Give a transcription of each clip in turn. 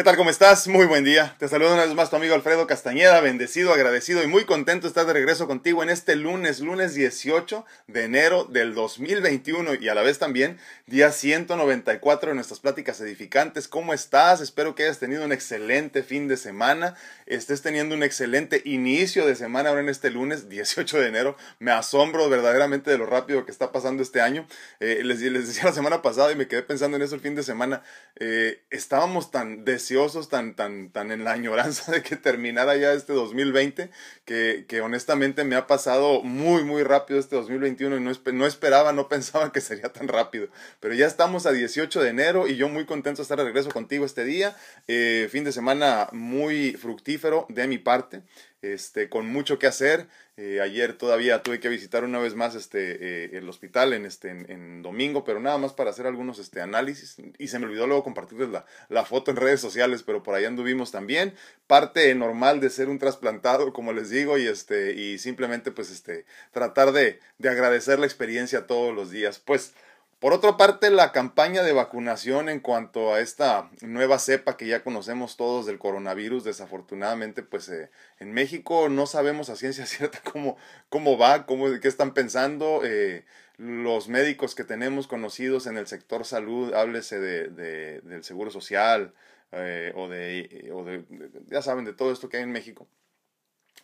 ¿Qué tal? ¿Cómo estás? Muy buen día. Te saludo una vez más tu amigo Alfredo Castañeda, bendecido, agradecido y muy contento de estar de regreso contigo en este lunes, lunes 18 de enero del 2021 y a la vez también día 194 de nuestras pláticas edificantes. ¿Cómo estás? Espero que hayas tenido un excelente fin de semana, estés teniendo un excelente inicio de semana ahora en este lunes 18 de enero. Me asombro verdaderamente de lo rápido que está pasando este año. Eh, les, decía la semana pasada y me quedé pensando en eso el fin de semana. Eh, estábamos tan deseosos tan, tan, tan en la añoranza de que terminara ya este 2020, que, que honestamente me ha pasado muy, muy rápido este 2021 y no, no esperaba, no pensaba que sería tan rápido. Pero ya estamos a 18 de enero y yo muy contento de estar de regreso contigo este día. Eh, fin de semana muy fructífero de mi parte este, con mucho que hacer. Eh, ayer todavía tuve que visitar una vez más este, eh, el hospital en, este, en, domingo, pero nada más para hacer algunos este, análisis. Y se me olvidó luego compartirles la, la foto en redes sociales, pero por ahí anduvimos también. Parte normal de ser un trasplantado, como les digo, y, este, y simplemente pues este, tratar de, de agradecer la experiencia todos los días. Pues por otra parte, la campaña de vacunación en cuanto a esta nueva cepa que ya conocemos todos del coronavirus, desafortunadamente, pues eh, en México no sabemos a ciencia cierta cómo, cómo va, cómo, qué están pensando. Eh, los médicos que tenemos conocidos en el sector salud, háblese de, de del seguro social eh, o, de, o de, ya saben, de todo esto que hay en México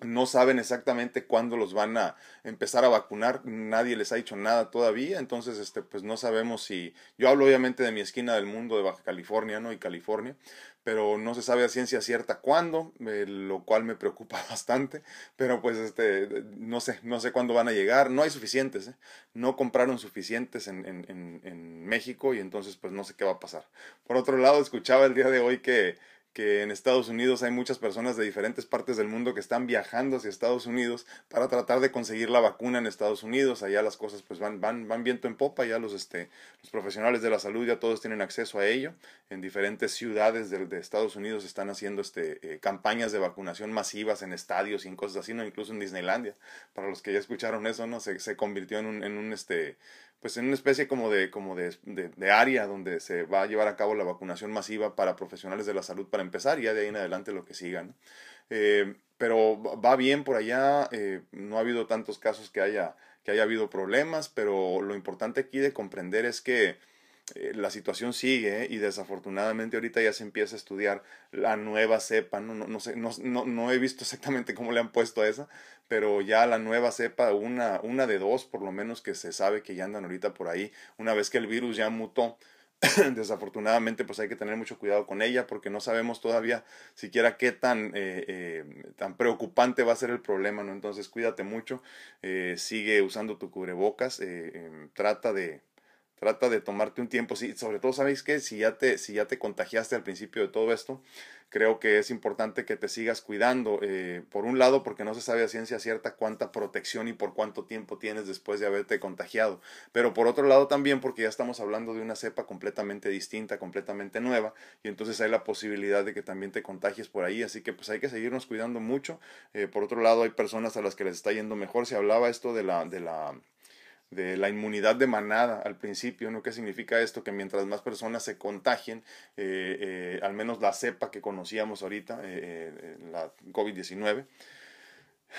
no saben exactamente cuándo los van a empezar a vacunar, nadie les ha dicho nada todavía, entonces este pues no sabemos si yo hablo obviamente de mi esquina del mundo de Baja California, ¿no? y California, pero no se sabe a ciencia cierta cuándo, eh, lo cual me preocupa bastante, pero pues este no sé, no sé cuándo van a llegar, no hay suficientes, ¿eh? no compraron suficientes en, en, en México y entonces pues no sé qué va a pasar. Por otro lado, escuchaba el día de hoy que que en Estados Unidos hay muchas personas de diferentes partes del mundo que están viajando hacia Estados Unidos para tratar de conseguir la vacuna en Estados Unidos. Allá las cosas pues van, van, van viento en popa, ya los, este, los profesionales de la salud ya todos tienen acceso a ello. En diferentes ciudades de, de Estados Unidos están haciendo este, eh, campañas de vacunación masivas en estadios y en cosas así, no incluso en Disneylandia. Para los que ya escucharon eso, ¿no? Se, se convirtió en un, en un este, pues en una especie como de, como de, de, área donde se va a llevar a cabo la vacunación masiva para profesionales de la salud para empezar y ya de ahí en adelante lo que sigan. Eh, pero va bien por allá, eh, no ha habido tantos casos que haya, que haya habido problemas, pero lo importante aquí de comprender es que eh, la situación sigue y desafortunadamente ahorita ya se empieza a estudiar la nueva cepa, no, no, no, sé, no, no, he visto exactamente cómo le han puesto a esa, pero ya la nueva cepa, una, una de dos por lo menos que se sabe que ya andan ahorita por ahí, una vez que el virus ya mutó, desafortunadamente pues hay que tener mucho cuidado con ella porque no sabemos todavía siquiera qué tan, eh, eh, tan preocupante va a ser el problema, ¿no? Entonces cuídate mucho, sigue usando tu cubrebocas, em, trata de Trata de tomarte un tiempo, sí, sobre todo sabéis que si ya te, si ya te contagiaste al principio de todo esto, creo que es importante que te sigas cuidando. Eh, por un lado, porque no se sabe a ciencia cierta cuánta protección y por cuánto tiempo tienes después de haberte contagiado. Pero por otro lado también porque ya estamos hablando de una cepa completamente distinta, completamente nueva, y entonces hay la posibilidad de que también te contagies por ahí. Así que pues hay que seguirnos cuidando mucho. Eh, por otro lado, hay personas a las que les está yendo mejor. Se hablaba esto de la, de la de la inmunidad de manada al principio, ¿no? ¿Qué significa esto? Que mientras más personas se contagien, eh, eh, al menos la cepa que conocíamos ahorita, eh, la COVID-19,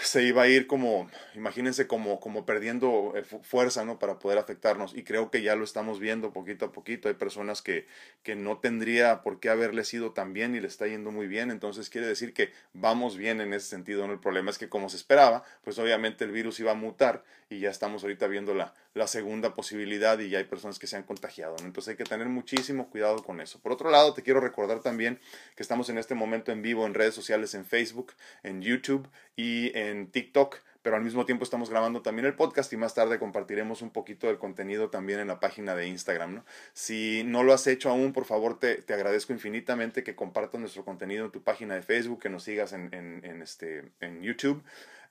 se iba a ir como, imagínense, como, como perdiendo eh, fuerza, ¿no? Para poder afectarnos. Y creo que ya lo estamos viendo poquito a poquito. Hay personas que, que no tendría por qué haberle sido tan bien y le está yendo muy bien. Entonces quiere decir que vamos bien en ese sentido. ¿no? El problema es que como se esperaba, pues obviamente el virus iba a mutar y ya estamos ahorita viendo la, la segunda posibilidad y ya hay personas que se han contagiado. Entonces hay que tener muchísimo cuidado con eso. Por otro lado, te quiero recordar también que estamos en este momento en vivo en redes sociales, en Facebook, en YouTube y en TikTok pero al mismo tiempo estamos grabando también el podcast y más tarde compartiremos un poquito del contenido también en la página de Instagram. ¿no? Si no lo has hecho aún, por favor te, te agradezco infinitamente que compartas nuestro contenido en tu página de Facebook, que nos sigas en, en, en, este, en YouTube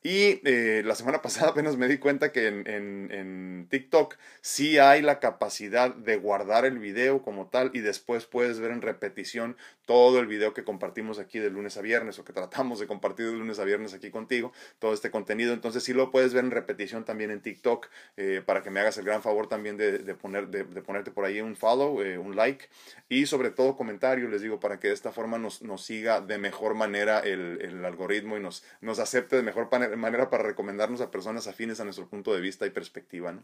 Y eh, la semana pasada apenas me di cuenta que en, en, en, TikTok sí hay la capacidad de guardar el video como tal y después puedes ver en repetición todo el video que compartimos aquí de lunes a viernes o que tratamos de compartir de lunes a viernes aquí contigo, todo este contenido. Entonces sí lo puedes ver en repetición también en TikTok eh, para que me hagas el gran favor también de, de poner, de, ponerte por ahí un follow, eh, un like y sobre todo comentario, les digo, para que de esta forma nos, nos siga de mejor manera el, el algoritmo y nos, nos acepte de mejor manera para recomendarnos a personas afines a nuestro punto de vista y perspectiva.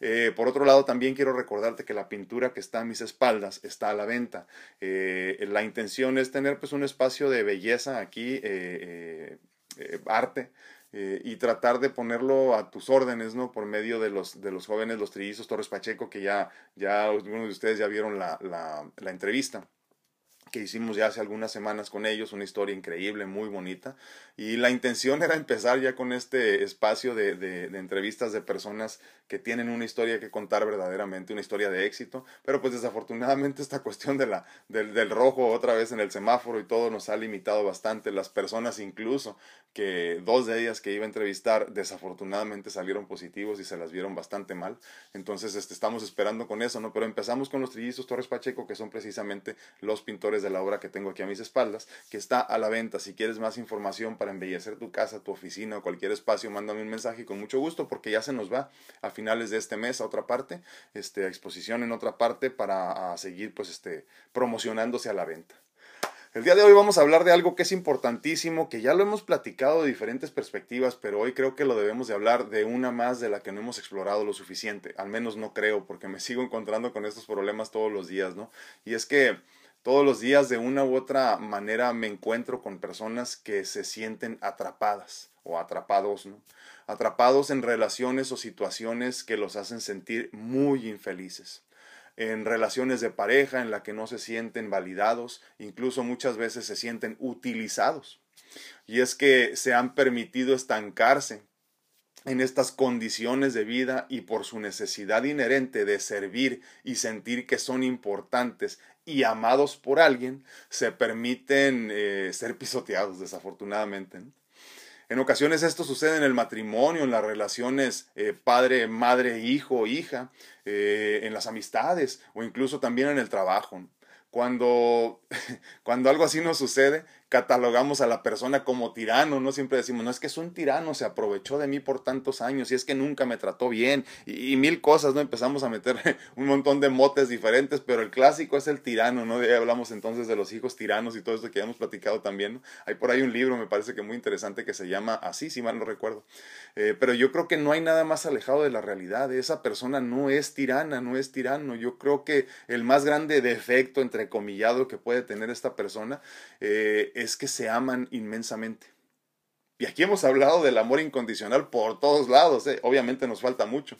Eh, por otro lado, también quiero recordarte que la pintura que está a mis espaldas está a la venta. Eh, la intención es tener pues un espacio de belleza aquí, eh, arte, y tratar de ponerlo a tus órdenes, ¿no? Por medio de los, de los jóvenes, los trillizos Torres Pacheco, que ya, ya algunos de ustedes ya vieron la, la entrevista que hicimos ya hace algunas semanas con ellos, una historia increíble, muy bonita. Y la intención era empezar ya con este espacio de, de, de, entrevistas de personas que tienen una historia que contar verdaderamente, una historia de éxito. Pero pues desafortunadamente esta cuestión de la, del, del rojo otra vez en el semáforo y todo nos ha limitado bastante. Las personas incluso que dos de ellas que iba a entrevistar desafortunadamente salieron positivos y se las vieron bastante mal. Entonces este, estamos esperando con eso, ¿no? Pero empezamos con los trillizos Torres Pacheco, que son precisamente los pintores de la obra que tengo aquí a mis espaldas, que está a la venta. Si quieres más información para embellecer tu casa, tu oficina o cualquier espacio, mándame un mensaje con mucho gusto porque ya se nos va a finales de este mes a otra parte, este, a exposición en otra parte para seguir pues este, promocionándose a la venta. El día de hoy vamos a hablar de algo que es importantísimo, que ya lo hemos platicado de diferentes perspectivas, pero hoy creo que lo debemos de hablar de una más de la que no hemos explorado lo suficiente. Al menos no creo, porque me sigo encontrando con estos problemas todos los días, ¿no? Y es que todos los días de una u otra manera me encuentro con personas que se sienten atrapadas o atrapados, ¿no? Atrapados en relaciones o situaciones que los hacen sentir muy infelices. En relaciones de pareja en la que no se sienten validados, incluso muchas veces se sienten utilizados. Y es que se han permitido estancarse en estas condiciones de vida y por su necesidad inherente de servir y sentir que son importantes y amados por alguien, se permiten eh, ser pisoteados, desafortunadamente. En ocasiones esto sucede en el matrimonio, en las relaciones eh, padre, madre, hijo, hija, eh, en las amistades o incluso también en el trabajo. Cuando, cuando algo así nos sucede, catalogamos a la persona como tirano, ¿no? Siempre decimos, no es que es un tirano, se aprovechó de mí por tantos años y es que nunca me trató bien y, mil cosas, ¿no? Empezamos a meter un montón de motes diferentes, pero el clásico es el tirano, ¿no? De hablamos entonces de los hijos tiranos y todo esto que ya hemos platicado también, ¿no? Hay por ahí un libro, me parece que muy interesante, que se llama así, si mal no recuerdo. Eh, pero yo creo que no hay nada más alejado de la realidad, esa persona no es tirana, no es tirano. Yo creo que el más grande defecto, entrecomillado, que puede tener esta persona eh, es que se aman inmensamente. Y aquí hemos hablado del amor incondicional por todos lados, ¿eh? obviamente nos falta mucho.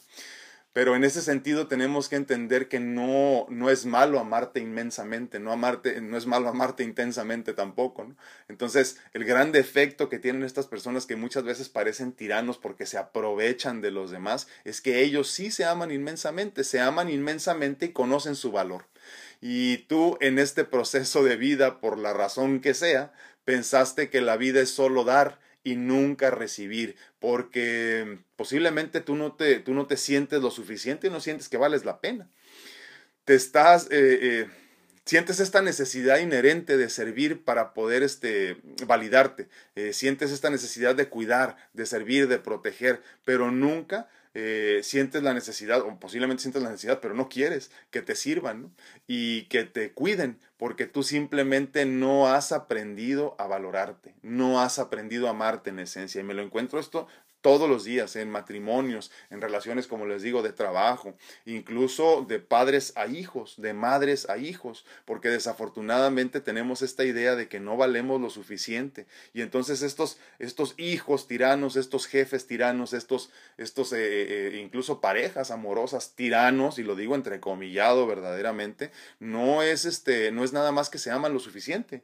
Pero en ese sentido tenemos que entender que no, no es malo amarte inmensamente, no, amarte, no es malo amarte intensamente tampoco. Entonces, el gran defecto que tienen estas personas que muchas veces parecen tiranos porque se aprovechan de los demás, es que ellos sí se aman inmensamente, se aman inmensamente y conocen su valor. Y tú en este proceso de vida, por la razón que sea, pensaste que la vida es solo dar y nunca recibir, porque posiblemente tú no te, tú no te sientes lo suficiente y no sientes que vales la pena. Te estás, eh, eh, sientes esta necesidad inherente de servir para poder este, validarte, eh, sientes esta necesidad de cuidar, de servir, de proteger, pero nunca eh, sientes la necesidad, o posiblemente sientes la necesidad, pero no quieres que te sirvan y que te cuiden, porque tú simplemente no has aprendido a valorarte, no has aprendido a amarte en esencia. Y me lo encuentro esto todos los días, en matrimonios, en relaciones, como les digo, de trabajo, incluso de padres a hijos, de madres a hijos, porque desafortunadamente tenemos esta idea de que no valemos lo suficiente. Y entonces estos, estos hijos tiranos, estos jefes tiranos, estos, estos eh, eh, eh, incluso parejas amorosas tiranos, y lo digo entrecomillado verdaderamente, no es, este, no es nada más que se aman lo suficiente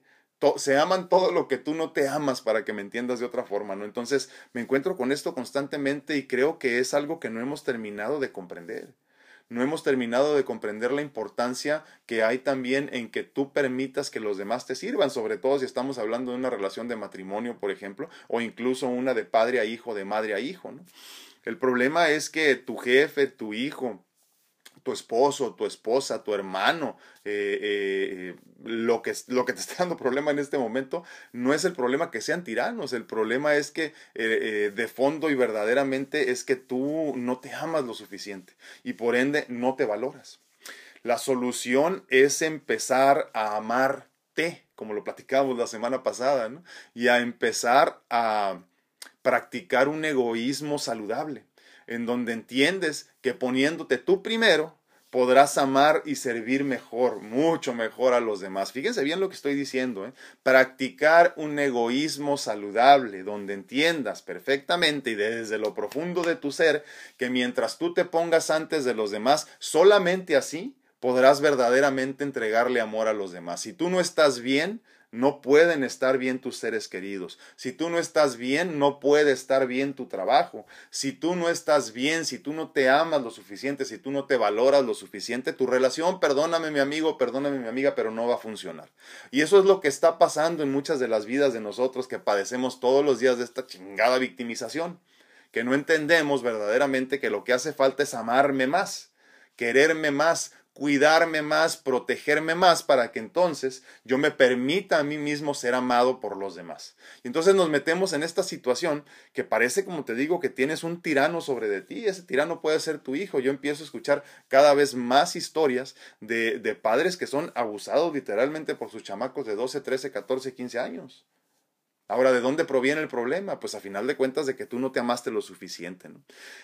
se aman todo lo que tú no te amas para que me entiendas de otra forma, ¿no? Entonces me encuentro con esto constantemente y creo que es algo que no hemos terminado de comprender. no hemos terminado de comprender la importancia que hay también en que tú permitas que los demás te sirvan, sobre todo si estamos hablando de una relación de matrimonio, por ejemplo, o incluso una de padre a hijo, de madre a hijo. ¿no? El problema es que tu jefe, tu hijo, tu esposo, tu esposa, tu hermano, eh, eh, lo, que, lo que te está dando problema en este momento no es el problema que sean tiranos, el problema es que eh, de fondo y verdaderamente es que tú no te amas lo suficiente y por ende no te valoras. La solución es empezar a amarte, como lo platicamos la semana pasada, y a empezar a practicar un egoísmo saludable en donde entiendes que poniéndote tú primero, podrás amar y servir mejor, mucho mejor a los demás. Fíjense bien lo que estoy diciendo, ¿eh? practicar un egoísmo saludable, donde entiendas perfectamente y desde lo profundo de tu ser que mientras tú te pongas antes de los demás, solamente así podrás verdaderamente entregarle amor a los demás. Si tú no estás bien, no pueden estar bien tus seres queridos. Si tú no estás bien, no puede estar bien tu trabajo. Si tú no estás bien, si tú no te amas lo suficiente, si tú no te valoras lo suficiente, tu relación, perdóname mi amigo, perdóname mi amiga, pero no va a funcionar. Y eso es lo que está pasando en muchas de las vidas de nosotros que padecemos todos los días de esta chingada victimización, que no entendemos verdaderamente que lo que hace falta es amarme más, quererme más, cuidarme más, protegerme más para que entonces yo me permita a mí mismo ser amado por los demás. Y entonces nos metemos en esta situación que parece, como te digo, que tienes un tirano sobre de ti. Ese tirano puede ser tu hijo. Yo empiezo a escuchar cada vez más historias de, de padres que son abusados literalmente por sus chamacos de 12, 13, 14, 15 años. Ahora, ¿de dónde proviene el problema? Pues a final de cuentas de que tú no te amaste lo suficiente.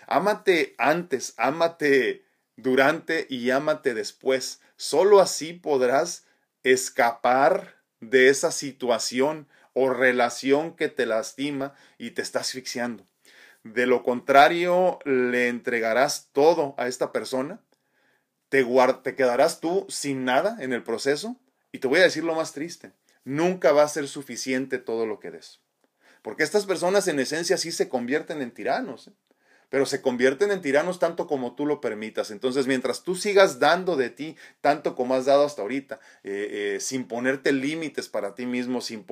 Ámate antes, ámate durante y ámate después. Solo así podrás escapar de esa situación o relación que te lastima y te está asfixiando. De lo contrario, le entregarás todo a esta persona, te, quedarás tú sin nada en el proceso y te voy a decir lo más triste, nunca va a ser suficiente todo lo que des. Porque estas personas en esencia sí se convierten en tiranos. ¿eh? Pero se convierten en tiranos tanto como tú lo permitas. Entonces, mientras tú sigas dando de ti tanto como has dado hasta ahorita, eh, eh, sin ponerte límites para ti mismo, sin,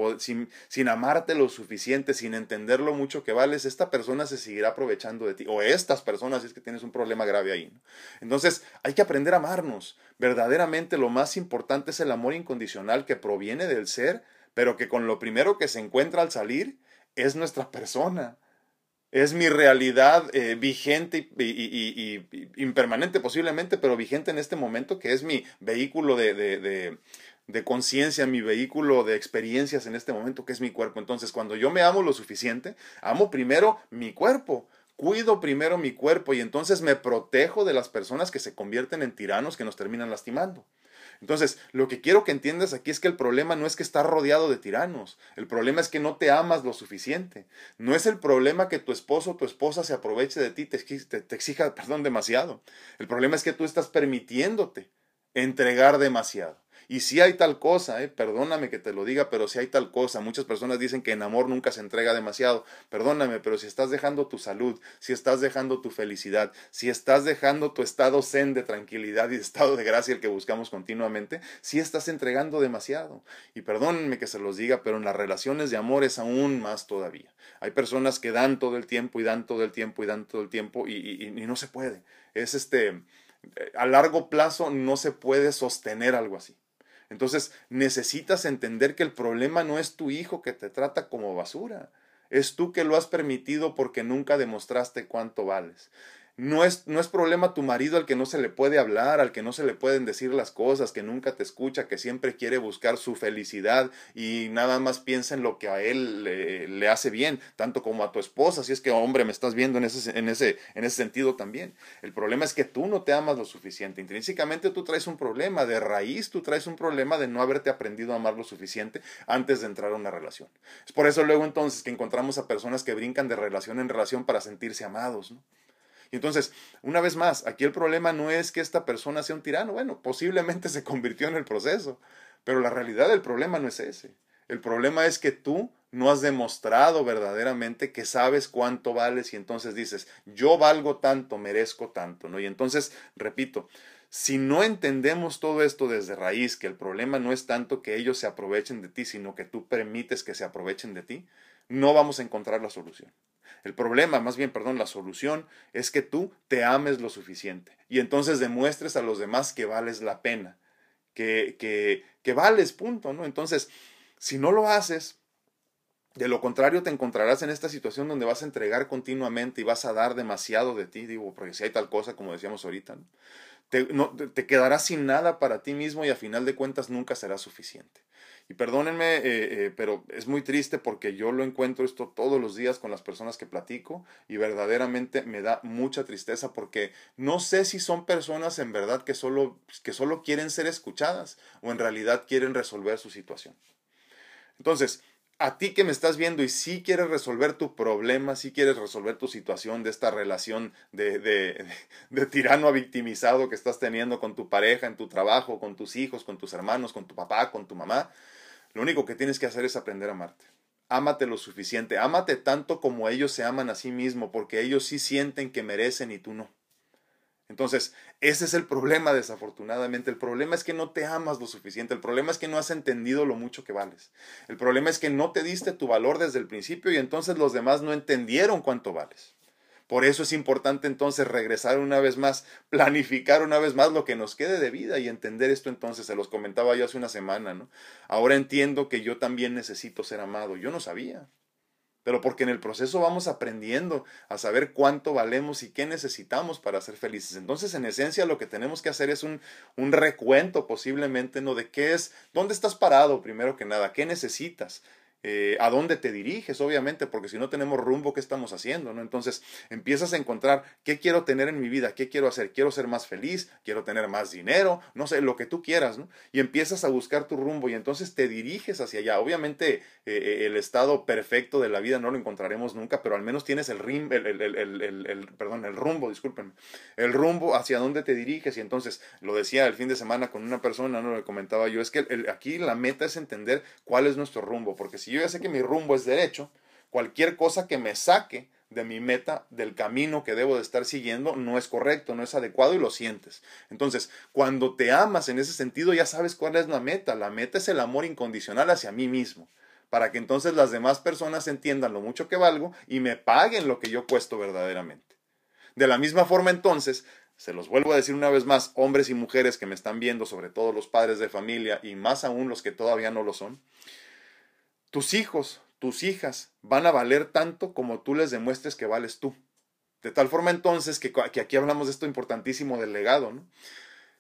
sin, amarte lo suficiente, sin entender lo mucho que vales, esta persona se seguirá aprovechando de ti, o estas personas, si es que tienes un problema grave ahí. Entonces, hay que aprender a amarnos. Verdaderamente lo más importante es el amor incondicional que proviene del ser, pero que con lo primero que se encuentra al salir es nuestra persona es mi realidad eh, vigente y, impermanente posiblemente, pero vigente en este momento, que es mi vehículo de, de, de conciencia, mi vehículo de experiencias en este momento, que es mi cuerpo. Entonces, cuando yo me amo lo suficiente, amo primero mi cuerpo, cuido primero mi cuerpo y entonces me protejo de las personas que se convierten en tiranos que nos terminan lastimando. Entonces, lo que quiero que entiendas aquí es que el problema no es que estás rodeado de tiranos, el problema es que no te amas lo suficiente. No es el problema que tu esposo o tu esposa se aproveche de ti, te, te, te exija, perdón, demasiado. El problema es que tú estás permitiéndote entregar demasiado. Y si hay tal cosa, eh, perdóname que te lo diga, pero si hay tal cosa, muchas personas dicen que en amor nunca se entrega demasiado. Perdóname, pero si estás dejando tu salud, si estás dejando tu felicidad, si estás dejando tu estado zen de tranquilidad y de estado de gracia el que buscamos continuamente, si estás entregando demasiado. Y perdónenme que se los diga, pero en las relaciones de amor es aún más todavía. Hay personas que dan todo el tiempo y dan todo el tiempo y dan todo el tiempo y, y no se puede. Es este, a largo plazo no se puede sostener algo así. Entonces necesitas entender que el problema no es tu hijo que te trata como basura, es tú que lo has permitido porque nunca demostraste cuánto vales. No es, no es problema tu marido al que no se le puede hablar, al que no se le pueden decir las cosas, que nunca te escucha, que siempre quiere buscar su felicidad y nada más piensa en lo que a él le, hace bien, tanto como a tu esposa, si es que hombre me estás viendo en ese, en, ese, en ese sentido también. El problema es que tú no te amas lo suficiente. Intrínsecamente tú traes un problema, de raíz tú traes un problema de no haberte aprendido a amar lo suficiente antes de entrar a una relación. Es por eso luego entonces que encontramos a personas que brincan de relación en relación para sentirse amados, ¿no? Entonces, una vez más, aquí el problema no es que esta persona sea un tirano, bueno, posiblemente se convirtió en el proceso, pero la realidad del problema no es ese. El problema es que tú no has demostrado verdaderamente que sabes cuánto vales y entonces dices, yo valgo tanto, merezco tanto, ¿no? Y entonces, repito, si no entendemos todo esto desde raíz, que el problema no es tanto que ellos se aprovechen de ti, sino que tú permites que se aprovechen de ti, no vamos a encontrar la solución. El problema, más bien, perdón, la solución es que tú te ames lo suficiente y entonces demuestres a los demás que vales la pena, que, que, que vales, punto, ¿no? Entonces, si no lo haces, de lo contrario te encontrarás en esta situación donde vas a entregar continuamente y vas a dar demasiado de ti, digo, porque si hay tal cosa, como decíamos ahorita, Te, no, te quedarás sin nada para ti mismo y a final de cuentas nunca será suficiente. Y perdónenme, eh, eh, pero es muy triste porque yo lo encuentro esto todos los días con las personas que platico y verdaderamente me da mucha tristeza porque no sé si son personas en verdad que solo, que solo quieren ser escuchadas o en realidad quieren resolver su situación. Entonces, a ti que me estás viendo y si quieres resolver tu problema, si quieres resolver tu situación de esta relación de, de, de, tirano a victimizado que estás teniendo con tu pareja, en tu trabajo, con tus hijos, con tus hermanos, con tu papá, con tu mamá, lo único que tienes que hacer es aprender a amarte. Ámate lo suficiente, ámate tanto como ellos se aman a sí mismos, porque ellos sí sienten que merecen y tú no. Entonces, ese es el problema, desafortunadamente. El problema es que no te amas lo suficiente. El problema es que no has entendido lo mucho que vales. El problema es que no te diste tu valor desde el principio y entonces los demás no entendieron cuánto vales. Por eso es importante entonces regresar una vez más, planificar una vez más lo que nos quede de vida y entender esto entonces. Se los comentaba yo hace una semana, ¿no? Ahora entiendo que yo también necesito ser amado. Yo no sabía pero porque en el proceso vamos aprendiendo a saber cuánto valemos y qué necesitamos para ser felices. Entonces, en esencia, lo que tenemos que hacer es un, un recuento posiblemente, ¿no? De qué es, dónde estás parado, primero que nada, qué necesitas, eh, a dónde te diriges, obviamente, porque si no tenemos rumbo, ¿qué estamos haciendo? ¿no? Entonces empiezas a encontrar qué quiero tener en mi vida, qué quiero hacer, quiero ser más feliz, quiero tener más dinero, no sé, lo que tú quieras, ¿no? Y empiezas a buscar tu rumbo y entonces te diriges hacia allá. Obviamente eh, eh, el estado perfecto de la vida no lo encontraremos nunca, pero al menos tienes el, rim, el, el, el, perdón, el rumbo, discúlpenme, el rumbo hacia dónde te diriges y entonces lo decía el fin de semana con una persona, no lo comentaba yo, es que aquí la meta es entender cuál es nuestro rumbo, porque si yo ya sé que mi rumbo es derecho, cualquier cosa que me saque de mi meta, del camino que debo de estar siguiendo, no es correcto, no es adecuado y lo sientes. Entonces, cuando te amas en ese sentido, ya sabes cuál es la meta. La meta es el amor incondicional hacia mí mismo, para que entonces las demás personas entiendan lo mucho que valgo y me paguen lo que yo cuesto verdaderamente. De la misma forma, entonces, se los vuelvo a decir una vez más, hombres y mujeres que me están viendo, sobre todo los padres de familia y más aún los que todavía no lo son, tus hijos, tus hijas van a valer tanto como tú les demuestres que vales tú. De tal forma entonces que, aquí hablamos de esto importantísimo del legado, ¿no?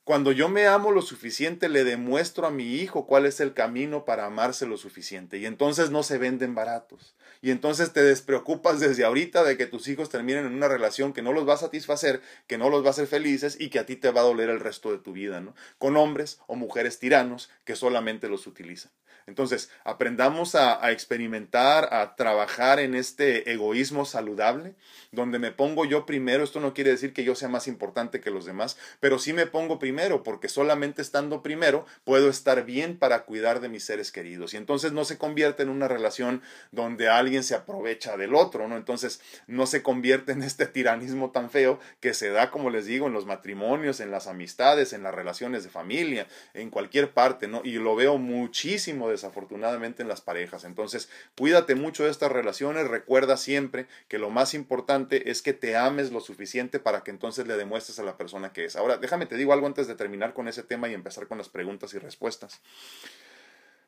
Cuando yo me amo lo suficiente, le demuestro a mi hijo cuál es el camino para amarse lo suficiente. Y entonces no se venden baratos. Y entonces te despreocupas desde ahorita de que tus hijos terminen en una relación que no los va a satisfacer, que no los va a hacer felices y que a ti te va a doler el resto de tu vida, ¿no? Con hombres o mujeres tiranos que solamente los utilizan. Entonces, aprendamos a, experimentar, a trabajar en este egoísmo saludable, donde me pongo yo primero. Esto no quiere decir que yo sea más importante que los demás, pero sí me pongo primero porque solamente estando primero puedo estar bien para cuidar de mis seres queridos. Y entonces no se convierte en una relación donde alguien se aprovecha del otro, ¿no? Entonces no se convierte en este tiranismo tan feo que se da, como les digo, en los matrimonios, en las amistades, en las relaciones de familia, en cualquier parte, ¿no? Y lo veo muchísimo desafortunadamente en las parejas. Entonces, cuídate mucho de estas relaciones, recuerda siempre que lo más importante es que te ames lo suficiente para que entonces le demuestres a la persona que es. Ahora, déjame te digo algo antes de terminar con ese tema y empezar con las preguntas y respuestas.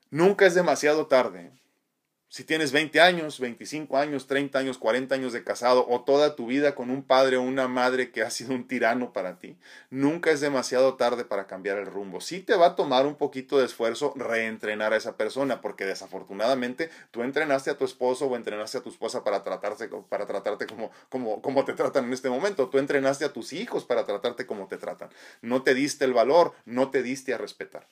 Nunca es demasiado tarde si tienes 20 años, 25 años, 30 años, 40 años de casado o toda tu vida con un padre o una madre que ha sido un tirano para ti, nunca es demasiado tarde para cambiar el rumbo. Sí te va a tomar un poquito de esfuerzo reentrenar a esa persona, porque desafortunadamente tú entrenaste a tu esposo o entrenaste a tu esposa para tratarte, para tratarte como, como, como te tratan en este momento. Tú entrenaste a tus hijos para tratarte como te tratan. No te diste el valor, no te diste a respetar.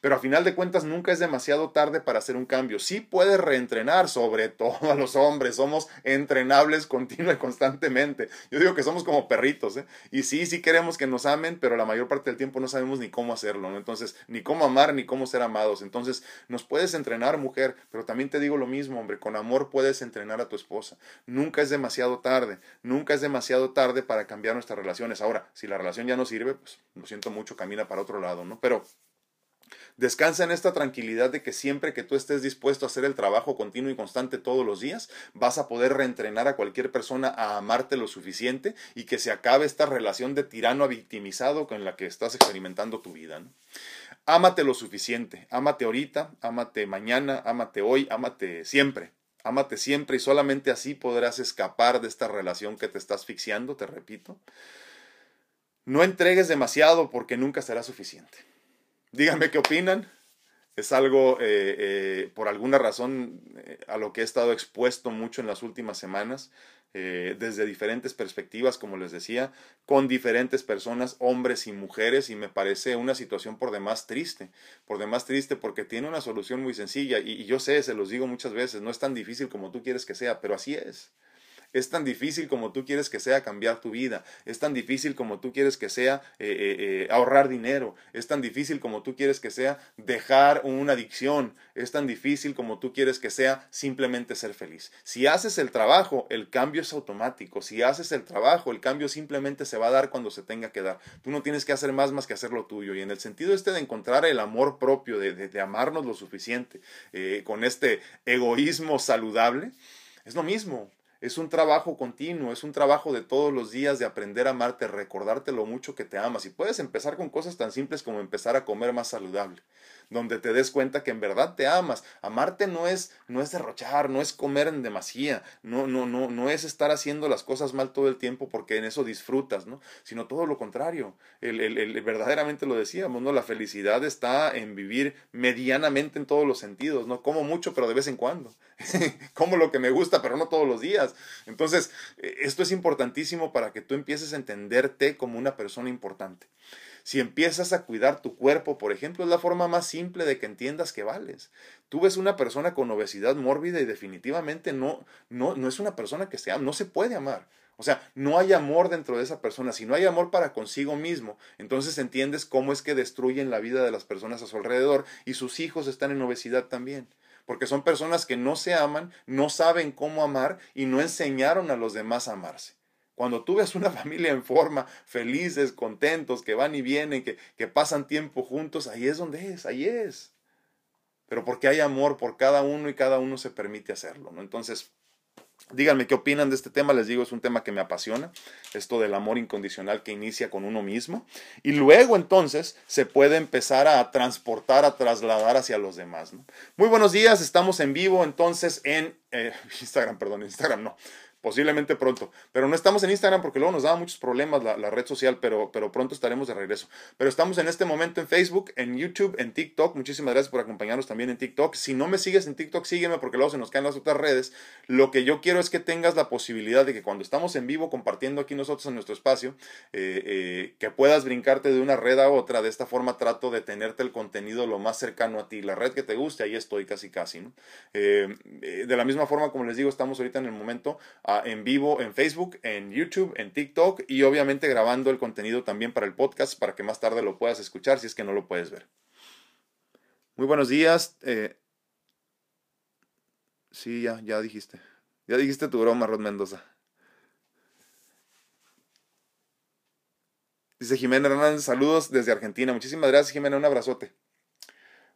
Pero a final de cuentas nunca es demasiado tarde para hacer un cambio. Sí puedes reentrenar entrenar, sobre todo a los hombres, somos entrenables continua y constantemente. Yo digo que somos como perritos, ¿eh? Y sí, sí queremos que nos amen, pero la mayor parte del tiempo no sabemos ni cómo hacerlo, ¿no? Entonces, ni cómo amar, ni cómo ser amados. Entonces, nos puedes entrenar, mujer, pero también te digo lo mismo, hombre, con amor puedes entrenar a tu esposa. Nunca es demasiado tarde, nunca es demasiado tarde para cambiar nuestras relaciones. Ahora, si la relación ya no sirve, pues lo siento mucho, camina para otro lado, ¿no? Pero Descansa en esta tranquilidad de que siempre que tú estés dispuesto a hacer el trabajo continuo y constante todos los días, vas a poder reentrenar a cualquier persona a amarte lo suficiente y que se acabe esta relación de tirano a victimizado con la que estás experimentando tu vida. Ámate lo suficiente, ámate ahorita, ámate mañana, ámate hoy, ámate siempre. Ámate siempre y solamente así podrás escapar de esta relación que te está asfixiando, te repito. No entregues demasiado porque nunca será suficiente. Díganme qué opinan. Es algo, eh, eh, por alguna razón, eh, a lo que he estado expuesto mucho en las últimas semanas, desde diferentes perspectivas, como les decía, con diferentes personas, hombres y mujeres, y me parece una situación por demás triste, por demás triste porque tiene una solución muy sencilla, y yo sé, se los digo muchas veces, no es tan difícil como tú quieres que sea, pero así es. Es tan difícil como tú quieres que sea cambiar tu vida. Es tan difícil como tú quieres que sea eh, eh, eh, ahorrar dinero. Es tan difícil como tú quieres que sea dejar una adicción. Es tan difícil como tú quieres que sea simplemente ser feliz. Si haces el trabajo, el cambio es automático. Si haces el trabajo, el cambio simplemente se va a dar cuando se tenga que dar. Tú no tienes que hacer más más que hacer lo tuyo. Y en el sentido este de encontrar el amor propio, de, de, amarnos lo suficiente, con este egoísmo saludable, es lo mismo. Es un trabajo continuo, es un trabajo de todos los días de aprender a amarte, recordarte lo mucho que te amas. Y puedes empezar con cosas tan simples como empezar a comer más saludable donde te des cuenta que en verdad te amas. Amarte no es, no es derrochar, no es comer en demasía, no, no, no, no es estar haciendo las cosas mal todo el tiempo porque en eso disfrutas, ¿no? Sino todo lo contrario. El, el, verdaderamente lo decíamos, ¿no? La felicidad está en vivir medianamente en todos los sentidos, ¿no? Como mucho, pero de vez en cuando. Como lo que me gusta, pero no todos los días. Entonces, eh, esto es importantísimo para que tú empieces a entenderte como una persona importante. Si empiezas a cuidar tu cuerpo, por ejemplo, es la forma más simple de que entiendas que vales. Tú ves una persona con obesidad mórbida y definitivamente no, no, no es una persona que se ama, no se puede amar. O sea, no hay amor dentro de esa persona. Si no hay amor para consigo mismo, entonces entiendes cómo es que destruyen la vida de las personas a su alrededor y sus hijos están en obesidad también. Porque son personas que no se aman, no saben cómo amar y no enseñaron a los demás a amarse. Cuando tú ves una familia en forma, felices, contentos, que van y vienen, que, que pasan tiempo juntos, ahí es donde es, ahí es. Pero porque hay amor por cada uno y cada uno se permite hacerlo, ¿no? Entonces, Díganme qué opinan de este tema, les digo, es un tema que me apasiona, esto del amor incondicional que inicia con uno mismo y luego entonces se puede empezar a transportar, a trasladar hacia los demás. ¿no? Muy buenos días, estamos en vivo entonces en eh, Instagram, perdón, Instagram no, posiblemente pronto. Pero no estamos en Instagram porque luego nos da muchos problemas la, red social, pero, pero pronto estaremos de regreso. Pero estamos en este momento en Facebook, en YouTube, en TikTok. Muchísimas gracias por acompañarnos también en TikTok. Si no me sigues en TikTok, sígueme porque luego se nos caen las otras redes. Lo que yo quiero es que tengas la posibilidad de que cuando estamos en vivo compartiendo aquí nosotros en nuestro espacio, eh, eh, que puedas brincarte de una red a otra. De esta forma trato de tenerte el contenido lo más cercano a ti. La red que te guste, ahí estoy casi casi. Eh, de la misma forma, como les digo, estamos ahorita en el momento en vivo en Facebook, en YouTube, en TikTok y obviamente grabando el contenido también para el podcast para que más tarde lo puedas escuchar si es que no lo puedes ver. Muy buenos días. Eh, sí, ya, ya dijiste. Ya dijiste tu broma, Rod Mendoza. Dice Jimena Hernández, saludos desde Argentina. Muchísimas gracias, Jimena. Un abrazote.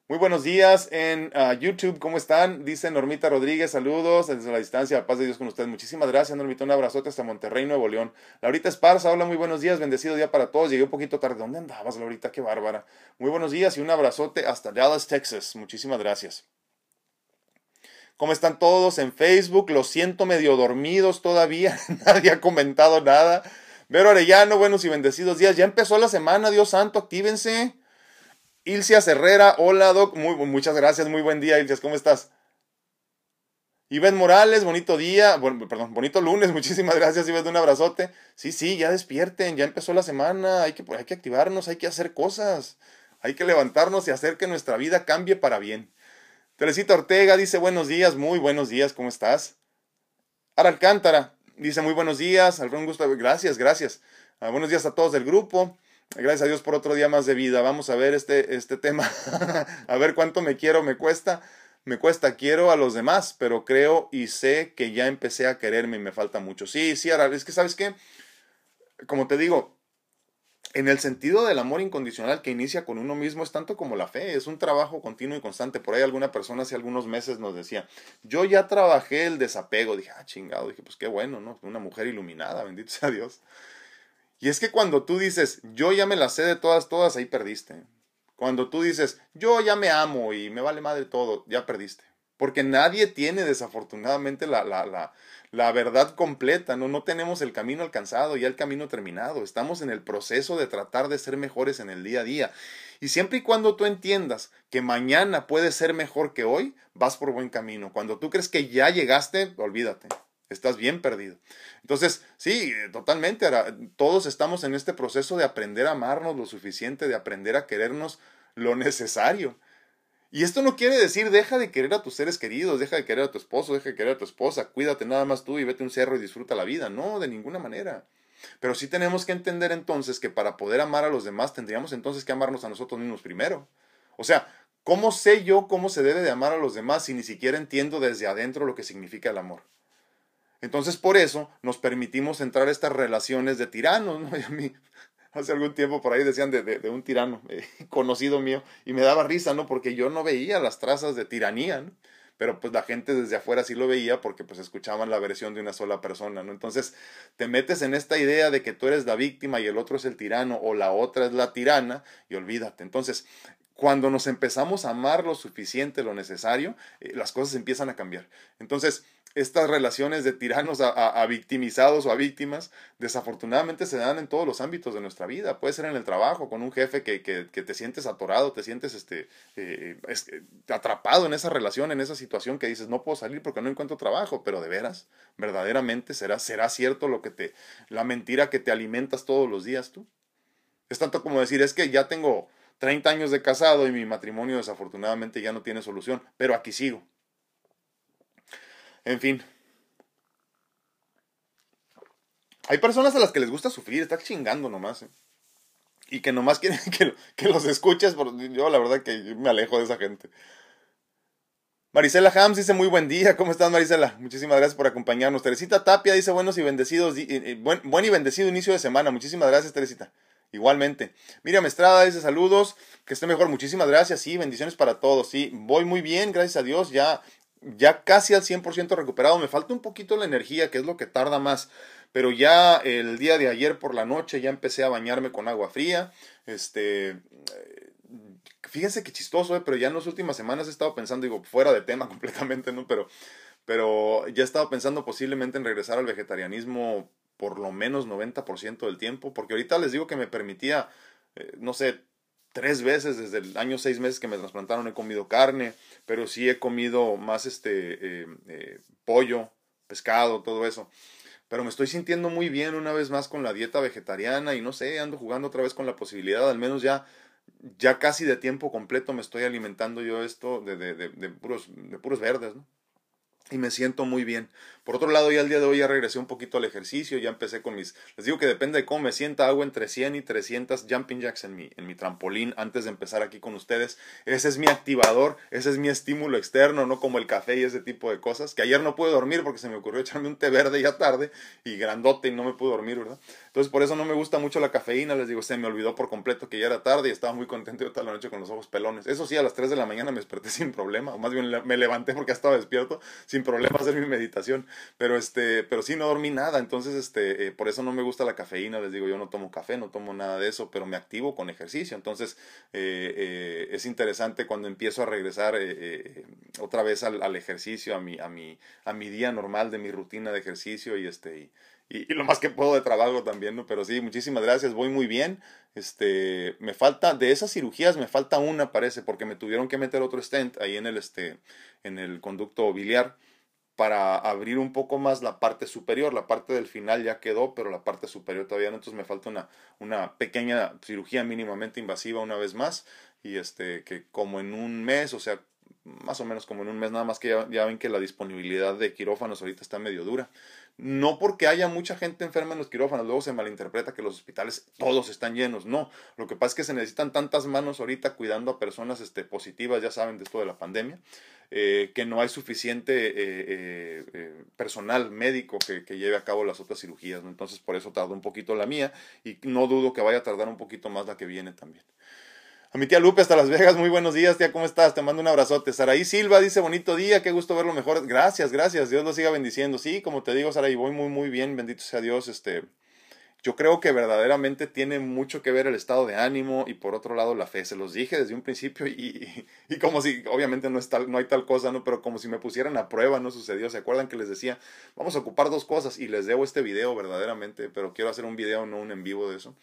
Muy buenos días en ah, YouTube, ¿cómo están? Dice Normita Rodríguez, saludos desde la distancia, paz de Dios con ustedes. Muchísimas gracias, Normita, un abrazote hasta Monterrey, Nuevo León. Laurita Esparza, hola, muy buenos días, bendecido día para todos. Llegué un poquito tarde, ¿dónde andabas, Laurita? Qué bárbara. Muy buenos días y un abrazote hasta Dallas, Texas. Muchísimas gracias. ¿Cómo están todos en Facebook? Los siento medio dormidos todavía, nadie ha comentado nada. Vero Arellano, buenos y bendecidos días. Ya empezó la semana, Dios santo, actívense. Ilcia Herrera, hola Doc, muchas gracias, muy buen día Ilcias, ¿cómo estás? Iván Morales, bonito día, bueno, perdón, bonito lunes, muchísimas gracias Iván, un abrazote. Sí, sí, ya despierten, ya empezó la semana, hay que, hay que activarnos, hay que hacer cosas, hay que levantarnos y hacer que nuestra vida cambie para bien. Teresita Ortega dice buenos días, muy buenos días, ¿cómo estás? Ara Alcántara dice muy buenos días, Alfredo Gusto, gracias, gracias. Ah, buenos días a todos del grupo. Gracias a Dios por otro día más de vida. Vamos a ver este, este tema, a ver cuánto me quiero, me cuesta. Me cuesta, quiero a los demás, pero creo y sé que ya empecé a quererme y me falta mucho. Sí, sí, Ara, es que sabes qué, como te digo, en el sentido del amor incondicional que inicia con uno mismo es tanto como la fe, es un trabajo continuo y constante. Por ahí alguna persona hace algunos meses nos decía, yo ya trabajé el desapego, dije, ah, chingado, dije, pues qué bueno, ¿no? Una mujer iluminada, bendito sea Dios. Y es que cuando tú dices, yo ya me la sé de todas, todas, ahí perdiste. Cuando tú dices, yo ya me amo y me vale madre todo, ya perdiste. Porque nadie tiene desafortunadamente la, la, la, la verdad completa, ¿no? no tenemos el camino alcanzado, y el camino terminado, estamos en el proceso de tratar de ser mejores en el día a día. Y siempre y cuando tú entiendas que mañana puede ser mejor que hoy, vas por buen camino. Cuando tú crees que ya llegaste, olvídate, estás bien perdido. Entonces, sí, totalmente, todos estamos en este proceso de aprender a amarnos lo suficiente, de aprender a querernos lo necesario. Y esto no quiere decir deja de querer a tus seres queridos, deja de querer a tu esposo, deja de querer a tu esposa, cuídate nada más tú y vete a un cerro y disfruta la vida. No, de ninguna manera. Pero sí tenemos que entender entonces que para poder amar a los demás tendríamos entonces que amarnos a nosotros mismos primero. O sea, ¿cómo sé yo cómo se debe de amar a los demás si ni siquiera entiendo desde adentro lo que significa el amor? Entonces por eso nos permitimos entrar a estas relaciones de tiranos, ¿no? a mí, hace algún tiempo por ahí decían de, de, un tirano eh, conocido mío y me daba risa, ¿no? Porque yo no veía las trazas de tiranía, ¿no? Pero pues la gente desde afuera sí lo veía porque pues escuchaban la versión de una sola persona, ¿no? Entonces te metes en esta idea de que tú eres la víctima y el otro es el tirano o la otra es la tirana y olvídate. Entonces, cuando nos empezamos a amar lo suficiente, lo necesario, eh, las cosas empiezan a cambiar. Entonces, estas relaciones de tiranos a, victimizados o a víctimas, desafortunadamente se dan en todos los ámbitos de nuestra vida. Puede ser en el trabajo, con un jefe que, que, te sientes atorado, te sientes este, eh, atrapado en esa relación, en esa situación que dices, no puedo salir porque no encuentro trabajo, pero de veras, verdaderamente será, será cierto lo que te, la mentira que te alimentas todos los días tú. Es tanto como decir, es que ya tengo 30 años de casado y mi matrimonio desafortunadamente ya no tiene solución, pero aquí sigo en fin. Hay personas a las que les gusta sufrir, está chingando nomás. ¿eh? Y que nomás quieren que, los escuches. yo la verdad que me alejo de esa gente. Marisela Hams dice muy buen día. ¿Cómo estás, Marisela? Muchísimas gracias por acompañarnos. Teresita Tapia dice buenos y bendecidos. buen, buen y bendecido inicio de semana. Muchísimas gracias, Teresita. Igualmente. Miriam Estrada dice saludos, que esté mejor. Muchísimas gracias. Sí, bendiciones para todos. Sí, voy muy bien, gracias a Dios. Ya ya casi al 100% recuperado. Me falta un poquito la energía, que es lo que tarda más. Pero ya el día de ayer por la noche ya empecé a bañarme con agua fría. Este, eh, fíjense qué chistoso, eh, pero ya en las últimas semanas he estado pensando, digo, fuera de tema completamente, ¿no? Pero, pero ya he estado pensando posiblemente en regresar al vegetarianismo por lo menos 90% del tiempo, porque ahorita les digo que me permitía, eh, no sé, tres veces desde el año seis meses que me trasplantaron he comido carne, pero sí he comido más este eh, eh, pollo, pescado, todo eso. Pero me estoy sintiendo muy bien una vez más con la dieta vegetariana y no sé, ando jugando otra vez con la posibilidad, al menos ya, ya casi de tiempo completo me estoy alimentando yo esto de, de, de, de puros, de puros verdes, y me siento muy bien. Por otro lado, ya el día de hoy ya regresé un poquito al ejercicio, ya empecé con mis... Les digo que depende de cómo me sienta, hago entre 100 y 300 jumping jacks en mi, en mi trampolín antes de empezar aquí con ustedes. Ese es mi activador, ese es mi estímulo externo, no como el café y ese tipo de cosas. Que ayer no pude dormir porque se me ocurrió echarme un té verde ya tarde y grandote y no me pude dormir, ¿verdad? Entonces por eso no me gusta mucho la cafeína, les digo, se me olvidó por completo que ya era tarde y estaba muy contento de toda la noche con los ojos pelones. Eso sí, a las 3 de la mañana me desperté sin problema, o más bien me levanté porque estaba despierto, sin problema hacer mi meditación. Pero este pero sí no dormí nada, entonces este, eh, por eso no me gusta la cafeína, les digo, yo no tomo café, no tomo nada de eso, pero me activo con ejercicio, entonces eh, eh, es interesante cuando empiezo a regresar otra vez al, ejercicio, a mi, a, mi, a mi día normal de mi rutina de ejercicio y este... Y, lo más que puedo de trabajo también, ¿no? Pero sí, muchísimas gracias, voy muy bien. Este, me falta, de esas cirugías me falta una, parece, porque me tuvieron que meter otro stent ahí en el, este, en el conducto biliar para abrir un poco más la parte superior. La parte del final ya quedó, pero la parte superior todavía no. Entonces me falta una, una pequeña cirugía mínimamente invasiva una vez más. Y este, que como en un mes, o sea, más o menos como en un mes, nada más que ya, ven que la disponibilidad de quirófanos ahorita está medio dura. No porque haya mucha gente enferma en los quirófanos, luego se malinterpreta que los hospitales todos están llenos, no. Lo que pasa es que se necesitan tantas manos ahorita cuidando a personas este, positivas, ya saben, de esto de la pandemia, eh, que no hay suficiente eh, eh, personal médico que, lleve a cabo las otras cirugías. Entonces por eso tardó un poquito la mía y no dudo que vaya a tardar un poquito más la que viene también. A mi tía Lupe hasta Las Vegas, muy buenos días, tía, ¿cómo estás? Te mando un abrazote. Saraí Silva dice, bonito día, qué gusto verlo mejor. Gracias, gracias, Dios lo siga bendiciendo. Sí, como te digo, Saraí, voy muy, muy bien, bendito sea Dios. Este, yo creo que verdaderamente tiene mucho que ver el estado de ánimo y por otro lado la fe. Se los dije desde un principio y, y, como si, obviamente no, es tal, no hay tal cosa, ¿no? Pero como si me pusieran a prueba, no sucedió. ¿Se acuerdan que les decía, vamos a ocupar dos cosas y les debo este video verdaderamente, pero quiero hacer un video, no un en vivo de eso.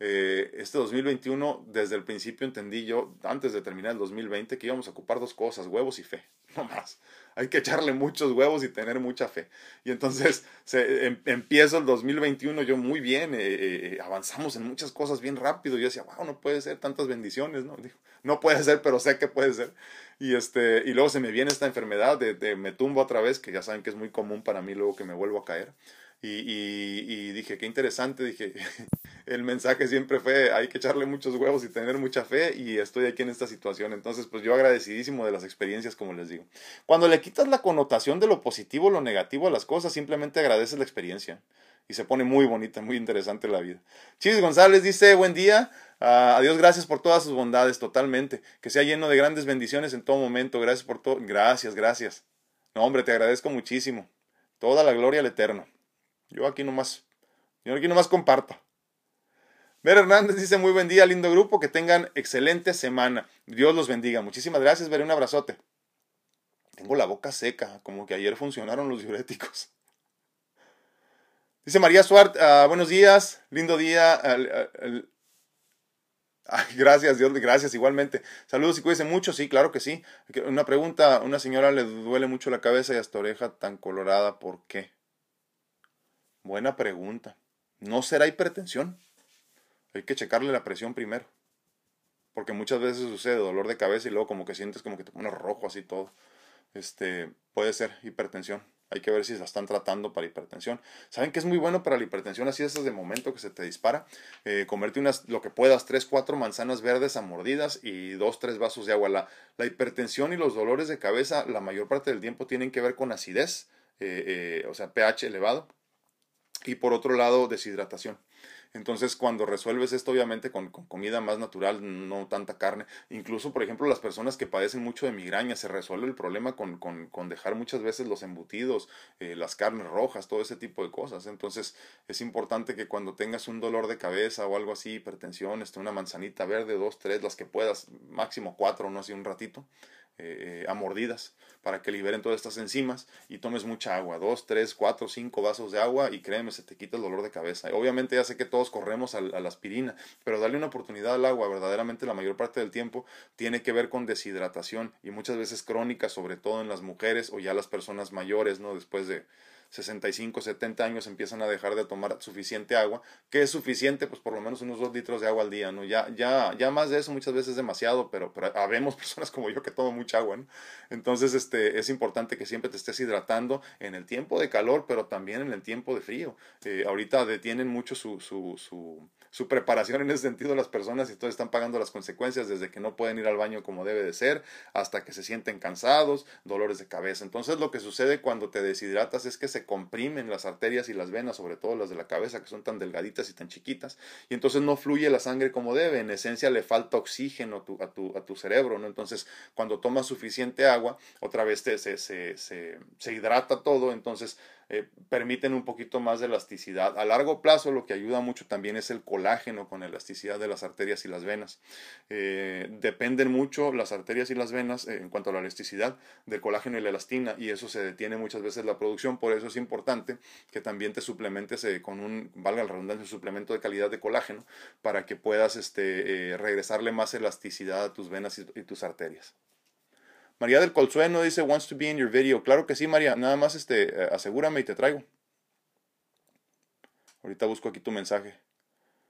Eh, este 2021, desde el principio entendí yo, antes de terminar el 2020, que íbamos a ocupar dos cosas, huevos y fe, no más. Hay que echarle muchos huevos y tener mucha fe. Y entonces se, em, empiezo el 2021 yo muy bien, eh, eh, avanzamos en muchas cosas bien rápido. Yo decía, wow, no puede ser tantas bendiciones, ¿no? no puede ser, pero sé que puede ser. Y, este, y luego se me viene esta enfermedad de, de me tumbo otra vez, que ya saben que es muy común para mí luego que me vuelvo a caer. Y, y, dije, qué interesante, dije, el mensaje siempre fue, hay que echarle muchos huevos y tener mucha fe y estoy aquí en esta situación. Entonces, pues yo agradecidísimo de las experiencias, como les digo. Cuando le quitas la connotación de lo positivo lo negativo a las cosas, simplemente agradeces la experiencia y se pone muy bonita, muy interesante la vida. Chis González dice, buen día, uh, adiós, gracias por todas sus bondades, totalmente, que sea lleno de grandes bendiciones en todo momento, gracias por todo, gracias, gracias. No, hombre, te agradezco muchísimo. Toda la gloria al Eterno. Yo aquí nomás, yo aquí nomás comparto. Ver Hernández dice muy buen día, lindo grupo, que tengan excelente semana. Dios los bendiga. Muchísimas gracias, Veré, un abrazote. Tengo la boca seca, como que ayer funcionaron los diuréticos. Dice María Suárez, ah, buenos días, lindo día. gracias, Dios, gracias igualmente. Saludos y cuídense mucho, sí, claro que sí. Una pregunta, una señora le duele mucho la cabeza y hasta oreja tan colorada, ¿por qué? Buena pregunta. ¿No será hipertensión? Hay que checarle la presión primero. Porque muchas veces sucede dolor de cabeza y luego como que sientes como que te pones rojo así todo. Este, puede ser hipertensión. Hay que ver si la están tratando para hipertensión. ¿Saben que es muy bueno para la hipertensión? Así es de momento que se te dispara. Eh, comerte unas, lo que puedas, tres, cuatro manzanas verdes a mordidas y dos, tres vasos de agua. La, la hipertensión y los dolores de cabeza la mayor parte del tiempo tienen que ver con acidez, eh, eh, o sea, pH elevado y por otro lado deshidratación. Entonces, cuando resuelves esto, obviamente, con, comida más natural, no tanta carne, incluso, por ejemplo, las personas que padecen mucho de migraña, se resuelve el problema con, con, con dejar muchas veces los embutidos, eh, las carnes rojas, todo ese tipo de cosas. Entonces, es importante que cuando tengas un dolor de cabeza o algo así, hipertensión, esté una manzanita verde, dos, tres, las que puedas, máximo cuatro, no así un ratito, eh, a mordidas para que liberen todas estas enzimas y tomes mucha agua, dos, tres, cuatro, cinco vasos de agua y créeme, se te quita el dolor de cabeza. Obviamente ya sé que corremos a, la aspirina, pero darle una oportunidad al agua, verdaderamente la mayor parte del tiempo tiene que ver con deshidratación y muchas veces crónica, sobre todo en las mujeres o ya las personas mayores, ¿no? Después de 65, 70 años empiezan a dejar de tomar suficiente agua, que es suficiente, pues por lo menos unos 2 litros de agua al día, ¿no? Ya, ya, ya más de eso muchas veces es demasiado, pero, pero habemos personas como yo que toman mucha agua, ¿no? Entonces, este, es importante que siempre te estés hidratando en el tiempo de calor, pero también en el tiempo de frío. Eh, ahorita detienen mucho su, su su preparación en ese sentido las personas y entonces están pagando las consecuencias desde que no pueden ir al baño como debe de ser hasta que se sienten cansados, dolores de cabeza. Entonces lo que sucede cuando te deshidratas es que se comprimen las arterias y las venas, sobre todo las de la cabeza que son tan delgaditas y tan chiquitas y entonces no fluye la sangre como debe. En esencia le falta oxígeno a tu, a tu, a tu cerebro, ¿no? Entonces cuando tomas suficiente agua, otra vez te, se, se, se, se hidrata todo, entonces eh, permiten un poquito más de elasticidad. A largo plazo lo que ayuda mucho también es el colágeno con elasticidad de las arterias y las venas. Eh, dependen mucho las arterias y las venas eh, en cuanto a la elasticidad del colágeno y la elastina y eso se detiene muchas veces la producción. Por eso es importante que también te suplementes con un, valga la redundancia, un suplemento de calidad de colágeno para que puedas este, regresarle más elasticidad a tus venas y tus arterias. María del Colsueno dice, wants to be in your video. Claro que sí, María. Nada más este, eh, asegúrame y te traigo. Ahorita busco aquí tu mensaje.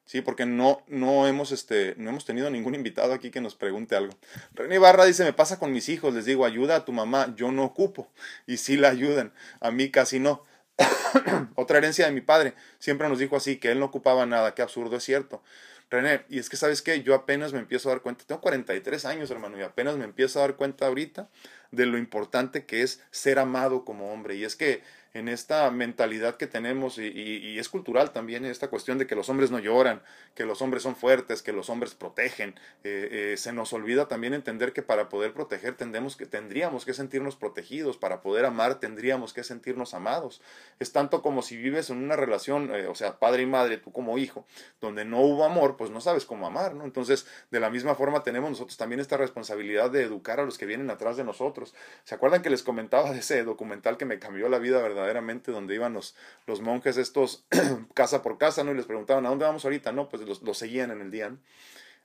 Sí, porque no, no, hemos, este, no hemos tenido ningún invitado aquí que nos pregunte algo. René Barra dice, me pasa con mis hijos, les digo, ayuda a tu mamá, yo no ocupo. Y sí la ayudan, a mí casi no. Otra herencia de mi padre, siempre nos dijo así, que él no ocupaba nada, qué absurdo es cierto. René, y es que sabes qué, yo apenas me empiezo a dar cuenta, tengo 43 años hermano, y apenas me empiezo a dar cuenta ahorita de lo importante que es ser amado como hombre. Y es que en esta mentalidad que tenemos y, es cultural también esta cuestión de que los hombres no lloran, que los hombres son fuertes, que los hombres protegen. Eh, eh, se nos olvida también entender que para poder proteger tendemos que, tendríamos que sentirnos protegidos, para poder amar tendríamos que sentirnos amados. Es tanto como si vives en una relación, eh, o sea, padre y madre, tú como hijo, donde no hubo amor, pues no sabes cómo amar, ¿no? Entonces, de la misma forma tenemos nosotros también esta responsabilidad de educar a los que vienen atrás de nosotros. ¿Se acuerdan que les comentaba de ese documental que me cambió la vida, verdad? Verdaderamente donde iban los, los monjes estos casa por casa, ¿no? Y les preguntaban, ¿a dónde vamos ahorita? No, pues los, seguían en el día,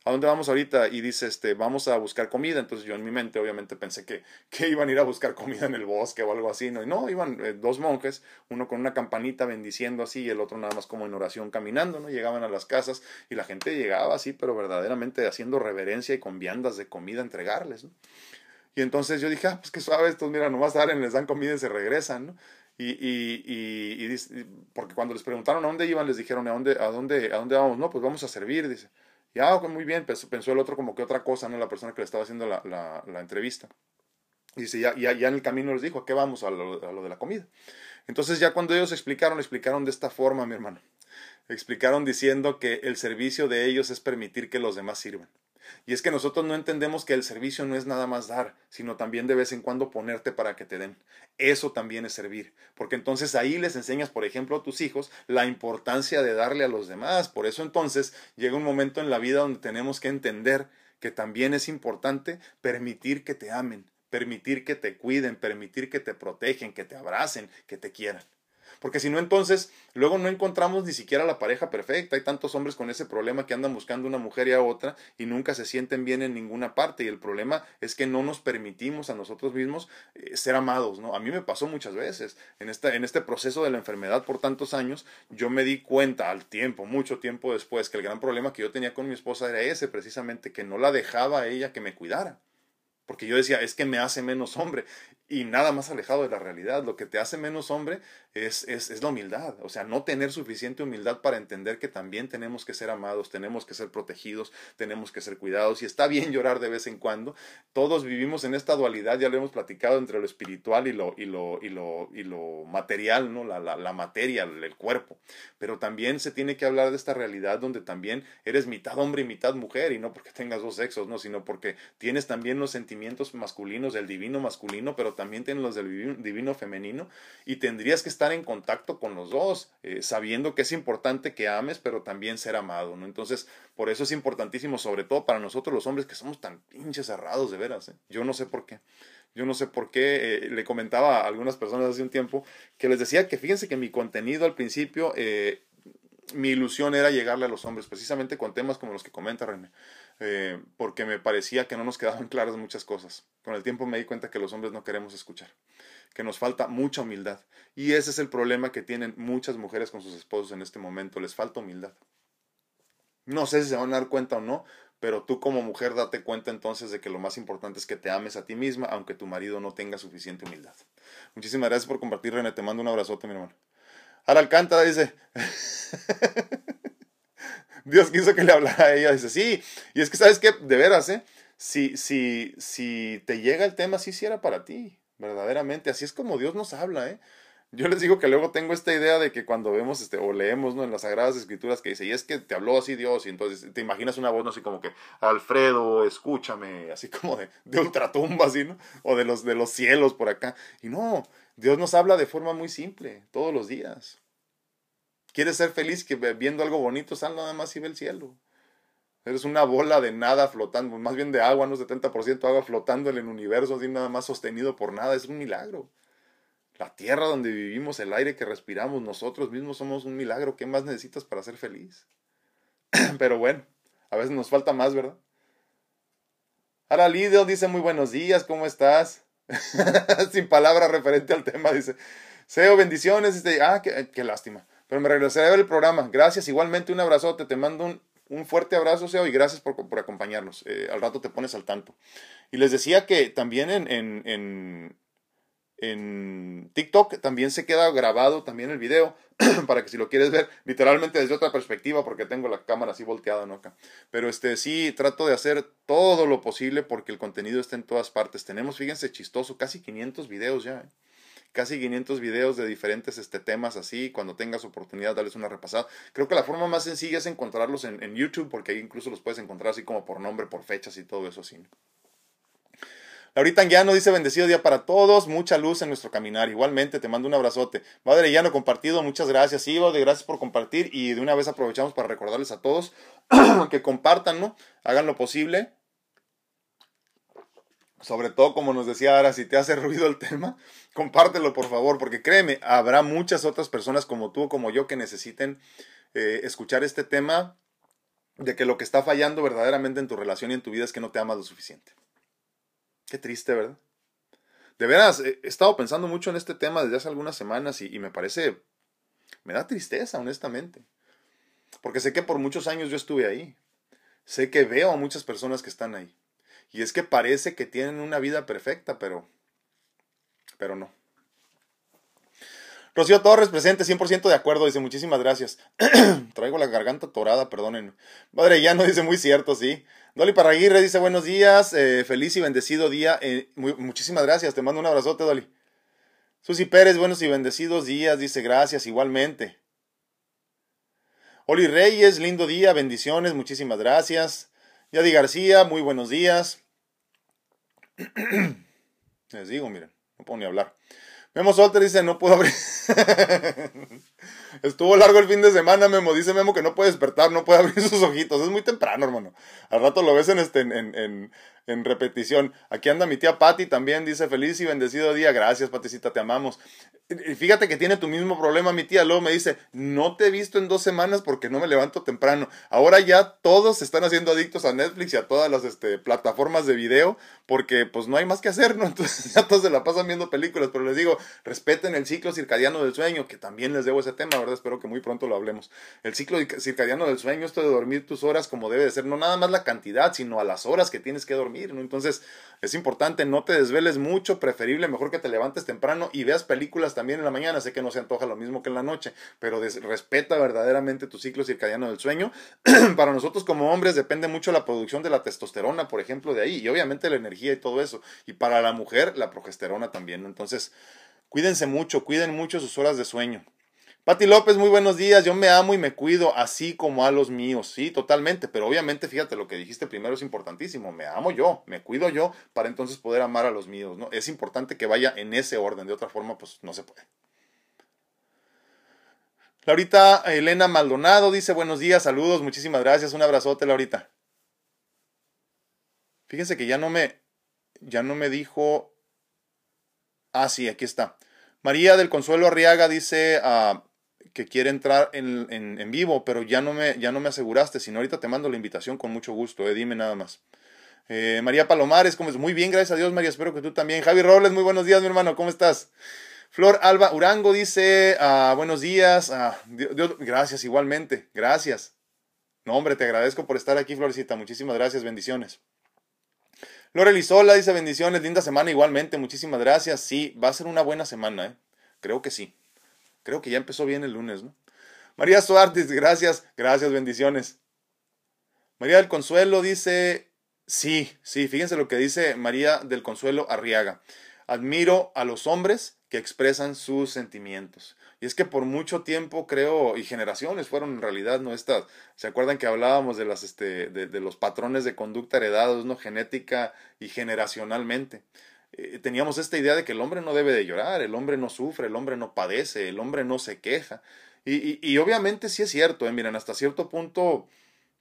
¿A dónde vamos ahorita? Y dice, este, vamos a buscar comida. Entonces yo en mi mente obviamente pensé que, que iban a ir a buscar comida en el bosque o algo así, ¿no? Y no, iban eh, dos monjes, uno con una campanita bendiciendo así y el otro nada más como en oración caminando, ¿no? Llegaban a las casas y la gente llegaba así, pero verdaderamente haciendo reverencia y con viandas de comida entregarles, ¿no? Y entonces yo dije, ah, pues qué suave estos, mira, nomás salen, les dan comida y se regresan, ¿no? Y, y, y, porque cuando les preguntaron a dónde iban, les dijeron, ¿a dónde, a dónde, a dónde vamos? No, pues vamos a servir, dice. Ya, ah, muy bien, pensó, el otro como que otra cosa, ¿no? La persona que le estaba haciendo la, la, entrevista. Dice, ya, ya, ya, en el camino les dijo, ¿a qué vamos? A lo, a lo de la comida. Entonces ya cuando ellos explicaron, explicaron de esta forma, mi hermano. Explicaron diciendo que el servicio de ellos es permitir que los demás sirvan. Y es que nosotros no entendemos que el servicio no es nada más dar, sino también de vez en cuando ponerte para que te den. Eso también es servir, porque entonces ahí les enseñas, por ejemplo, a tus hijos la importancia de darle a los demás. Por eso entonces llega un momento en la vida donde tenemos que entender que también es importante permitir que te amen, permitir que te cuiden, permitir que te protegen, que te abracen, que te quieran. Porque si no, entonces, luego no encontramos ni siquiera la pareja perfecta. Hay tantos hombres con ese problema que andan buscando una mujer y a otra y nunca se sienten bien en ninguna parte. Y el problema es que no nos permitimos a nosotros mismos eh, ser amados, ¿no? A mí me pasó muchas veces. En, esta, en este proceso de la enfermedad por tantos años, yo me di cuenta al tiempo, mucho tiempo después, que el gran problema que yo tenía con mi esposa era ese, precisamente, que no la dejaba a ella que me cuidara. Porque yo decía, es que me hace menos hombre y nada más alejado de la realidad. Lo que te hace menos hombre es, es, es, la humildad. O sea, no tener suficiente humildad para entender que también tenemos que ser amados, tenemos que ser protegidos, tenemos que ser cuidados. Y está bien llorar de vez en cuando. Todos vivimos en esta dualidad, ya lo hemos platicado, entre lo espiritual y lo, y lo, y lo, y lo material, ¿no? La, la, la materia, el cuerpo. Pero también se tiene que hablar de esta realidad donde también eres mitad hombre y mitad mujer. Y no porque tengas dos sexos, ¿no? Sino porque tienes también los sentimientos masculinos, del divino masculino, pero también tienen los del divino femenino y tendrías que estar en contacto con los dos, eh, sabiendo que es importante que ames, pero también ser amado, ¿no? Entonces, por eso es importantísimo, sobre todo para nosotros los hombres que somos tan pinches cerrados de veras, ¿eh? Yo no sé por qué. Yo no sé por qué, eh, le comentaba a algunas personas hace un tiempo que les decía que fíjense que mi contenido al principio, mi ilusión era llegarle a los hombres, precisamente con temas como los que comenta René. Eh, porque me parecía que no nos quedaban claras muchas cosas. Con el tiempo me di cuenta que los hombres no queremos escuchar, que nos falta mucha humildad. Y ese es el problema que tienen muchas mujeres con sus esposos en este momento, les falta humildad. No sé si se van a dar cuenta o no, pero tú como mujer date cuenta entonces de que lo más importante es que te ames a ti misma, aunque tu marido no tenga suficiente humildad. Muchísimas gracias por compartir, René. Te mando un abrazote, mi hermano. Ahora Alcántara dice. Dios quiso que le hablara a ella. Dice, sí. Y es que, ¿sabes qué? De veras, ¿eh? Si, si, si te llega el tema, sí, sí era para ti. Verdaderamente. Así es como Dios nos habla, ¿eh? Yo les digo que luego tengo esta idea de que cuando vemos este, o leemos ¿no? en las Sagradas Escrituras que dice, y es que te habló así Dios, y entonces te imaginas una voz ¿no? así como que, Alfredo, escúchame, así como de, de ultratumba, así, ¿no? O de los, de los cielos por acá. Y no, Dios nos habla de forma muy simple, todos los días. ¿Quieres ser feliz que viendo algo bonito, sal nada más y ve el cielo? Eres una bola de nada flotando, más bien de agua, no 70% agua flotando en el universo, sin nada más sostenido por nada, es un milagro. La tierra donde vivimos, el aire que respiramos, nosotros mismos somos un milagro. ¿Qué más necesitas para ser feliz? Pero bueno, a veces nos falta más, ¿verdad? Ahora Lidio dice muy buenos días, ¿cómo estás? Sin palabra referente al tema, dice. Seo, bendiciones. Ah, qué, qué lástima. pero me regresaré a ver el programa. Gracias, igualmente un abrazote, te mando un, un fuerte abrazo, Seo, y gracias por, por acompañarnos. Eh, al rato te pones al tanto. Y les decía que también en, en, en TikTok también se queda grabado también el video para que si lo quieres ver literalmente desde otra perspectiva porque tengo la cámara así volteada no acá pero este sí trato de hacer todo lo posible porque el contenido está en todas partes tenemos fíjense chistoso casi 500 videos ya ¿eh? casi 500 videos de diferentes este, temas así. Cuando tengas oportunidad, darles una repasada. Creo que la forma más sencilla es encontrarlos en, en YouTube, porque ahí incluso los puedes encontrar así como por nombre, por fechas y todo eso así. Laurita Anguiano dice bendecido día para todos, mucha luz en nuestro caminar. Igualmente, te mando un abrazote. Madre Llano compartido, muchas gracias. Sí, de gracias por compartir y de una vez aprovechamos para recordarles a todos que compartan, ¿no? Hagan lo posible. Sobre todo, como nos decía ahora, si te hace ruido el tema, compártelo por favor, porque créeme, habrá muchas otras personas como tú o como yo que necesiten eh, escuchar este tema de que lo que está fallando verdaderamente en tu relación y en tu vida es que no te amas lo suficiente. Qué triste, ¿verdad? De veras, he estado pensando mucho en este tema desde hace algunas semanas y, me parece, me da tristeza, honestamente. Porque sé que por muchos años yo estuve ahí. Sé que veo a muchas personas que están ahí. Y es que parece que tienen una vida perfecta, pero pero no. Rocío Torres, presente, 100% de acuerdo, dice, muchísimas gracias. Traigo la garganta torada, perdonen. Madre ya no dice, muy cierto, sí. Dolly Parraguirre dice, buenos días, eh, feliz y bendecido día. Eh, muchísimas gracias, te mando un abrazote, Dolly. Susi Pérez, buenos y bendecidos días, dice, gracias, igualmente. Oli Reyes, lindo día, bendiciones, muchísimas gracias. Yadi García, muy buenos días. Les digo, miren. No puedo ni hablar. Memo Solter dice, no puedo abrir. Estuvo largo el fin de semana, Memo. Dice Memo que no puede despertar, no puede abrir sus ojitos. Es muy temprano, hermano. Al rato lo ves en, este, en, en, en repetición. Aquí anda mi tía Patti también. Dice, feliz y bendecido día. Gracias, Paticita, te amamos. Fíjate que tiene tu mismo problema mi tía. Luego me dice, no te he visto en dos semanas porque no me levanto temprano. Ahora ya todos se están haciendo adictos a Netflix y a todas las este, plataformas de video porque pues no hay más que hacer, ¿no? Entonces ya todos se la pasan viendo películas. Pero les digo, respeten el ciclo circadiano del sueño, que también les debo ese tema, ¿verdad? Espero que muy pronto lo hablemos. El ciclo circadiano del sueño, esto de dormir tus horas como debe de ser, no nada más la cantidad, sino a las horas que tienes que dormir, ¿no? Entonces es importante, no te desveles mucho, preferible, mejor que te levantes temprano y veas películas también en la mañana. Sé que no se antoja lo mismo que en la noche, pero respeta verdaderamente tu ciclo circadiano del sueño. Para nosotros como hombres depende mucho la producción de la testosterona, por ejemplo, de ahí, y obviamente la energía y todo eso. Y para la mujer, la progesterona también. Entonces, cuídense mucho, cuiden mucho sus horas de sueño. Pati López, muy buenos días. Yo me amo y me cuido así como a los míos. Sí, totalmente. Pero obviamente, fíjate, lo que dijiste primero es importantísimo. Me amo yo, me cuido yo para entonces poder amar a los míos. ¿no? Es importante que vaya en ese orden. De otra forma, pues no se puede. Laurita Elena Maldonado dice buenos días, saludos, muchísimas gracias. Un abrazote, Laurita. Fíjense que ya no me, ya no me dijo. Ah, sí, aquí está. María del Consuelo Arriaga dice, ah, que quiere entrar en, en, vivo, pero ya no, me, ya no me aseguraste, sino ahorita te mando la invitación con mucho gusto, eh, dime nada más. Eh, María Palomares, ¿cómo es? Muy bien, gracias a Dios, María, espero que tú también. Javi Robles, muy buenos días, mi hermano, ¿cómo estás? Flor Alba Urango dice, ah, buenos días, ah, gracias igualmente, gracias. No, hombre, te agradezco por estar aquí, Florecita, muchísimas gracias, bendiciones. Lore Lizola dice bendiciones, linda semana igualmente, muchísimas gracias. Sí, va a ser una buena semana, ¿eh? creo que sí. Creo que ya empezó bien el lunes, ¿no? María Suárez, gracias, gracias, bendiciones. María del Consuelo dice, sí, sí, fíjense lo que dice María del Consuelo Arriaga. Admiro a los hombres que expresan sus sentimientos. Y es que por mucho tiempo creo, y generaciones fueron en realidad, ¿no? Estas, ¿se acuerdan que hablábamos de, las, este, de, de los patrones de conducta heredados, ¿no? Genética y generacionalmente. Eh, teníamos esta idea de que el hombre no debe de llorar, el hombre no sufre, el hombre no padece, el hombre no se queja. Y, y, obviamente sí es cierto, ¿eh? miren, hasta cierto punto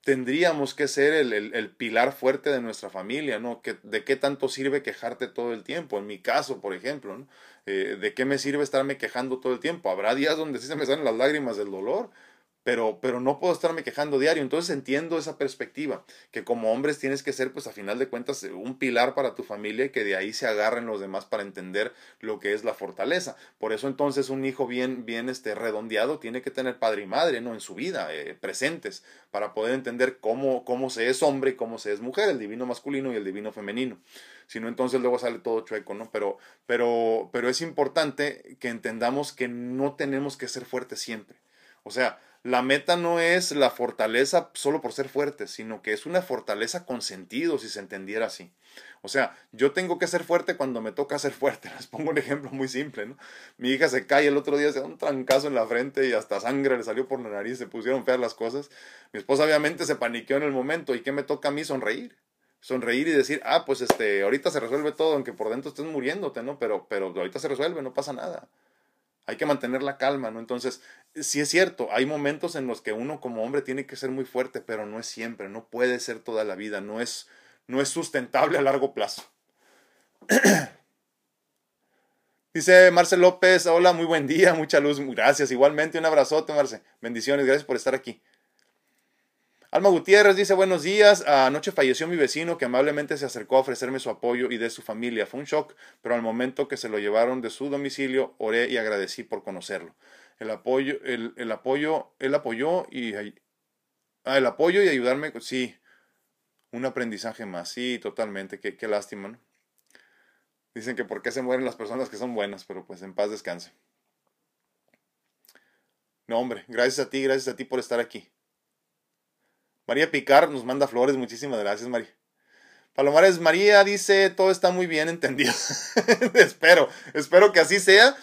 tendríamos que ser el, el, pilar fuerte de nuestra familia, ¿no? ¿De qué tanto sirve quejarte todo el tiempo? En mi caso, por ejemplo. Eh, ¿De qué me sirve estarme quejando todo el tiempo? Habrá días donde sí se me salen las lágrimas del dolor, pero, pero no puedo estarme quejando diario. Entonces entiendo esa perspectiva, que como hombres tienes que ser, pues a final de cuentas, un pilar para tu familia y que de ahí se agarren los demás para entender lo que es la fortaleza. Por eso entonces un hijo bien, bien este, redondeado tiene que tener padre y madre, ¿no? En su vida, eh, presentes, para poder entender cómo, cómo se es hombre y cómo se es mujer, el divino masculino y el divino femenino. Si no, entonces luego sale todo chueco, ¿no? Pero, pero, pero es importante que entendamos que no tenemos que ser fuertes siempre. O sea, la meta no es la fortaleza solo por ser fuerte, sino que es una fortaleza con sentido, si se entendiera así. O sea, yo tengo que ser fuerte cuando me toca ser fuerte. Les pongo un ejemplo muy simple, ¿no? Mi hija se cae el otro día, se da un trancazo en la frente y hasta sangre le salió por la nariz, se pusieron feas las cosas. Mi esposa obviamente se paniqueó en el momento. ¿Y qué me toca a mí? Sonreír. Sonreír y decir, ah, pues este, ahorita se resuelve todo, aunque por dentro estés muriéndote, ¿no? Pero, pero ahorita se resuelve, no pasa nada. Hay que mantener la calma, ¿no? Entonces, sí es cierto, hay momentos en los que uno como hombre tiene que ser muy fuerte, pero no es siempre, no puede ser toda la vida, no es, no es sustentable a largo plazo. Dice Marce López, hola, muy buen día, mucha luz, gracias. Igualmente, un abrazote, Marce. Bendiciones, gracias por estar aquí. Alma Gutiérrez dice buenos días. Anoche falleció mi vecino que amablemente se acercó a ofrecerme su apoyo y de su familia. Fue un shock, pero al momento que se lo llevaron de su domicilio, oré y agradecí por conocerlo. El apoyo, el, el apoyo, él apoyó y ah, el apoyo y ayudarme, sí, un aprendizaje más, sí, totalmente, qué, qué lástima, ¿no? Dicen que por qué se mueren las personas que son buenas, pero pues en paz descanse. No, hombre, gracias a ti, gracias a ti por estar aquí. María Picar nos manda flores, muchísimas gracias, María. Palomares María dice, todo está muy bien entendido. espero, espero que así sea.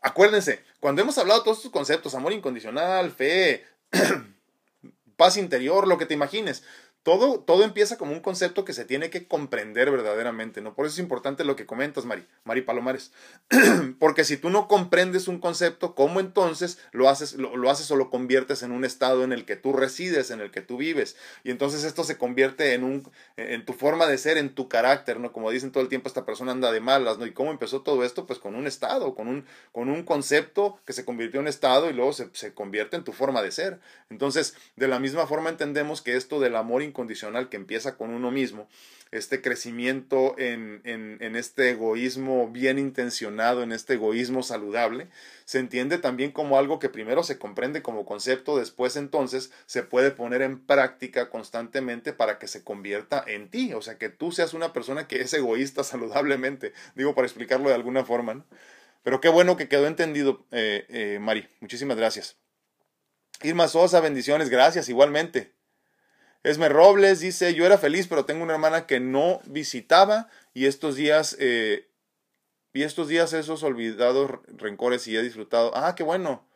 Acuérdense, cuando hemos hablado de todos estos conceptos, amor incondicional, fe, paz interior, lo que te imagines, todo, todo empieza como un concepto que se tiene que comprender verdaderamente, ¿no? Por eso es importante lo que comentas, Mari, Mari Palomares. Porque si tú no comprendes un concepto, ¿cómo entonces lo haces, lo, haces o lo conviertes en un estado en el que tú resides, en el que tú vives? Y entonces esto se convierte en, un, en tu forma de ser, en tu carácter, ¿no? Como dicen todo el tiempo, esta persona anda de malas, ¿no? ¿Y cómo empezó todo esto? Pues con un estado, con un, con un concepto que se convirtió en estado y luego se, se convierte en tu forma de ser. Entonces, de la misma forma entendemos que esto del amor incondicional que empieza con uno mismo, este crecimiento en, en, este egoísmo bien intencionado, en este egoísmo saludable, se entiende también como algo que primero se comprende como concepto, después entonces se puede poner en práctica constantemente para que se convierta en ti, o sea, que tú seas una persona que es egoísta saludablemente, digo para explicarlo de alguna forma, Pero qué bueno que quedó entendido, eh, eh, Mari. Muchísimas gracias. Irma Sosa, bendiciones, gracias, igualmente. Esme Robles dice, yo era feliz, pero tengo una hermana que no visitaba y estos días, eh, y estos días esos olvidados rencores y he disfrutado. Ah, qué bueno.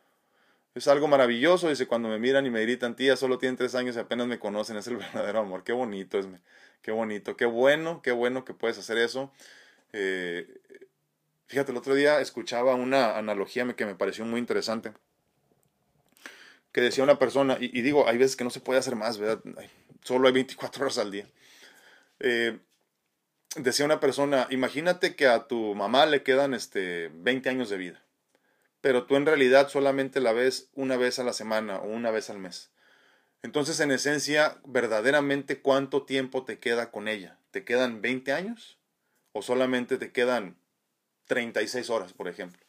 Es algo maravilloso. Dice, cuando me miran y me gritan, tía, solo tienen tres años y apenas me conocen. Es el verdadero amor. Qué bonito, Esme. Qué bonito. Qué bueno, qué bueno que puedes hacer eso. Eh, fíjate, el otro día escuchaba una analogía que me pareció muy interesante que decía una persona, y, digo, hay veces que no se puede hacer más, ¿verdad? Solo hay 24 horas al día. Eh, decía una persona, imagínate que a tu mamá le quedan este, 20 años de vida, pero tú en realidad solamente la ves una vez a la semana o una vez al mes. Entonces, en esencia, verdaderamente, ¿cuánto tiempo te queda con ella? ¿Te quedan 20 años? ¿O solamente te quedan 36 horas, por ejemplo?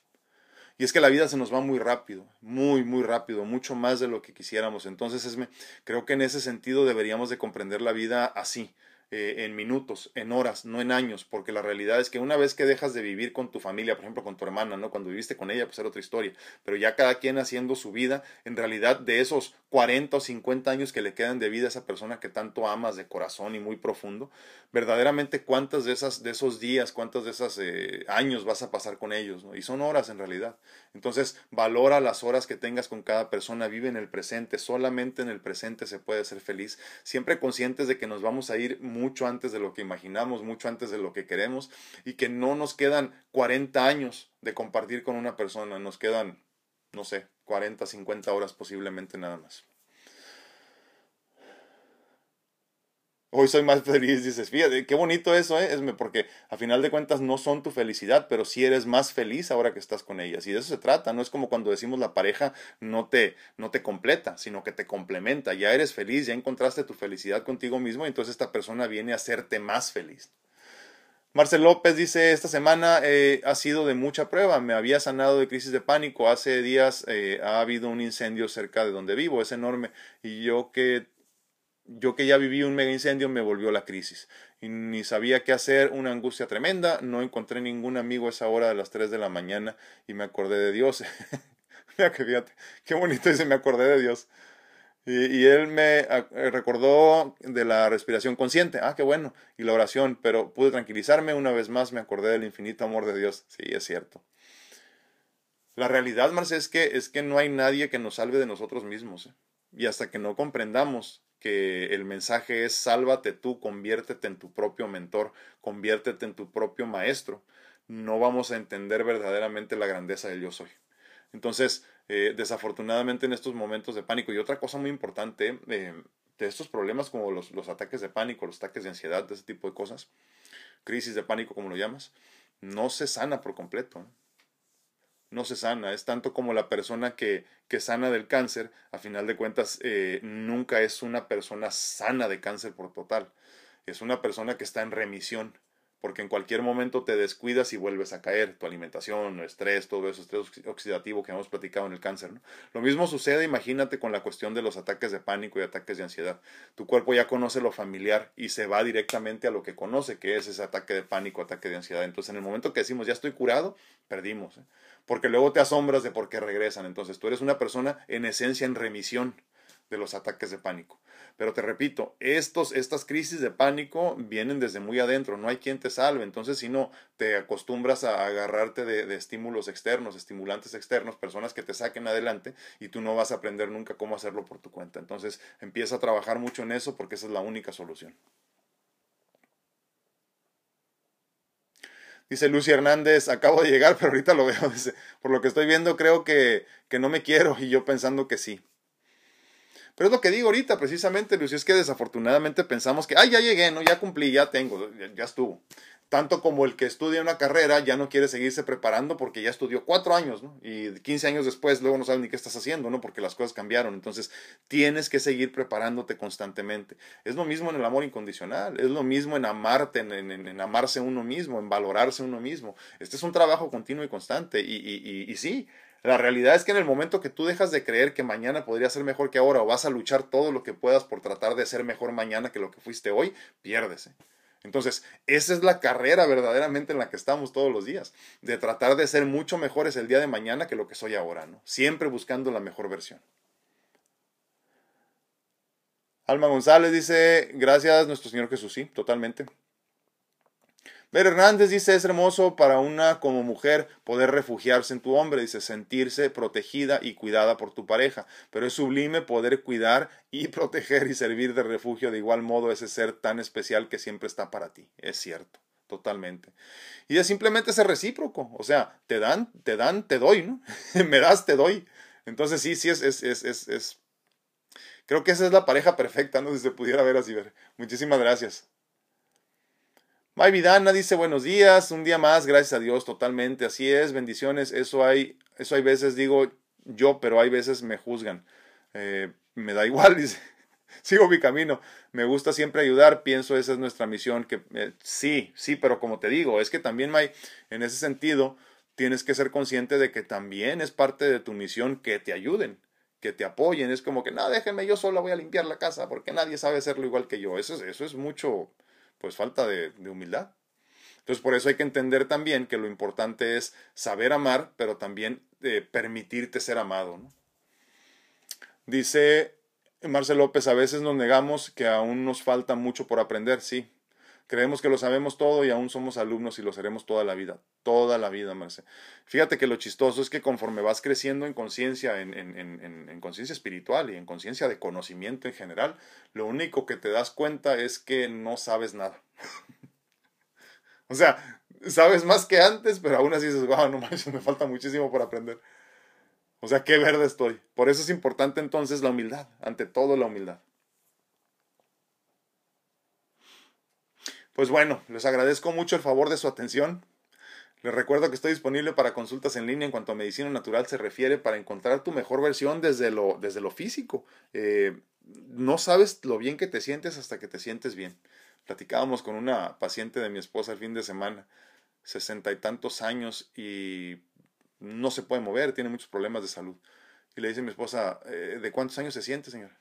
Y es que la vida se nos va muy rápido, muy, muy rápido, mucho más de lo que quisiéramos. Entonces, es, creo que en ese sentido deberíamos de comprender la vida así. Eh, en minutos, en horas, no en años, porque la realidad es que una vez que dejas de vivir con tu familia, por ejemplo con tu hermana, ¿no? Cuando viviste con ella, pues era otra historia, pero ya cada quien haciendo su vida, en realidad de esos 40 o 50 años que le quedan de vida a esa persona que tanto amas de corazón y muy profundo, verdaderamente cuántas de esas de esos días, cuántos de esos eh, años vas a pasar con ellos, ¿no? Y son horas en realidad. Entonces, valora las horas que tengas con cada persona, vive en el presente, solamente en el presente se puede ser feliz, siempre conscientes de que nos vamos a ir mucho antes de lo que imaginamos, mucho antes de lo que queremos y que no nos quedan 40 años de compartir con una persona, nos quedan, no sé, 40, 50 horas posiblemente nada más. Hoy soy más feliz, dices, fíjate, qué bonito eso, ¿eh? Es porque a final de cuentas no son tu felicidad, pero sí eres más feliz ahora que estás con ellas. Y de eso se trata, no es como cuando decimos la pareja no te, no te completa, sino que te complementa. Ya eres feliz, ya encontraste tu felicidad contigo mismo, y entonces esta persona viene a hacerte más feliz. Marcel López dice, esta semana eh, ha sido de mucha prueba, me había sanado de crisis de pánico, hace días eh, ha habido un incendio cerca de donde vivo, es enorme, y yo que yo que ya viví un mega incendio me volvió la crisis y ni sabía qué hacer, una angustia tremenda, no encontré ningún amigo a esa hora de las 3 de la mañana y me acordé de Dios. Mira que fíjate, qué bonito dice, me acordé de Dios. Y, él me ah, recordó de la respiración consciente, ah, qué bueno, y la oración, pero pude tranquilizarme, una vez más me acordé del infinito amor de Dios, sí, es cierto. La realidad, Marce, es que, es que no hay nadie que nos salve de nosotros mismos. ¿eh? Y hasta que no comprendamos que el mensaje es sálvate tú, conviértete en tu propio mentor, conviértete en tu propio maestro, no vamos a entender verdaderamente la grandeza del yo soy. Entonces, eh, desafortunadamente en estos momentos de pánico, y otra cosa muy importante eh, de estos problemas como los, los, ataques de pánico, los ataques de ansiedad, de ese tipo de cosas, crisis de pánico como lo llamas, no se sana por completo se sana. Es tanto como la persona que, que sana del cáncer, a final de cuentas, eh, nunca es una persona sana de cáncer por total. Es una persona que está en remisión porque en cualquier momento te descuidas y vuelves a caer, tu alimentación, estrés, todo eso, estrés oxidativo que hemos platicado en el cáncer. ¿no? Lo mismo sucede, imagínate, con la cuestión de los ataques de pánico y ataques de ansiedad. Tu cuerpo ya conoce lo familiar y se va directamente a lo que conoce, que es ese ataque de pánico, ataque de ansiedad. Entonces, en el momento que decimos, ya estoy curado, perdimos. ¿eh? Porque luego te asombras de por qué regresan. Entonces, tú eres una persona en esencia en remisión de los ataques de pánico. Pero te repito, estos, estas crisis de pánico vienen desde muy adentro, no hay quien te salve. Entonces, si no te acostumbras a agarrarte de, estímulos externos, estimulantes externos, personas que te saquen adelante y tú no vas a aprender nunca cómo hacerlo por tu cuenta. Entonces, empieza a trabajar mucho en eso porque esa es la única solución. Dice Lucy Hernández, acabo de llegar, pero ahorita lo veo. Dice, por lo que estoy viendo, creo que, que no me quiero y yo pensando que sí. Pero es lo que digo ahorita, precisamente, Lucio, es que desafortunadamente pensamos que, ay, ya llegué, ¿no? Ya cumplí, ya tengo, ya, estuvo. Tanto como el que estudia una carrera ya no quiere seguirse preparando porque ya estudió cuatro años, ¿no? Y 15 años después luego no sabe ni qué estás haciendo, ¿no? Porque las cosas cambiaron. Entonces, tienes que seguir preparándote constantemente. Es lo mismo en el amor incondicional, es lo mismo en amarte, en, en, amarse uno mismo, en valorarse uno mismo. Este es un trabajo continuo y constante. Y, y, y, y sí, la realidad es que en el momento que tú dejas de creer que mañana podría ser mejor que ahora o vas a luchar todo lo que puedas por tratar de ser mejor mañana que lo que fuiste hoy, piérdese. Entonces, esa es la carrera verdaderamente en la que estamos todos los días, de tratar de ser mucho mejores el día de mañana que lo que soy ahora, ¿no? Siempre buscando la mejor versión. Alma González dice, gracias nuestro Señor Jesús, sí, totalmente. Ver Hernández dice, es hermoso para una como mujer poder refugiarse en tu hombre, dice, sentirse protegida y cuidada por tu pareja, pero es sublime poder cuidar y proteger y servir de refugio de igual modo ese ser tan especial que siempre está para ti. Es cierto, totalmente. Y es simplemente ser recíproco, o sea, te dan, te dan, te doy, ¿no? Me das, te doy. Entonces sí, sí, es, es, es, es, es... Creo que esa es la pareja perfecta, ¿no? Si se pudiera ver así, ver. Muchísimas gracias. Vidana dice buenos días, un día más, gracias a Dios, totalmente, así es, bendiciones, eso hay, eso hay veces digo yo, pero hay veces me juzgan, eh, me da igual, dice, sigo mi camino, me gusta siempre ayudar, pienso esa es nuestra misión, que eh, sí, sí, pero como te digo, es que también May, en ese sentido, tienes que ser consciente de que también es parte de tu misión que te ayuden, que te apoyen, es como que, no, déjenme, yo solo voy a limpiar la casa, porque nadie sabe hacerlo igual que yo, eso es, eso es mucho pues falta de, humildad. Entonces por eso hay que entender también que lo importante es saber amar, pero también eh, permitirte ser amado. Dice Marcel López, a veces nos negamos que aún nos falta mucho por aprender, sí, Creemos que lo sabemos todo y aún somos alumnos y lo seremos toda la vida, toda la vida, Marce. Fíjate que lo chistoso es que conforme vas creciendo en conciencia, en, en, en, en conciencia espiritual y en conciencia de conocimiento en general, lo único que te das cuenta es que no sabes nada. o sea, sabes más que antes, pero aún así dices, wow, no manches, me falta muchísimo por aprender. O sea, qué verde estoy. Por eso es importante entonces la humildad, ante todo la humildad. Pues bueno, les agradezco mucho el favor de su atención. Les recuerdo que estoy disponible para consultas en línea en cuanto a medicina natural se refiere para encontrar tu mejor versión desde lo, desde lo físico. Eh, no sabes lo bien que te sientes hasta que te sientes bien. Platicábamos con una paciente de mi esposa el fin de semana, sesenta y tantos años y no se puede mover, tiene muchos problemas de salud. Y le dice a mi esposa, eh, ¿de cuántos años se siente, señora?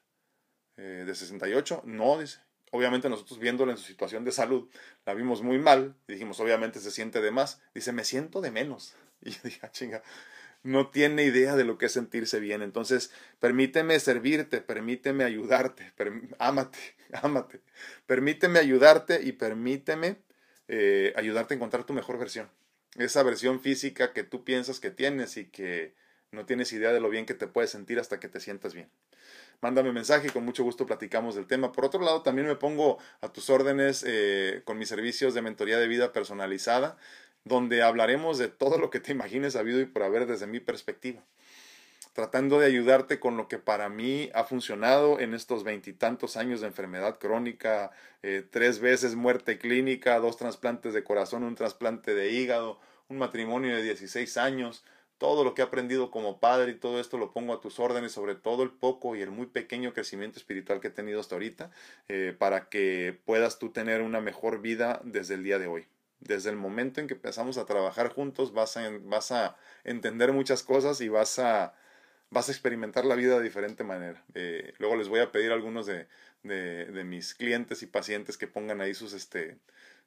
Eh, ¿De 68? No, dice obviamente nosotros viéndola en su situación de salud, la vimos muy mal, y dijimos, obviamente se siente de más. Dice, me siento de menos. Y yo dije, ah, chinga, no tiene idea de lo que es sentirse bien. Entonces, permíteme servirte, permíteme ayudarte, ámate, ámate. Permíteme ayudarte y permíteme eh, ayudarte a encontrar tu mejor versión. Esa versión física que tú piensas que tienes y que no tienes idea de lo bien que te puedes sentir hasta que te sientas bien mándame mensaje y con mucho gusto platicamos del tema. Por otro lado, también me pongo a tus órdenes eh, con mis servicios de mentoría de vida personalizada, donde hablaremos de todo lo que te imagines habido y por haber desde mi perspectiva tratando de ayudarte con lo que para mí ha funcionado en estos veintitantos años de enfermedad crónica, eh, tres veces muerte clínica, dos trasplantes de corazón, un trasplante de hígado, un matrimonio de 16 años, todo lo que he aprendido como padre y todo esto lo pongo a tus órdenes, sobre todo el poco y el muy pequeño crecimiento espiritual que he tenido hasta ahorita, eh, para que puedas tú tener una mejor vida desde el día de hoy. Desde el momento en que empezamos a trabajar juntos vas a, vas a entender muchas cosas y vas a, vas a experimentar la vida de diferente manera. Eh, luego les voy a pedir a algunos de, de, de mis clientes y pacientes que pongan ahí sus, este,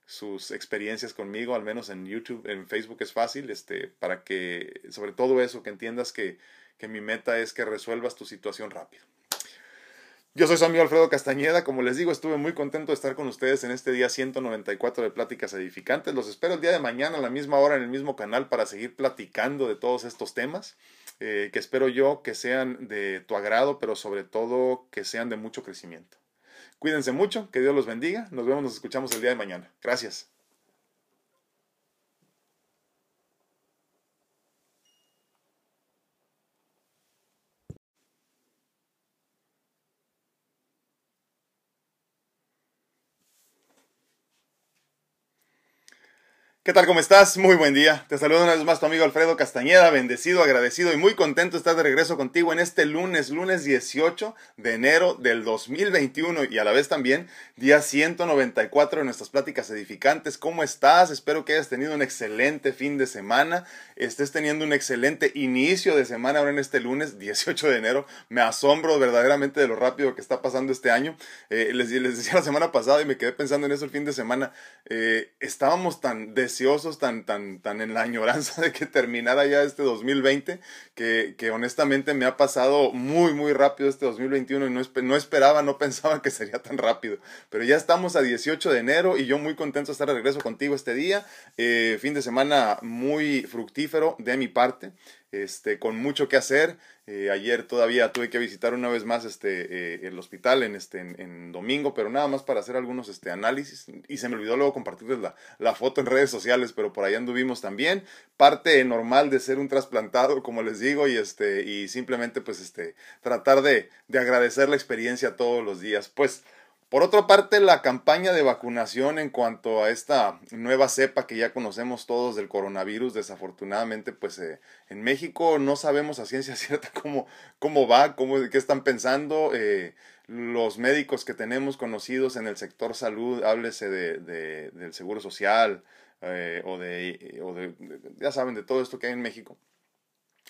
sus experiencias conmigo, al menos en YouTube, en Facebook es fácil, este, para que, sobre todo eso, que entiendas que, que mi meta es que resuelvas tu situación rápido. Yo soy su amigo Alfredo Castañeda, como les digo, estuve muy contento de estar con ustedes en este día 194 de Pláticas Edificantes. Los espero el día de mañana a la misma hora en el mismo canal para seguir platicando de todos estos temas, eh, que espero yo que sean de tu agrado, pero sobre todo que sean de mucho crecimiento. Cuídense mucho, que Dios los bendiga. Nos vemos, nos escuchamos el día de mañana. Gracias. ¿Qué tal? ¿Cómo estás? Muy buen día. Te saludo una vez más tu amigo Alfredo Castañeda, bendecido, agradecido y muy contento de estar de regreso contigo en este lunes, lunes 18 de enero del 2021 y a la vez también día 194 de nuestras pláticas edificantes. ¿Cómo estás? Espero que hayas tenido un excelente fin de semana, estés teniendo un excelente inicio de semana ahora en este lunes 18 de enero. Me asombro verdaderamente de lo rápido que está pasando este año. Eh, les, decía la semana pasada y me quedé pensando en eso el fin de semana. Eh, estábamos tan tan, tan, tan en la añoranza de que terminara ya este 2020, que, que honestamente me ha pasado muy, muy rápido este 2021 y no, no esperaba, no pensaba que sería tan rápido. Pero ya estamos a 18 de enero y yo muy contento de estar de regreso contigo este día. Eh, fin de semana muy fructífero de mi parte este, con mucho que hacer. Eh, ayer todavía tuve que visitar una vez más este, eh, el hospital en, este, en, domingo, pero nada más para hacer algunos este, análisis. Y se me olvidó luego compartirles la, la foto en redes sociales, pero por ahí anduvimos también. Parte normal de ser un trasplantado, como les digo, y, este, y simplemente pues este, tratar de, de agradecer la experiencia todos los días. Pues por otra parte, la campaña de vacunación en cuanto a esta nueva cepa que ya conocemos todos del coronavirus, desafortunadamente, pues eh, en México no sabemos a ciencia cierta cómo, cómo va, cómo, qué están pensando. Eh, los médicos que tenemos conocidos en el sector salud, háblese de, del seguro social eh, o, de, o de, ya saben, de todo esto que hay en México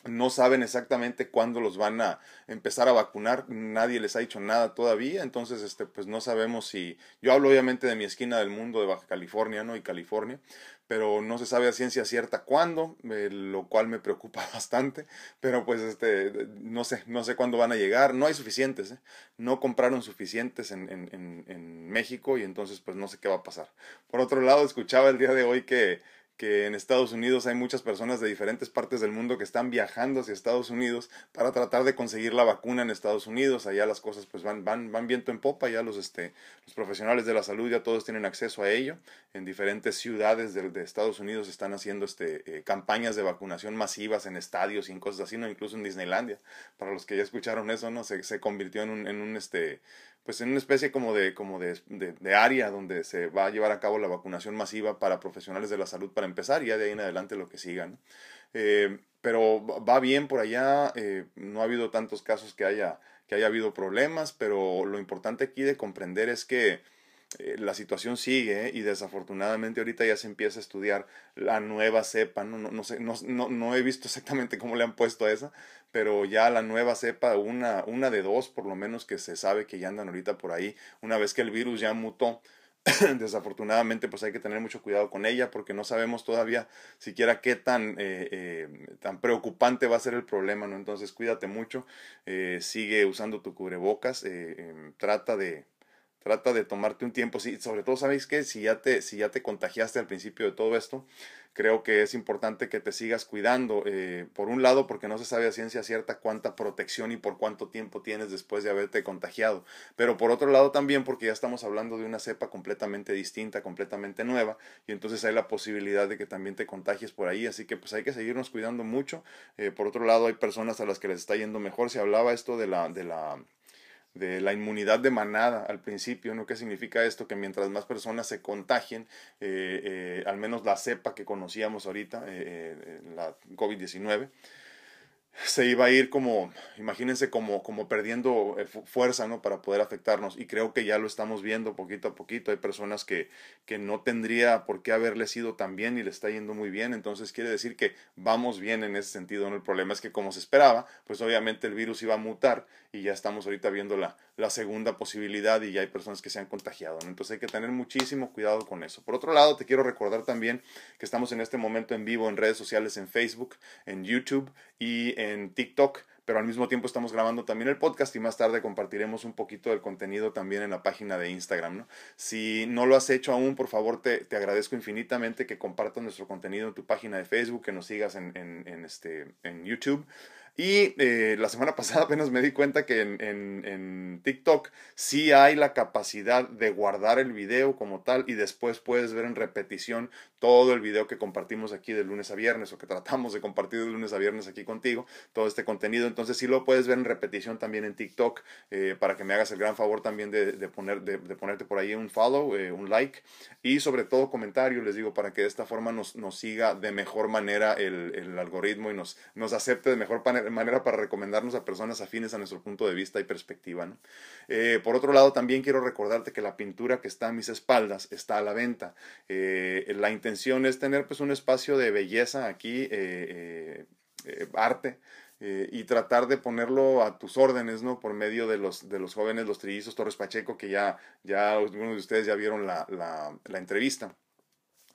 no saben exactamente cuándo los van a empezar a vacunar, nadie les ha dicho nada todavía, entonces este pues no sabemos si yo hablo obviamente de mi esquina del mundo de Baja California, ¿no? y California, pero no se sabe a ciencia cierta cuándo, eh, lo cual me preocupa bastante, pero pues este no sé, no sé cuándo van a llegar, no hay suficientes, ¿eh? no compraron suficientes en, en, en México y entonces pues no sé qué va a pasar. Por otro lado, escuchaba el día de hoy que que en Estados Unidos hay muchas personas de diferentes partes del mundo que están viajando hacia Estados Unidos para tratar de conseguir la vacuna en Estados Unidos. Allá las cosas pues van, van, van viento en popa, ya los, este, los profesionales de la salud ya todos tienen acceso a ello. En diferentes ciudades de, de Estados Unidos están haciendo este, eh, campañas de vacunación masivas en estadios y en cosas así, no incluso en Disneylandia. Para los que ya escucharon eso, ¿no? Se, se convirtió en un, en un este, pues en una especie como de, como de, de, área donde se va a llevar a cabo la vacunación masiva para profesionales de la salud para empezar y ya de ahí en adelante lo que sigan. Eh, pero va bien por allá, eh, no ha habido tantos casos que haya, que haya habido problemas, pero lo importante aquí de comprender es que eh, la situación sigue y desafortunadamente ahorita ya se empieza a estudiar la nueva cepa, no, no, no, sé, no, no, he visto exactamente cómo le han puesto a esa, pero ya la nueva cepa, una, una de dos por lo menos que se sabe que ya andan ahorita por ahí, una vez que el virus ya mutó, desafortunadamente pues hay que tener mucho cuidado con ella porque no sabemos todavía siquiera qué tan, eh, eh, tan preocupante va a ser el problema, ¿no? Entonces cuídate mucho, sigue usando tu cubrebocas, em, trata de trata de tomarte un tiempo, sí, sobre todo sabéis que si ya te, si ya te contagiaste al principio de todo esto, creo que es importante que te sigas cuidando, eh, por un lado porque no se sabe a ciencia cierta cuánta protección y por cuánto tiempo tienes después de haberte contagiado, pero por otro lado también porque ya estamos hablando de una cepa completamente distinta, completamente nueva, y entonces hay la posibilidad de que también te contagies por ahí, así que pues hay que seguirnos cuidando mucho, eh, por otro lado hay personas a las que les está yendo mejor, se hablaba esto de la, de la de la inmunidad de manada al principio, ¿no? ¿Qué significa esto? Que mientras más personas se contagien, eh, eh, al menos la cepa que conocíamos ahorita, eh, la COVID-19, se iba a ir como, imagínense, como, como perdiendo eh, fuerza, ¿no? Para poder afectarnos. Y creo que ya lo estamos viendo poquito a poquito. Hay personas que, que no tendría por qué haberle sido tan bien y le está yendo muy bien. Entonces quiere decir que vamos bien en ese sentido. ¿no? El problema es que como se esperaba, pues obviamente el virus iba a mutar y ya estamos ahorita viendo la, la segunda posibilidad y ya hay personas que se han contagiado. ¿no? Entonces hay que tener muchísimo cuidado con eso. Por otro lado, te quiero recordar también que estamos en este momento en vivo en redes sociales, en Facebook, en YouTube y en en TikTok, pero al mismo tiempo estamos grabando también el podcast y más tarde compartiremos un poquito del contenido también en la página de Instagram. ¿no? Si no lo has hecho aún, por favor te, te agradezco infinitamente que compartas nuestro contenido en tu página de Facebook, que nos sigas en, en, en este, en YouTube. Y eh, la semana pasada apenas me di cuenta que en, en, en, TikTok sí hay la capacidad de guardar el video como tal y después puedes ver en repetición todo el video que compartimos aquí de lunes a viernes o que tratamos de compartir de lunes a viernes aquí contigo, todo este contenido. Entonces sí lo puedes ver en repetición también en TikTok eh, para que me hagas el gran favor también de, de poner, de, de, ponerte por ahí un follow, eh, un like y sobre todo comentario, les digo, para que de esta forma nos, nos siga de mejor manera el, el algoritmo y nos, nos acepte de mejor manera manera para recomendarnos a personas afines a nuestro punto de vista y perspectiva. Eh, por otro lado, también quiero recordarte que la pintura que está a mis espaldas está a la venta. Eh, la intención es tener pues un espacio de belleza aquí, eh, arte. y tratar de ponerlo a tus órdenes, ¿no? Por medio de los, de los jóvenes, los trillizos Torres Pacheco, que ya, ya algunos de ustedes ya vieron la, la entrevista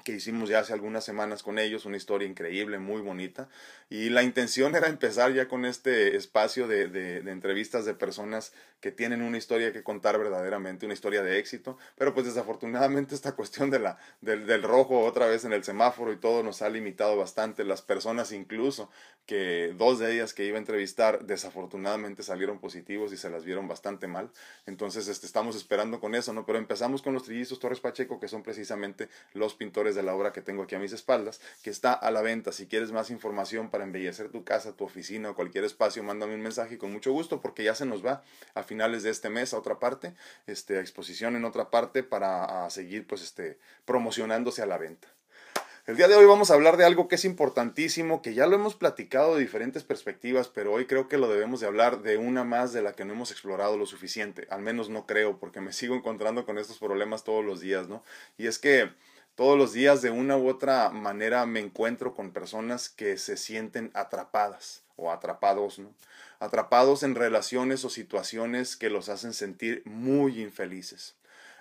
que hicimos ya hace algunas semanas con ellos, una historia increíble, muy bonita. Y la intención era empezar ya con este espacio de, de, de, entrevistas de personas que tienen una historia que contar verdaderamente, una historia de éxito. Pero pues desafortunadamente esta cuestión de la, del, del rojo otra vez en el semáforo y todo nos ha limitado bastante. Las personas incluso, que dos de ellas que iba a entrevistar desafortunadamente salieron positivos y se las vieron bastante mal. Entonces este, estamos esperando con eso, ¿no? Pero empezamos con los trillizos Torres Pacheco, que son precisamente los pintores de la obra que tengo aquí a mis espaldas, que está a la venta. Si quieres más información para embellecer tu casa, tu oficina o cualquier espacio, mándame un mensaje con mucho gusto porque ya se nos va a finales de este mes a otra parte, este, a exposición en otra parte para seguir pues este, promocionándose a la venta. El día de hoy vamos a hablar de algo que es importantísimo, que ya lo hemos platicado de diferentes perspectivas, pero hoy creo que lo debemos de hablar de una más de la que no hemos explorado lo suficiente. Al menos no creo, porque me sigo encontrando con estos problemas todos los días, ¿no? Y es que todos los días de una u otra manera me encuentro con personas que se sienten atrapadas o atrapados, ¿no? Atrapados en relaciones o situaciones que los hacen sentir muy infelices.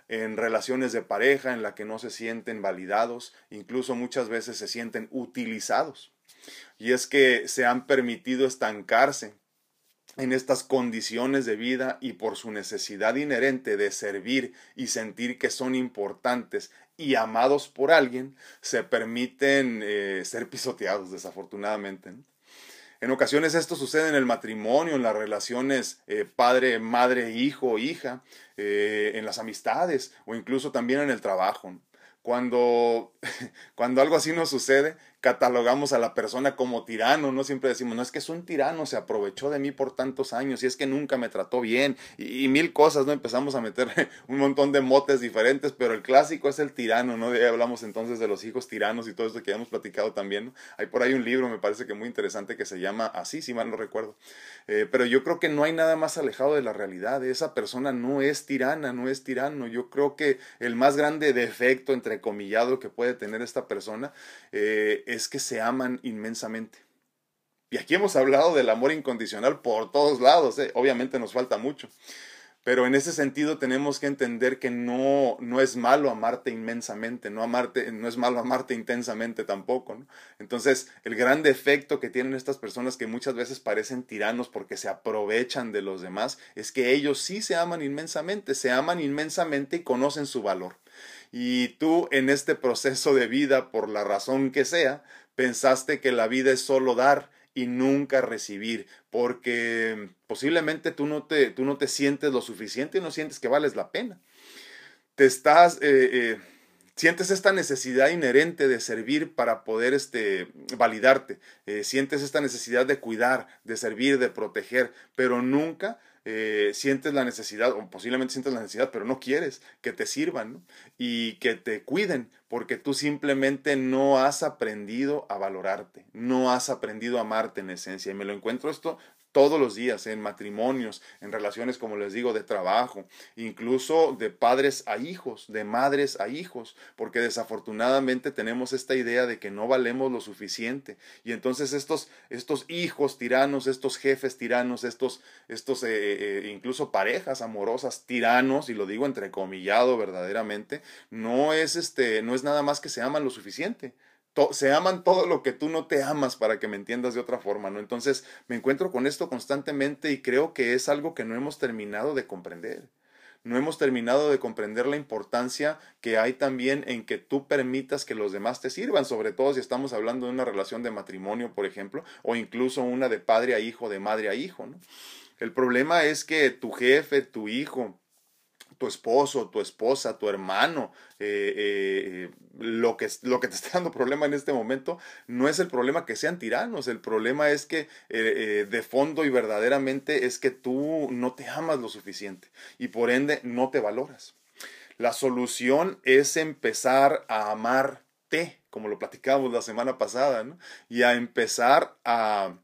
En relaciones de pareja en la que no se sienten validados, incluso muchas veces se sienten utilizados. Y es que se han permitido estancarse en estas condiciones de vida y por su necesidad inherente de servir y sentir que son importantes y amados por alguien, se permiten eh, ser pisoteados, desafortunadamente. En ocasiones esto sucede en el matrimonio, en las relaciones eh, padre, madre, hijo, hija, eh, en las amistades o incluso también en el trabajo. Cuando, cuando algo así nos sucede, catalogamos a la persona como tirano, ¿no? Siempre decimos, no es que es un tirano, se aprovechó de mí por tantos años y es que nunca me trató bien y, mil cosas, ¿no? Empezamos a meter un montón de motes diferentes, pero el clásico es el tirano, ¿no? Hablamos entonces de los hijos tiranos y todo esto que ya hemos platicado también, ¿no? Hay por ahí un libro, me parece que muy interesante, que se llama así, si mal no recuerdo. Eh, pero yo creo que no hay nada más alejado de la realidad, esa persona no es tirana, no es tirano. Yo creo que el más grande defecto, entrecomillado, que puede tener esta persona eh, es que se aman inmensamente. Y aquí hemos hablado del amor incondicional por todos lados, ¿eh? obviamente nos falta mucho. Pero en ese sentido tenemos que entender que no, no es malo amarte inmensamente, no, amarte, no es malo amarte intensamente tampoco. Entonces, el gran defecto que tienen estas personas que muchas veces parecen tiranos porque se aprovechan de los demás, es que ellos sí se aman inmensamente, se aman inmensamente y conocen su valor. Y tú en este proceso de vida, por la razón que sea, pensaste que la vida es solo dar y nunca recibir, porque posiblemente tú no te, tú no te sientes lo suficiente y no sientes que vales la pena. Te estás, eh, eh, sientes esta necesidad inherente de servir para poder este, validarte, eh, sientes esta necesidad de cuidar, de servir, de proteger, pero nunca sientes la necesidad, o posiblemente sientes la necesidad, pero no quieres que te sirvan y que te cuiden, porque tú simplemente no has aprendido a valorarte, no has aprendido a amarte en esencia. Y me lo encuentro esto todos los días, en matrimonios, en relaciones, como les digo, de trabajo, incluso de padres a hijos, de madres a hijos, porque desafortunadamente tenemos esta idea de que no valemos lo suficiente. Y entonces estos, estos hijos tiranos, estos jefes tiranos, estos, estos eh, eh, incluso parejas amorosas tiranos, y lo digo entrecomillado verdaderamente, no es, este, no es nada más que se aman lo suficiente se aman todo lo que tú no te amas para que me entiendas de otra forma, ¿no? Entonces me encuentro con esto constantemente y creo que es algo que no hemos terminado de comprender. No hemos terminado de comprender la importancia que hay también en que tú permitas que los demás te sirvan, sobre todo si estamos hablando de una relación de matrimonio, por ejemplo, o incluso una de padre a hijo, de madre a hijo, ¿no? El problema es que tu jefe, tu hijo, tu esposo, tu esposa, tu hermano, eh, eh, lo, que, lo que te está dando problema en este momento no es el problema que sean tiranos, el problema es que eh, de fondo y verdaderamente es que tú no te amas lo suficiente y por ende no te valoras. La solución es empezar a amarte, como lo platicábamos la semana pasada, y a empezar a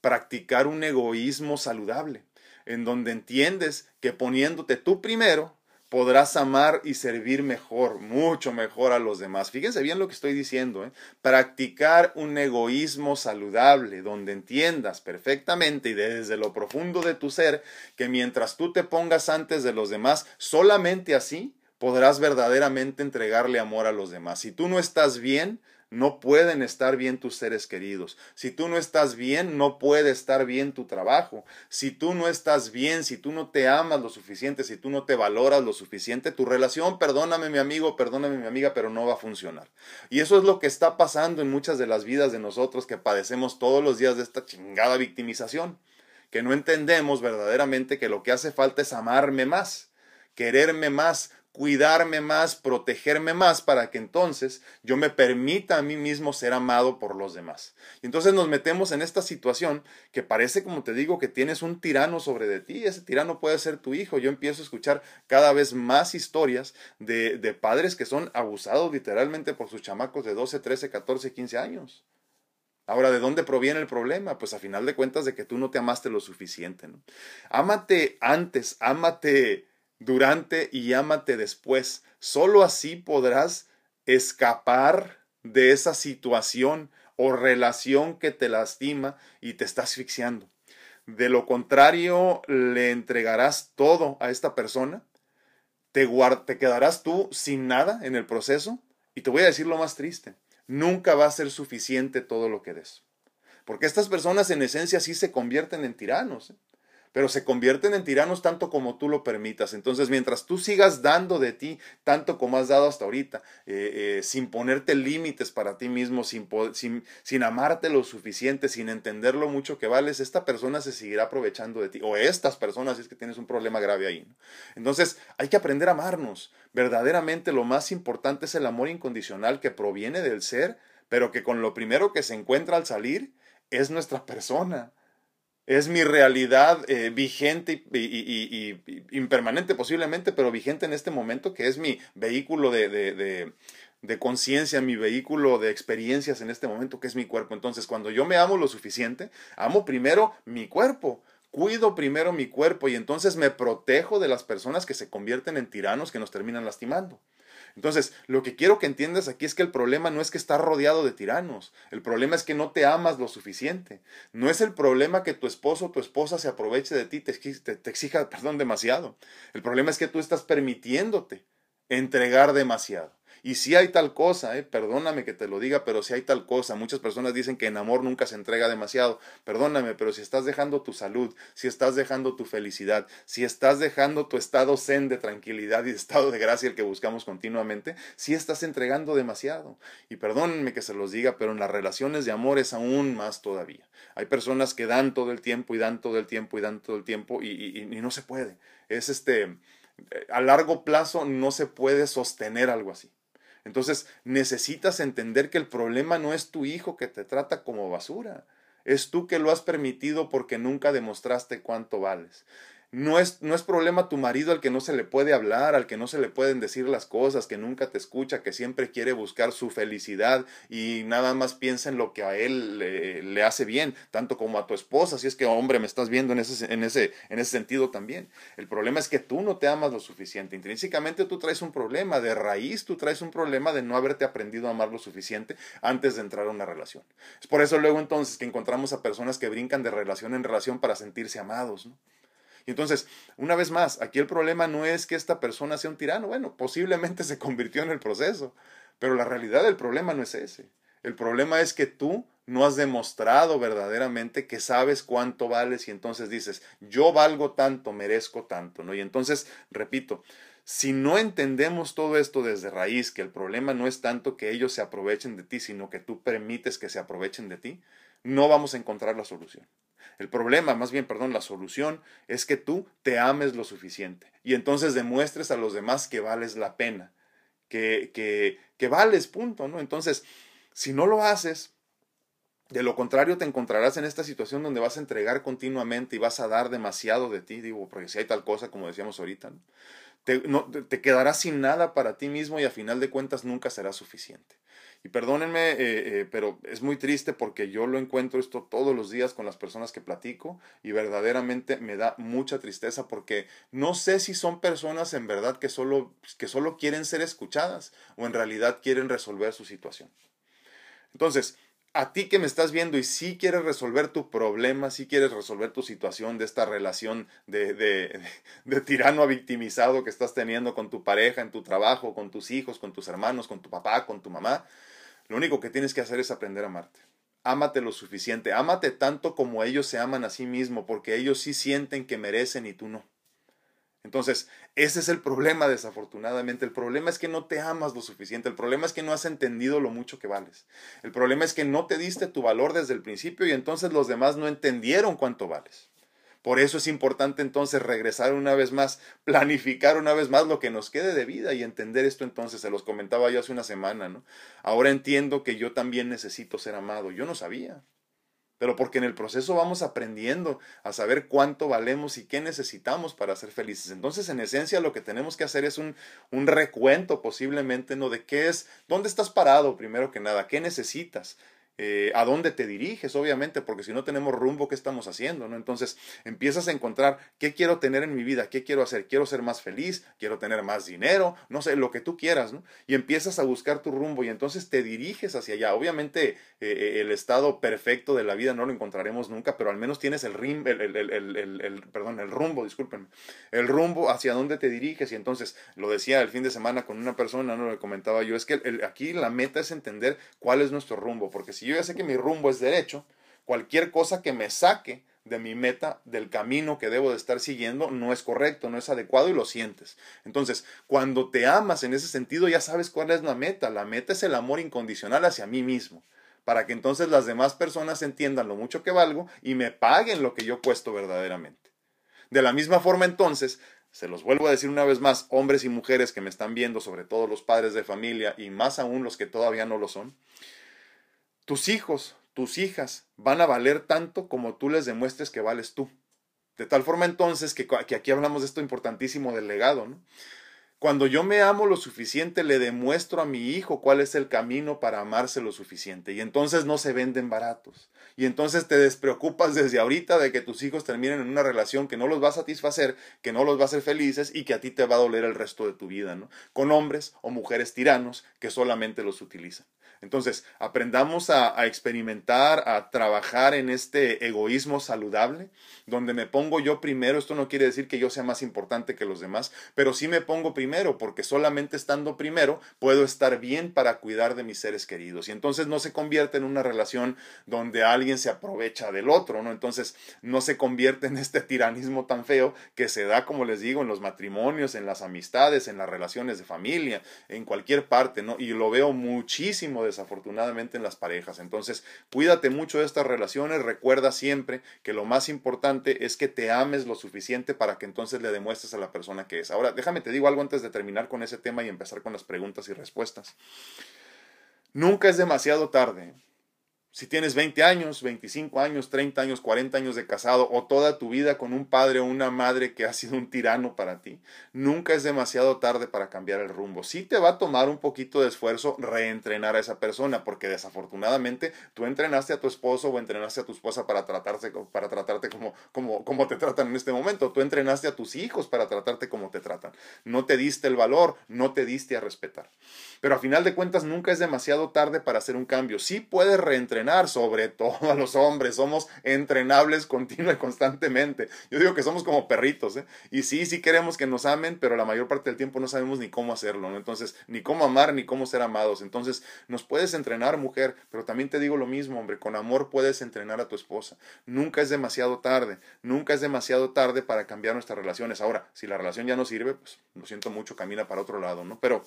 practicar un egoísmo saludable en donde entiendes que poniéndote tú primero, podrás amar y servir mejor, mucho mejor a los demás. Fíjense bien lo que estoy diciendo, ¿eh? practicar un egoísmo saludable, donde entiendas perfectamente y desde lo profundo de tu ser que mientras tú te pongas antes de los demás, solamente así podrás verdaderamente entregarle amor a los demás. Si tú no estás bien, no pueden estar bien tus seres queridos. Si tú no estás bien, no puede estar bien tu trabajo. Si tú no estás bien, si tú no te amas lo suficiente, si tú no te valoras lo suficiente, tu relación, perdóname mi amigo, perdóname mi amiga, pero no va a funcionar. Y eso es lo que está pasando en muchas de las vidas de nosotros que padecemos todos los días de esta chingada victimización, que no entendemos verdaderamente que lo que hace falta es amarme más, quererme más, cuidarme más, protegerme más, para que entonces yo me permita a mí mismo ser amado por los demás. Y entonces nos metemos en esta situación que parece, como te digo, que tienes un tirano sobre de ti. Ese tirano puede ser tu hijo. Yo empiezo a escuchar cada vez más historias de, de padres que son abusados literalmente por sus chamacos de 12, 13, 14, 15 años. Ahora, ¿de dónde proviene el problema? Pues a final de cuentas de que tú no te amaste lo suficiente. Ámate antes, ámate durante y ámate después. Solo así podrás escapar de esa situación o relación que te lastima y te está asfixiando. De lo contrario, le entregarás todo a esta persona, te, quedarás tú sin nada en el proceso y te voy a decir lo más triste, nunca va a ser suficiente todo lo que des. Porque estas personas en esencia sí se convierten en tiranos. ¿eh? Pero se convierten en tiranos tanto como tú lo permitas. Entonces, mientras tú sigas dando de ti tanto como has dado hasta ahorita, eh, eh, sin ponerte límites para ti mismo, sin, sin, amarte lo suficiente, sin entender lo mucho que vales, esta persona se seguirá aprovechando de ti, o estas personas, si es que tienes un problema grave ahí. Entonces, hay que aprender a amarnos. Verdaderamente lo más importante es el amor incondicional que proviene del ser pero que con lo primero que se encuentra al salir es nuestra persona, es mi realidad eh, vigente y, impermanente posiblemente, pero vigente en este momento, que es mi vehículo de, de, de conciencia, mi vehículo de experiencias en este momento, que es mi cuerpo. Entonces, cuando yo me amo lo suficiente, amo primero mi cuerpo, cuido primero mi cuerpo y entonces me protejo de las personas que se convierten en tiranos que nos terminan lastimando. Entonces, lo que quiero que entiendas aquí es que el problema no es que estás rodeado de tiranos, el problema es que no te amas lo suficiente. No es el problema que tu esposo o tu esposa se aproveche de ti, te, te exija perdón demasiado. El problema es que tú estás permitiéndote entregar demasiado. Y si hay tal cosa, eh, perdóname que te lo diga, pero si hay tal cosa, muchas personas dicen que en amor nunca se entrega demasiado. Perdóname, pero si estás dejando tu salud, si estás dejando tu felicidad, si estás dejando tu estado zen de tranquilidad y de estado de gracia el que buscamos continuamente, si estás entregando demasiado. Y perdónenme que se los diga, pero en las relaciones de amor es aún más todavía. Hay personas que dan todo el tiempo y dan todo el tiempo y dan todo el tiempo y, y no se puede. Es este, a largo plazo no se puede sostener algo así. Entonces necesitas entender que el problema no es tu hijo que te trata como basura, es tú que lo has permitido porque nunca demostraste cuánto vales. No es, no es problema tu marido al que no se le puede hablar, al que no se le pueden decir las cosas, que nunca te escucha, que siempre quiere buscar su felicidad y nada más piensa en lo que a él le, hace bien, tanto como a tu esposa, si es que hombre me estás viendo en ese, en, ese, en ese sentido también. El problema es que tú no te amas lo suficiente. Intrínsecamente tú traes un problema, de raíz tú traes un problema de no haberte aprendido a amar lo suficiente antes de entrar a una relación. Es por eso luego entonces que encontramos a personas que brincan de relación en relación para sentirse amados. ¿no? Entonces, una vez más, aquí el problema no es que esta persona sea un tirano, bueno, posiblemente se convirtió en el proceso, pero la realidad del problema no es ese. El problema es que tú no has demostrado verdaderamente que sabes cuánto vales y entonces dices, yo valgo tanto, merezco tanto, ¿no? Y entonces, repito, si no entendemos todo esto desde raíz, que el problema no es tanto que ellos se aprovechen de ti, sino que tú permites que se aprovechen de ti, no vamos a encontrar la solución. El problema, más bien, perdón, la solución es que tú te ames lo suficiente y entonces demuestres a los demás que vales la pena, que, que, que vales, punto, ¿no? Entonces, si no lo haces, de lo contrario, te encontrarás en esta situación donde vas a entregar continuamente y vas a dar demasiado de ti, digo, porque si hay tal cosa, como decíamos ahorita, te, no, quedarás sin nada para ti mismo y a final de cuentas nunca será suficiente. Y perdónenme, eh, eh, pero es muy triste porque yo lo encuentro esto todos los días con las personas que platico y verdaderamente me da mucha tristeza porque no sé si son personas en verdad que solo, que solo quieren ser escuchadas o en realidad quieren resolver su situación. Entonces, a ti que me estás viendo y si quieres resolver tu problema, si quieres resolver tu situación de esta relación de, de, de, tirano a victimizado que estás teniendo con tu pareja, en tu trabajo, con tus hijos, con tus hermanos, con tu papá, con tu mamá, lo único que tienes que hacer es aprender a amarte. Ámate lo suficiente, ámate tanto como ellos se aman a sí mismos, porque ellos sí sienten que merecen y tú no. Entonces, ese es el problema, desafortunadamente. El problema es que no te amas lo suficiente. El problema es que no has entendido lo mucho que vales. El problema es que no te diste tu valor desde el principio y entonces los demás no entendieron cuánto vales. Por eso es importante entonces regresar una vez más, planificar una vez más lo que nos quede de vida y entender esto entonces. Se los comentaba yo hace una semana, ¿no? Ahora entiendo que yo también necesito ser amado. Yo no sabía pero porque en el proceso vamos aprendiendo a saber cuánto valemos y qué necesitamos para ser felices. Entonces, en esencia, lo que tenemos que hacer es un, un recuento posiblemente, ¿no? De qué es, dónde estás parado, primero que nada, qué necesitas, eh, a dónde te diriges, obviamente, porque si no tenemos rumbo, ¿qué estamos haciendo? ¿no? Entonces empiezas a encontrar qué quiero tener en mi vida, qué quiero hacer, quiero ser más feliz, quiero tener más dinero, no sé, lo que tú quieras, ¿no? Y empiezas a buscar tu rumbo y entonces te diriges hacia allá. Obviamente eh, eh, el estado perfecto de la vida no lo encontraremos nunca, pero al menos tienes el, rim, el, el, el, el, perdón, el rumbo, discúlpenme, el rumbo hacia dónde te diriges y entonces lo decía el fin de semana con una persona, no le comentaba yo, es que aquí la meta es entender cuál es nuestro rumbo, porque si yo ya sé que mi rumbo es derecho, cualquier cosa que me saque de mi meta, del camino que debo de estar siguiendo, no es correcto, no es adecuado y lo sientes. Entonces, cuando te amas en ese sentido, ya sabes cuál es la meta. La meta es el amor incondicional hacia mí mismo, para que entonces las demás personas entiendan lo mucho que valgo y me paguen lo que yo cuesto verdaderamente. De la misma forma entonces, se los vuelvo a decir una vez más, hombres y mujeres que me están viendo, sobre todo los padres de familia y más aún los que todavía no lo son, tus hijos, tus hijas van a valer tanto como tú les demuestres que vales tú. De tal forma entonces que, aquí hablamos de esto importantísimo del legado, ¿no? Cuando yo me amo lo suficiente, le demuestro a mi hijo cuál es el camino para amarse lo suficiente. Y entonces no se venden baratos. Y entonces te despreocupas desde ahorita de que tus hijos terminen en una relación que no los va a satisfacer, que no los va a hacer felices y que a ti te va a doler el resto de tu vida, ¿no? Con hombres o mujeres tiranos que solamente los utilizan. Entonces, aprendamos a, experimentar, a trabajar en este egoísmo saludable, donde me pongo yo primero. Esto no quiere decir que yo sea más importante que los demás, pero sí me pongo primero, porque solamente estando primero puedo estar bien para cuidar de mis seres queridos. Y entonces no se convierte en una relación donde alguien se aprovecha del otro, ¿no? Entonces no se convierte en este tiranismo tan feo que se da, como les digo, en los matrimonios, en las amistades, en las relaciones de familia, en cualquier parte, ¿no? Y lo veo muchísimo desafortunadamente en las parejas. Entonces, cuídate mucho de estas relaciones, recuerda siempre que lo más importante es que te ames lo suficiente para que entonces le demuestres a la persona que es. Ahora, déjame te digo algo antes de terminar con ese tema y empezar con las preguntas y respuestas. Nunca es demasiado tarde si tienes 20 años, 25 años, 30 años, 40 años de casado o toda tu vida con un padre o una madre que ha sido un tirano para ti, nunca es demasiado tarde para cambiar el rumbo. Sí te va a tomar un poquito de esfuerzo reentrenar a esa persona, porque desafortunadamente tú entrenaste a tu esposo o entrenaste a tu esposa para, tratarte, para tratarte como, como, como te tratan en este momento. Tú entrenaste a tus hijos para tratarte como te tratan. No te diste el valor, no te diste a respetar. Pero a final de cuentas nunca es demasiado tarde para hacer un cambio. Sí puedes reentrenar sobre todo a los hombres, somos entrenables continua y constantemente. Yo digo que somos como perritos, ¿eh? Y sí, sí queremos que nos amen, pero la mayor parte del tiempo no sabemos ni cómo hacerlo, ¿no? Entonces, ni cómo amar, ni cómo ser amados. Entonces, nos puedes entrenar, mujer, pero también te digo lo mismo, hombre, con amor puedes entrenar a tu esposa. Nunca es demasiado tarde, nunca es demasiado tarde para cambiar nuestras relaciones. Ahora, si la relación ya no sirve, pues lo siento mucho, camina para otro lado, ¿no? Pero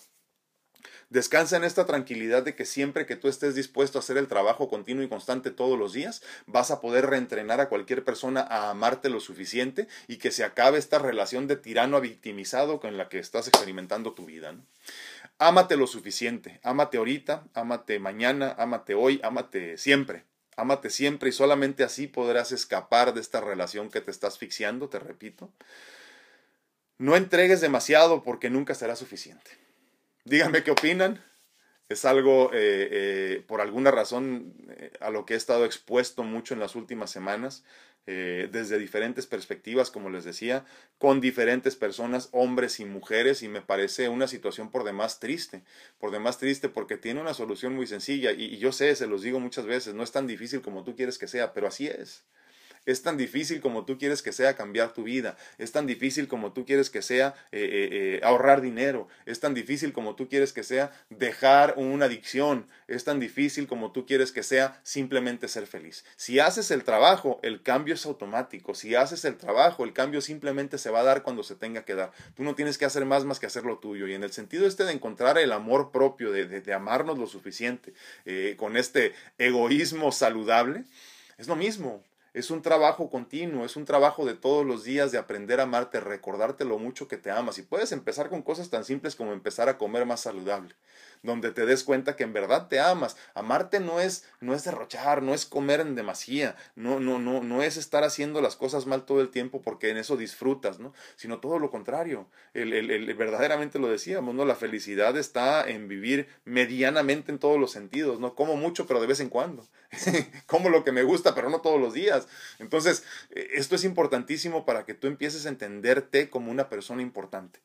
Descansa en esta tranquilidad de que siempre que tú estés dispuesto a hacer el trabajo continuo y constante todos los días, vas a poder reentrenar a cualquier persona a amarte lo suficiente y que se acabe esta relación de tirano a victimizado con la que estás experimentando tu vida. Ámate lo suficiente, ámate ahorita, ámate mañana, ámate hoy, ámate siempre. Ámate siempre y solamente así podrás escapar de esta relación que te está asfixiando, te repito. No entregues demasiado porque nunca será suficiente. Díganme qué opinan. Es algo, eh, eh, por alguna razón, eh, a lo que he estado expuesto mucho en las últimas semanas, desde diferentes perspectivas, como les decía, con diferentes personas, hombres y mujeres, y me parece una situación por demás triste, por demás triste porque tiene una solución muy sencilla, y yo sé, se los digo muchas veces, no es tan difícil como tú quieres que sea, pero así es. Es tan difícil como tú quieres que sea cambiar tu vida. Es tan difícil como tú quieres que sea eh, eh, eh, ahorrar dinero. Es tan difícil como tú quieres que sea dejar una adicción. Es tan difícil como tú quieres que sea simplemente ser feliz. Si haces el trabajo, el cambio es automático. Si haces el trabajo, el cambio simplemente se va a dar cuando se tenga que dar. Tú no tienes que hacer más más que hacer lo tuyo. Y en el sentido este de encontrar el amor propio, de, de, amarnos lo suficiente, con este egoísmo saludable, es lo mismo. Es un trabajo continuo, es un trabajo de todos los días de aprender a amarte, recordarte lo mucho que te amas. Y puedes empezar con cosas tan simples como empezar a comer más saludable donde te des cuenta que en verdad te amas. Amarte no es, no es derrochar, no es comer en demasía, no, no, no, no es estar haciendo las cosas mal todo el tiempo porque en eso disfrutas, ¿no? Sino todo lo contrario. El, el, verdaderamente lo decíamos, ¿no? La felicidad está en vivir medianamente en todos los sentidos, ¿no? Como mucho, pero de vez en cuando. Como lo que me gusta, pero no todos los días. Entonces, e, esto es importantísimo para que tú empieces a entenderte como una persona importante.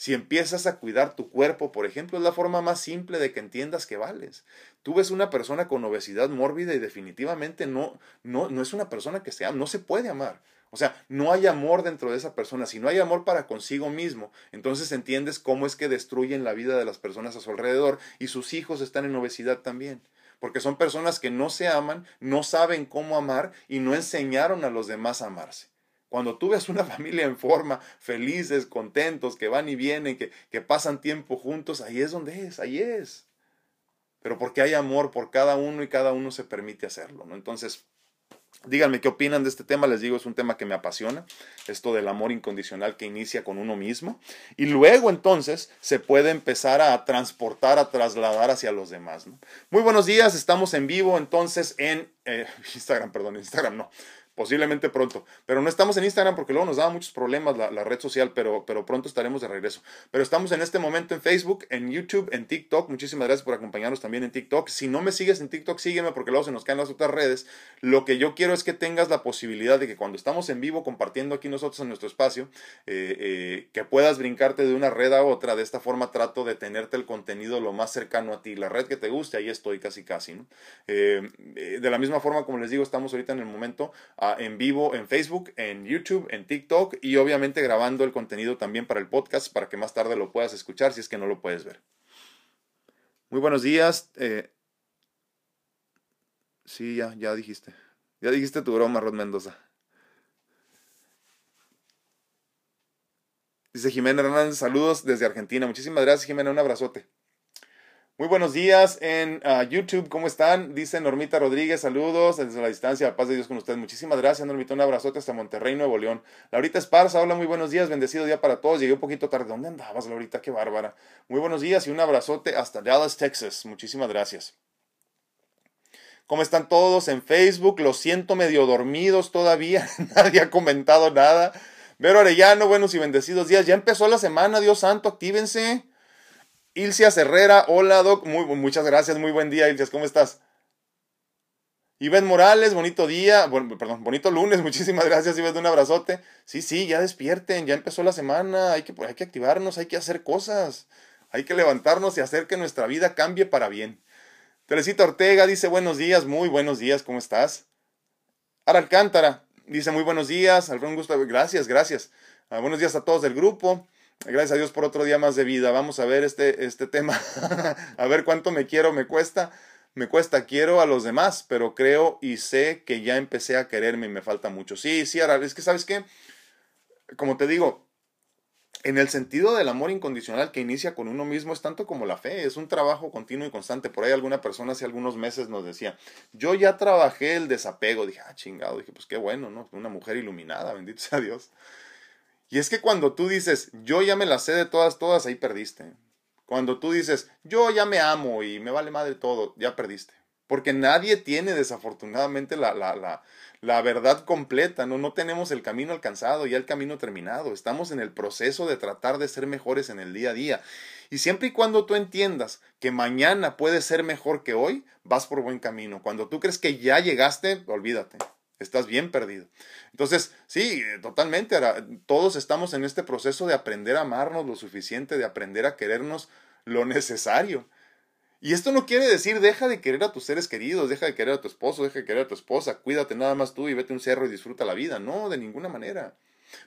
Si empiezas a cuidar tu cuerpo, por ejemplo, es la forma más simple de que entiendas que vales. Tú ves una persona con obesidad mórbida y definitivamente no, no, no es una persona que se ama, no se puede amar. O sea, no hay amor dentro de esa persona. Si no hay amor para consigo mismo, entonces entiendes cómo es que destruyen la vida de las personas a su alrededor y sus hijos están en obesidad también. Porque son personas que no se aman, no saben cómo amar y no enseñaron a los demás a amarse. Cuando tú ves una familia en forma, felices, contentos, que van y vienen, que, que pasan tiempo juntos, ahí es donde es, ahí es. Pero porque hay amor por cada uno y cada uno se permite hacerlo, ¿no? Entonces, Díganme qué opinan de este tema, les digo, es un tema que me apasiona, esto del amor incondicional que inicia con uno mismo y luego entonces se puede empezar a transportar, a trasladar hacia los demás. Muy buenos días, estamos en vivo entonces en eh, Instagram, perdón, Instagram no, posiblemente pronto. Pero no estamos en Instagram porque luego nos da muchos problemas la, red social, pero, pero pronto estaremos de regreso. Pero estamos en este momento en Facebook, en YouTube, en TikTok. Muchísimas gracias por acompañarnos también en TikTok. Si no me sigues en TikTok, sígueme porque luego se nos caen las otras redes. Lo que yo quiero es que tengas la posibilidad de que cuando estamos en vivo compartiendo aquí nosotros en nuestro espacio, eh, eh, que puedas brincarte de una red a otra. De esta forma trato de tenerte el contenido lo más cercano a ti. La red que te guste, ahí estoy casi casi. Eh, de la misma forma, como les digo, estamos ahorita en el momento en vivo en Facebook, en YouTube, en TikTok y obviamente grabando el contenido también para el podcast para que más tarde lo puedas escuchar si es que no lo puedes ver. Muy buenos días. Eh, sí, ya, ya dijiste. Ya dijiste tu broma, Rod Mendoza. Dice Jimena Hernández, saludos desde Argentina. Muchísimas gracias, Jimena. Un abrazote. Muy buenos días en ah, YouTube, ¿cómo están? Dice Normita Rodríguez, saludos desde la distancia, paz de Dios con ustedes. Muchísimas gracias, Normita, un abrazote hasta Monterrey, Nuevo León. Laurita Esparza, hola, muy buenos días, bendecido día para todos. Llegué un poquito tarde, ¿dónde andabas, Laurita? Qué bárbara. Muy buenos días y un abrazote hasta Dallas, Texas. Muchísimas gracias. ¿Cómo están todos en Facebook? Los siento medio dormidos todavía, nadie ha comentado nada. Vero Arellano, buenos y bendecidos días. Ya empezó la semana, Dios santo, actívense. Ilcia Herrera, hola Doc, muy, muchas gracias, muy buen día Ilcia, ¿cómo estás? Iván Morales, bonito día, bueno, perdón, bonito lunes, muchísimas gracias Iván, un abrazote. Sí, sí, ya despierten, ya empezó la semana, hay que, hay que activarnos, hay que hacer cosas, hay que levantarnos y hacer que nuestra vida cambie para bien. Teresita Ortega dice buenos días, muy buenos días, ¿cómo estás? Ara Alcántara dice muy buenos días, Alfredo Gusto, gracias, gracias. Ah, buenos días a todos del grupo. Gracias a Dios por otro día más de vida. Vamos a ver este, este tema. a ver cuánto me quiero, me cuesta. Me cuesta, quiero a los demás, pero creo y sé que ya empecé a quererme y me falta mucho. Sí, sí, ahora es que sabes qué, como te digo, en el sentido del amor incondicional que inicia con uno mismo es tanto como la fe, es un trabajo continuo y constante. Por ahí alguna persona hace algunos meses nos decía, yo ya trabajé el desapego. Dije, ah, chingado, dije, pues qué bueno, ¿no? Una mujer iluminada, bendito sea Dios. Y es que cuando tú dices, yo ya me la sé de todas, todas, ahí perdiste. Cuando tú dices, yo ya me amo y me vale madre todo, ya perdiste. Porque nadie tiene desafortunadamente la, la, la, la verdad completa, ¿no? no tenemos el camino alcanzado, ya el camino terminado. Estamos en el proceso de tratar de ser mejores en el día a día. Y siempre y cuando tú entiendas que mañana puede ser mejor que hoy, vas por buen camino. Cuando tú crees que ya llegaste, olvídate estás bien perdido. Entonces, sí, totalmente, todos estamos en este proceso de aprender a amarnos lo suficiente, de aprender a querernos lo necesario. Y esto no quiere decir deja de querer a tus seres queridos, deja de querer a tu esposo, deja de querer a tu esposa, cuídate nada más tú y vete a un cerro y disfruta la vida. No, de ninguna manera.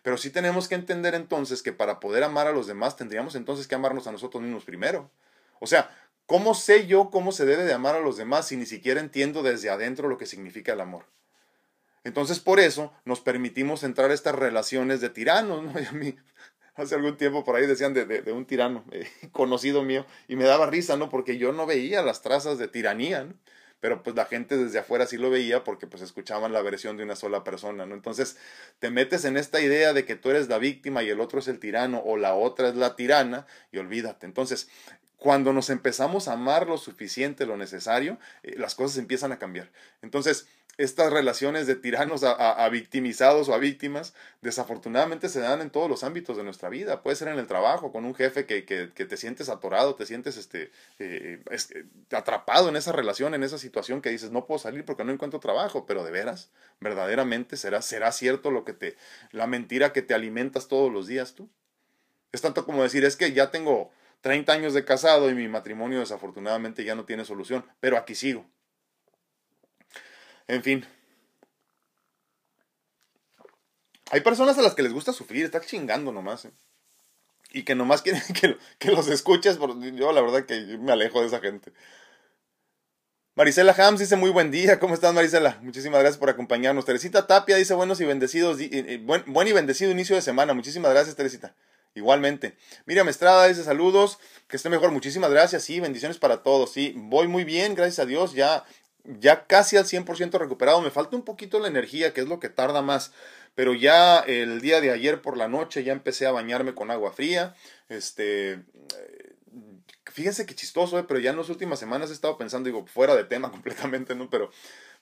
Pero sí tenemos que entender entonces que para poder amar a los demás tendríamos entonces que amarnos a nosotros mismos primero. O sea, ¿cómo sé yo cómo se debe de amar a los demás si ni siquiera entiendo desde adentro lo que significa el amor? Entonces por eso nos permitimos entrar a estas relaciones de tiranos, ¿no? Y a mí hace algún tiempo por ahí decían de, de, un tirano eh, conocido mío y me daba risa, ¿no? Porque yo no veía las trazas de tiranía, ¿no? Pero pues la gente desde afuera sí lo veía porque pues escuchaban la versión de una sola persona, ¿no? Entonces te metes en esta idea de que tú eres la víctima y el otro es el tirano o la otra es la tirana y olvídate. Entonces cuando nos empezamos a amar lo suficiente, lo necesario, eh, las cosas empiezan a cambiar. Entonces, estas relaciones de tiranos a, victimizados o a víctimas, desafortunadamente se dan en todos los ámbitos de nuestra vida. Puede ser en el trabajo, con un jefe que, que, te sientes atorado, te sientes este, eh, eh, atrapado en esa relación, en esa situación que dices, no puedo salir porque no encuentro trabajo, pero de veras, verdaderamente será, será cierto lo que te, la mentira que te alimentas todos los días tú. Es tanto como decir, es que ya tengo 30 años de casado y mi matrimonio desafortunadamente ya no tiene solución, pero aquí sigo en fin. Hay personas a las que les gusta sufrir, está chingando nomás. ¿eh? Y que nomás quieren que, los escuches. Yo la verdad que me alejo de esa gente. Marisela Hams dice muy buen día. ¿Cómo estás, Marisela? Muchísimas gracias por acompañarnos. Teresita Tapia dice buenos y bendecidos. buen, buen, y bendecido inicio de semana. Muchísimas gracias, Teresita. Igualmente. Miriam Estrada dice saludos. Que esté mejor. Muchísimas gracias. Sí, bendiciones para todos. Sí, voy muy bien, gracias a Dios. Ya ya casi al 100% recuperado. Me falta un poquito la energía, que es lo que tarda más. Pero ya el día de ayer por la noche ya empecé a bañarme con agua fría. Este, fíjense qué chistoso, ¿eh? pero ya en las últimas semanas he estado pensando, digo, fuera de tema completamente, ¿no? Pero,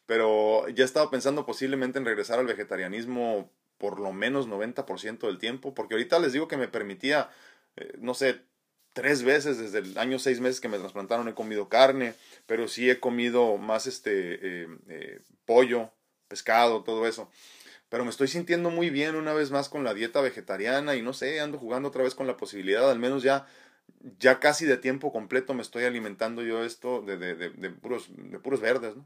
pero ya he estado pensando posiblemente en regresar al vegetarianismo por lo menos 90% del tiempo, porque ahorita les digo que me permitía, eh, no sé, tres veces desde el año seis meses que me trasplantaron he comido carne, pero sí he comido más este eh, eh, pollo, pescado, todo eso. Pero me estoy sintiendo muy bien una vez más con la dieta vegetariana y no sé, ando jugando otra vez con la posibilidad, al menos ya, ya casi de tiempo completo me estoy alimentando yo esto de, de, de, de puros, de puros verdes, ¿no?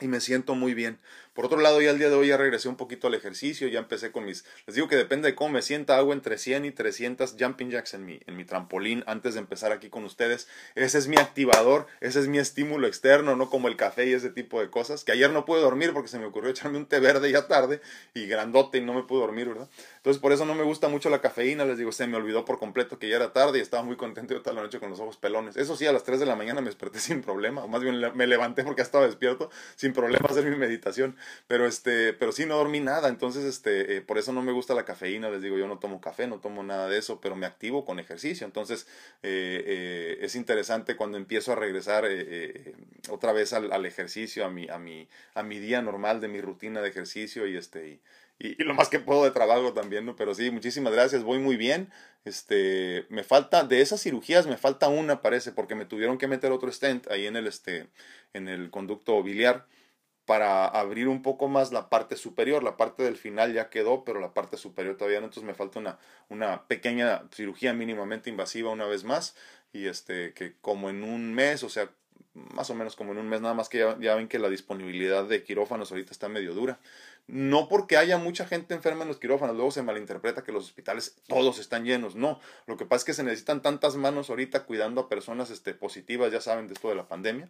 Y me siento muy bien. Por otro lado, ya el día de hoy ya regresé un poquito al ejercicio, ya empecé con mis, les digo que depende de cómo me sienta, hago entre 100 y 300 jumping jacks en mi, en mi trampolín antes de empezar aquí con ustedes. Ese es mi activador, ese es mi estímulo externo, no como el café y ese tipo de cosas, que ayer no pude dormir porque se me ocurrió echarme un té verde ya tarde y grandote y no me pude dormir, ¿verdad? Entonces por eso no me gusta mucho la cafeína, les digo, se me olvidó por completo que ya era tarde y estaba muy contento de toda la noche con los ojos pelones. Eso sí, a las 3 de la mañana me desperté sin problema, o más bien me levanté porque estaba despierto, sin problema hacer mi meditación, pero este, pero sí no dormí nada, entonces este, eh, por eso no me gusta la cafeína, les digo, yo no tomo café, no tomo nada de eso, pero me activo con ejercicio, entonces eh, eh, es interesante cuando empiezo a regresar otra vez al, al, ejercicio, a mi, a, mi, a mi día normal de mi rutina de ejercicio y este... Y, y, lo más que puedo de trabajo también, ¿no? Pero sí, muchísimas gracias, voy muy bien. Este, me falta, de esas cirugías me falta una, parece, porque me tuvieron que meter otro stent ahí en el, este, en el conducto biliar para abrir un poco más la parte superior. La parte del final ya quedó, pero la parte superior todavía no. Entonces me falta una, una pequeña cirugía mínimamente invasiva una vez más. Y este, que como en un mes, o sea, más o menos como en un mes, nada más que ya, ya ven que la disponibilidad de quirófanos ahorita está medio dura. No porque haya mucha gente enferma en los quirófanos, luego se malinterpreta que los hospitales todos están llenos. No, lo que pasa es que se necesitan tantas manos ahorita cuidando a personas este, positivas, ya saben, de esto de la pandemia,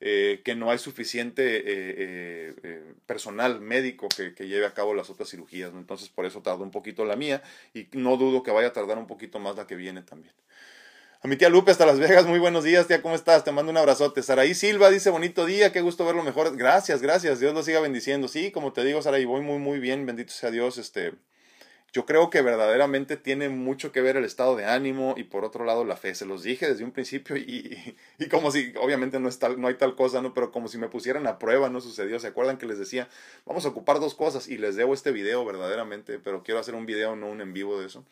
eh, que no hay suficiente eh, eh, personal médico que, que, lleve a cabo las otras cirugías. Entonces, por eso tardó un poquito la mía y no dudo que vaya a tardar un poquito más la que viene también. A mi tía Lupe hasta Las Vegas, muy buenos días, tía, ¿cómo estás? Te mando un abrazote. Saraí Silva dice, bonito día, qué gusto verlo mejor. Gracias, gracias, Dios lo siga bendiciendo. Sí, como te digo, Saraí, voy muy, muy bien, bendito sea Dios. Este, yo creo que verdaderamente tiene mucho que ver el estado de ánimo y por otro lado la fe. Se los dije desde un principio y, y, como si, obviamente no, es tal, no hay tal cosa, ¿no? Pero como si me pusieran a prueba, no sucedió. ¿Se acuerdan que les decía, vamos a ocupar dos cosas y les debo este video verdaderamente, pero quiero hacer un video, no un en vivo de eso.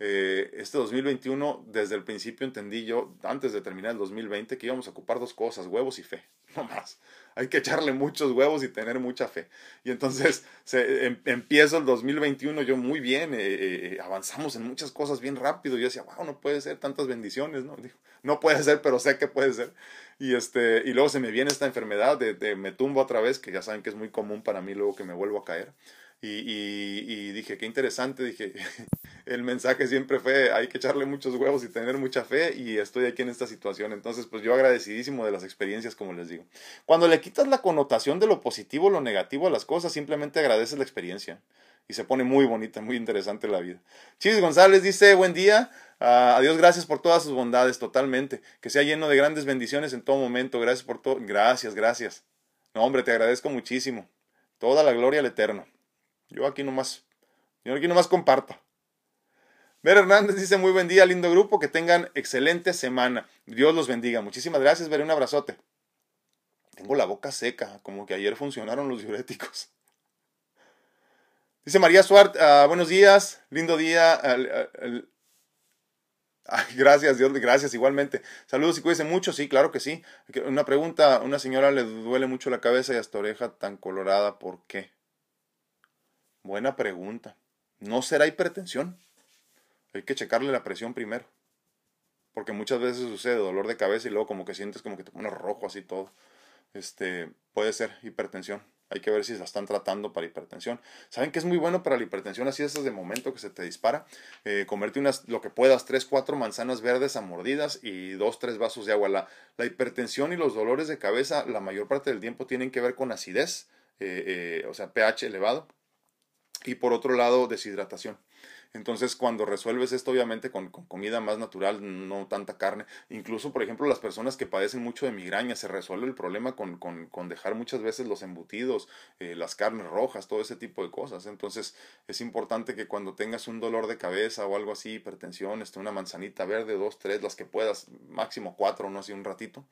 Eh, este 2021, desde el principio entendí yo, antes de terminar el 2020, que íbamos a ocupar dos cosas, huevos y fe, no más. Hay que echarle muchos huevos y tener mucha fe. Y entonces em, empiezo el 2021 yo muy bien, eh, eh, avanzamos en muchas cosas bien rápido. Yo decía, wow, no puede ser tantas bendiciones, ¿no? no puede ser, pero sé que puede ser. Y, este, y luego se me viene esta enfermedad de, de me tumbo otra vez, que ya saben que es muy común para mí luego que me vuelvo a caer. Y, y, dije, qué interesante, dije, el mensaje siempre fue, hay que echarle muchos huevos y tener mucha fe y estoy aquí en esta situación. Entonces, pues yo agradecidísimo de las experiencias, como les digo. Cuando le quitas la connotación de lo positivo lo negativo a las cosas, simplemente agradeces la experiencia y se pone muy bonita, muy interesante la vida. Chis González dice, buen día, uh, adiós, gracias por todas sus bondades, totalmente, que sea lleno de grandes bendiciones en todo momento, gracias por todo, gracias, gracias. No, hombre, te agradezco muchísimo. Toda la gloria al Eterno. Yo aquí nomás, yo aquí nomás comparto. Ver Hernández dice muy buen día, lindo grupo, que tengan excelente semana. Dios los bendiga. Muchísimas gracias, Veré, un abrazote. Tengo la boca seca, como que ayer funcionaron los diuréticos. Dice María Suárez, uh, buenos días, lindo día. gracias, Dios, gracias igualmente. Saludos y cuídense mucho, sí, claro que sí. Una pregunta, una señora le duele mucho la cabeza y hasta oreja tan colorada, ¿por qué? Buena pregunta. ¿No será hipertensión? Hay que checarle la presión primero. Porque muchas veces sucede dolor de cabeza y luego como que sientes como que te pones rojo así todo. Este, puede ser hipertensión. Hay que ver si la están tratando para hipertensión. ¿Saben que es muy bueno para la hipertensión? Así es de momento que se te dispara. Eh, comerte unas, lo que puedas, tres, cuatro manzanas verdes a mordidas y dos, tres vasos de agua. La, la hipertensión y los dolores de cabeza la mayor parte del tiempo tienen que ver con acidez, eh, eh, o sea, pH elevado y por otro lado deshidratación. Entonces, cuando resuelves esto, obviamente, con, comida más natural, no tanta carne, incluso, por ejemplo, las personas que padecen mucho de migraña, se resuelve el problema con, con dejar muchas veces los embutidos, eh, las carnes rojas, todo ese tipo de cosas. Entonces, es importante que cuando tengas un dolor de cabeza o algo así, hipertensión, este, una manzanita verde, dos, tres, las que puedas, máximo cuatro, no así un ratito,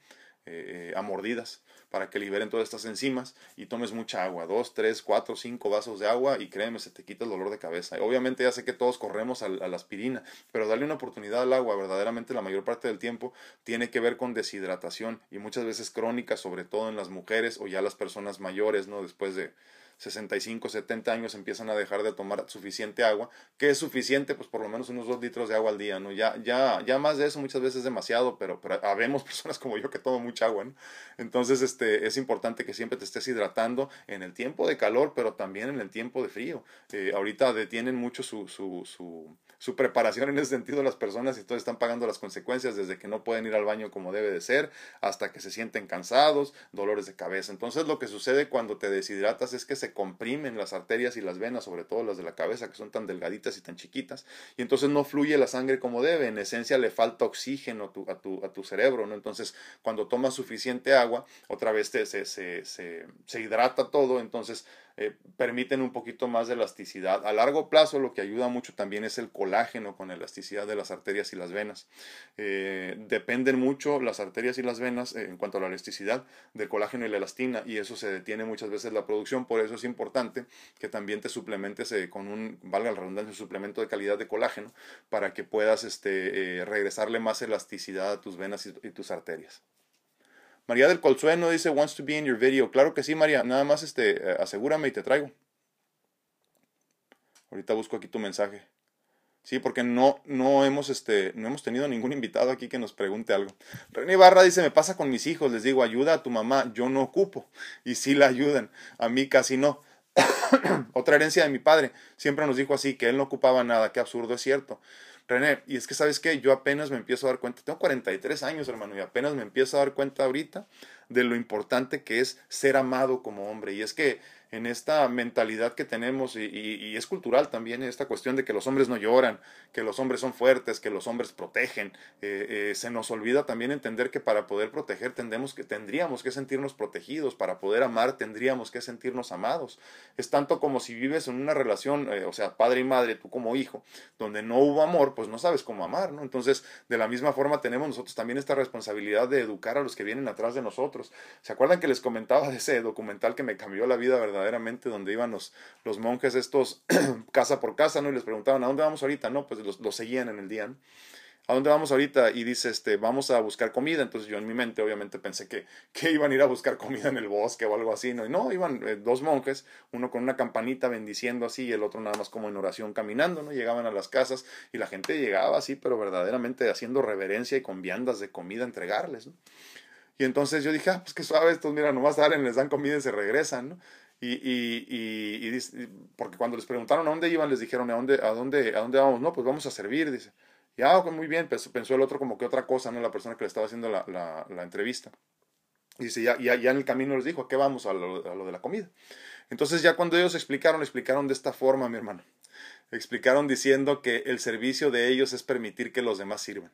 eh, a mordidas para que liberen todas estas enzimas y tomes mucha agua, dos, tres, cuatro, cinco vasos de agua y créeme, se te quita el dolor de cabeza. Obviamente ya sé que todos corremos a, a la aspirina, pero darle una oportunidad al agua, verdaderamente la mayor parte del tiempo tiene que ver con deshidratación y muchas veces crónica, sobre todo en las mujeres o ya las personas mayores, ¿no? Después de 65, 70 años empiezan a dejar de tomar suficiente agua, que es suficiente, pues por lo menos unos 2 litros de agua al día, ¿no? Ya, ya, ya más de eso muchas veces es demasiado, pero, pero habemos personas como yo que toman mucha agua, ¿no? Entonces, este, es importante que siempre te estés hidratando en el tiempo de calor, pero también en el tiempo de frío. Eh, ahorita detienen mucho su, su, su, su preparación en ese sentido las personas y todos están pagando las consecuencias desde que no pueden ir al baño como debe de ser, hasta que se sienten cansados, dolores de cabeza. Entonces, lo que sucede cuando te deshidratas es que se comprimen las arterias y las venas, sobre todo las de la cabeza, que son tan delgaditas y tan chiquitas, y entonces no fluye la sangre como debe, en esencia le falta oxígeno a tu, a tu, a tu cerebro, ¿no? Entonces, cuando tomas suficiente agua, otra vez se, se, se, se hidrata todo, entonces eh, permiten un poquito más de elasticidad. A largo plazo lo que ayuda mucho también es el colágeno con elasticidad de las arterias y las venas. Eh, dependen mucho las arterias y las venas eh, en cuanto a la elasticidad del colágeno y la elastina y eso se detiene muchas veces la producción. Por eso es importante que también te suplementes con un, valga la redundancia, un suplemento de calidad de colágeno para que puedas este, regresarle más elasticidad a tus venas y tus arterias. María del Colsueno dice, wants to be in your video. Claro que sí, María. Nada más este, eh, asegúrame y te traigo. Ahorita busco aquí tu mensaje. Sí, porque no, no, hemos, este, no hemos tenido ningún invitado aquí que nos pregunte algo. René Barra dice, me pasa con mis hijos, les digo, ayuda a tu mamá, yo no ocupo. Y sí la ayudan, a mí casi no. Otra herencia de mi padre, siempre nos dijo así, que él no ocupaba nada, qué absurdo es cierto. René, y es que sabes qué, yo apenas me empiezo a dar cuenta, tengo 43 años hermano, y apenas me empiezo a dar cuenta ahorita de lo importante que es ser amado como hombre. Y es que en esta mentalidad que tenemos, y, es cultural también, esta cuestión de que los hombres no lloran, que los hombres son fuertes, que los hombres protegen, eh, eh, se nos olvida también entender que para poder proteger tendremos que, tendríamos que sentirnos protegidos, para poder amar tendríamos que sentirnos amados. Es tanto como si vives en una relación, eh, o sea, padre y madre, tú como hijo, donde no hubo amor, pues no sabes cómo amar, ¿no? Entonces, de la misma forma tenemos nosotros también esta responsabilidad de educar a los que vienen atrás de nosotros. ¿Se acuerdan que les comentaba de ese documental que me cambió la vida, verdad? Verdaderamente donde iban los, los monjes estos casa por casa, ¿no? Y les preguntaban, ¿a dónde vamos ahorita? No, pues los, los seguían en el día, ¿A dónde vamos ahorita? Y dice, este, vamos a buscar comida. Entonces yo en mi mente obviamente pensé que, que iban a ir a buscar comida en el bosque o algo así, ¿no? Y no, iban eh, dos monjes, uno con una campanita bendiciendo así y el otro nada más como en oración caminando, ¿no? Llegaban a las casas y la gente llegaba así, pero verdaderamente haciendo reverencia y con viandas de comida entregarles, ¿no? Y entonces yo dije, ah, pues qué suave estos, mira, nomás salen, les dan comida y se regresan, ¿no? Y, y, y, porque cuando les preguntaron a dónde iban, les dijeron, ¿a dónde, a dónde, a dónde vamos? No, pues vamos a servir, dice. Ya, muy bien, pensó, pensó, el otro como que otra cosa, ¿no? La persona que le estaba haciendo la, la, entrevista. Dice, ya, ya, ya en el camino les dijo, ¿a qué vamos? A lo, a lo de la comida. Entonces ya cuando ellos explicaron, explicaron de esta forma, mi hermano. Explicaron diciendo que el servicio de ellos es permitir que los demás sirvan.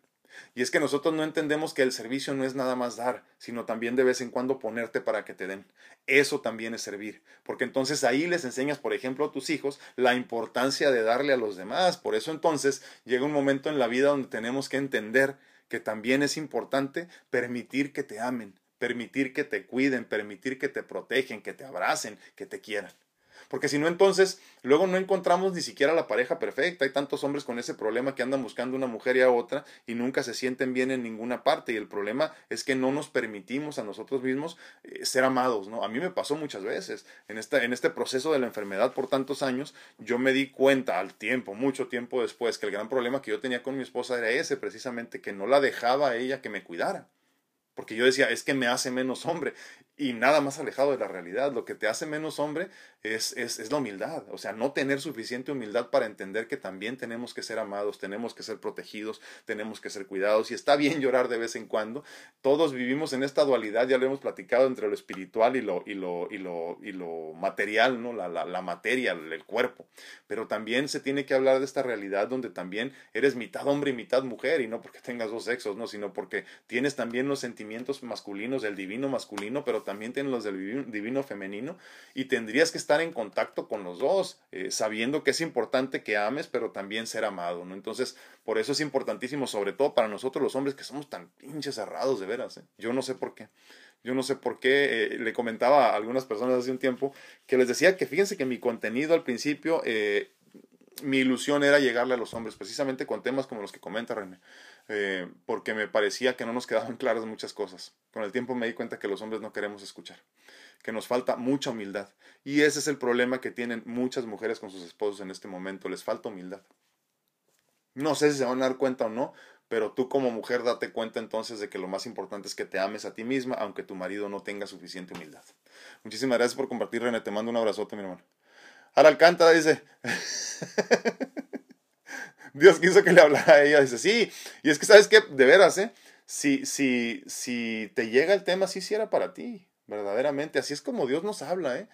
Y es que nosotros no entendemos que el servicio no es nada más dar, sino también de vez en cuando ponerte para que te den. Eso también es servir, porque entonces ahí les enseñas, por ejemplo, a tus hijos la importancia de darle a los demás. Por eso entonces llega un momento en la vida donde tenemos que entender que también es importante permitir que te amen, permitir que te cuiden, permitir que te protegen, que te abracen, que te quieran. Porque si no, entonces, luego no encontramos ni siquiera la pareja perfecta. Hay tantos hombres con ese problema que andan buscando una mujer y a otra y nunca se sienten bien en ninguna parte. Y el problema es que no nos permitimos a nosotros mismos eh, ser amados, ¿no? A mí me pasó muchas veces. En, esta, en este proceso de la enfermedad por tantos años, yo me di cuenta al tiempo, mucho tiempo después, que el gran problema que yo tenía con mi esposa era ese, precisamente, que no la dejaba a ella que me cuidara. Porque yo decía, es que me hace menos hombre. y nada más alejado de la realidad. Lo que te hace menos hombre es, es, es, la humildad. O sea, no tener suficiente humildad para entender que también tenemos que ser amados, tenemos que ser protegidos, tenemos que ser cuidados. Y está bien llorar de vez en cuando. Todos vivimos en esta dualidad, ya lo hemos platicado, entre lo espiritual y lo, y lo, y lo, y lo material, ¿no? La, la, materia, el cuerpo. Pero también se tiene que hablar de esta realidad donde también eres mitad hombre y mitad mujer. Y no porque tengas dos sexos, ¿no? Sino porque tienes también los sentimientos masculinos del divino masculino, pero también tienes los del divino femenino. Y tendrías que estar en contacto con los dos, eh, sabiendo que es importante que ames, pero también ser amado, ¿no? Entonces, por eso es importantísimo, sobre todo para nosotros los hombres que somos tan pinches cerrados, de veras, ¿eh? Yo no sé por qué. Yo no sé por qué, eh, le comentaba a algunas personas hace un tiempo que les decía que fíjense que mi contenido al principio, mi ilusión era llegarle a los hombres, precisamente con temas como los que comenta René. porque me parecía que no nos quedaban claras muchas cosas. Con el tiempo me di cuenta que los hombres no queremos escuchar que nos falta mucha humildad. Y ese es el problema que tienen muchas mujeres con sus esposos en este momento, les falta humildad. No sé si se van a dar cuenta o no, pero tú como mujer date cuenta entonces de que lo más importante es que te ames a ti misma, aunque tu marido no tenga suficiente humildad. Muchísimas gracias por compartir, René. Te mando un abrazote, mi hermano. Ahora Alcántara dice, Dios quiso que le hablara a ella. Dice, sí, y es que sabes que, de veras, ¿eh? Si, si, si te llega el tema, sí, sí era para ti verdaderamente. Así es como Dios nos habla, ¿eh?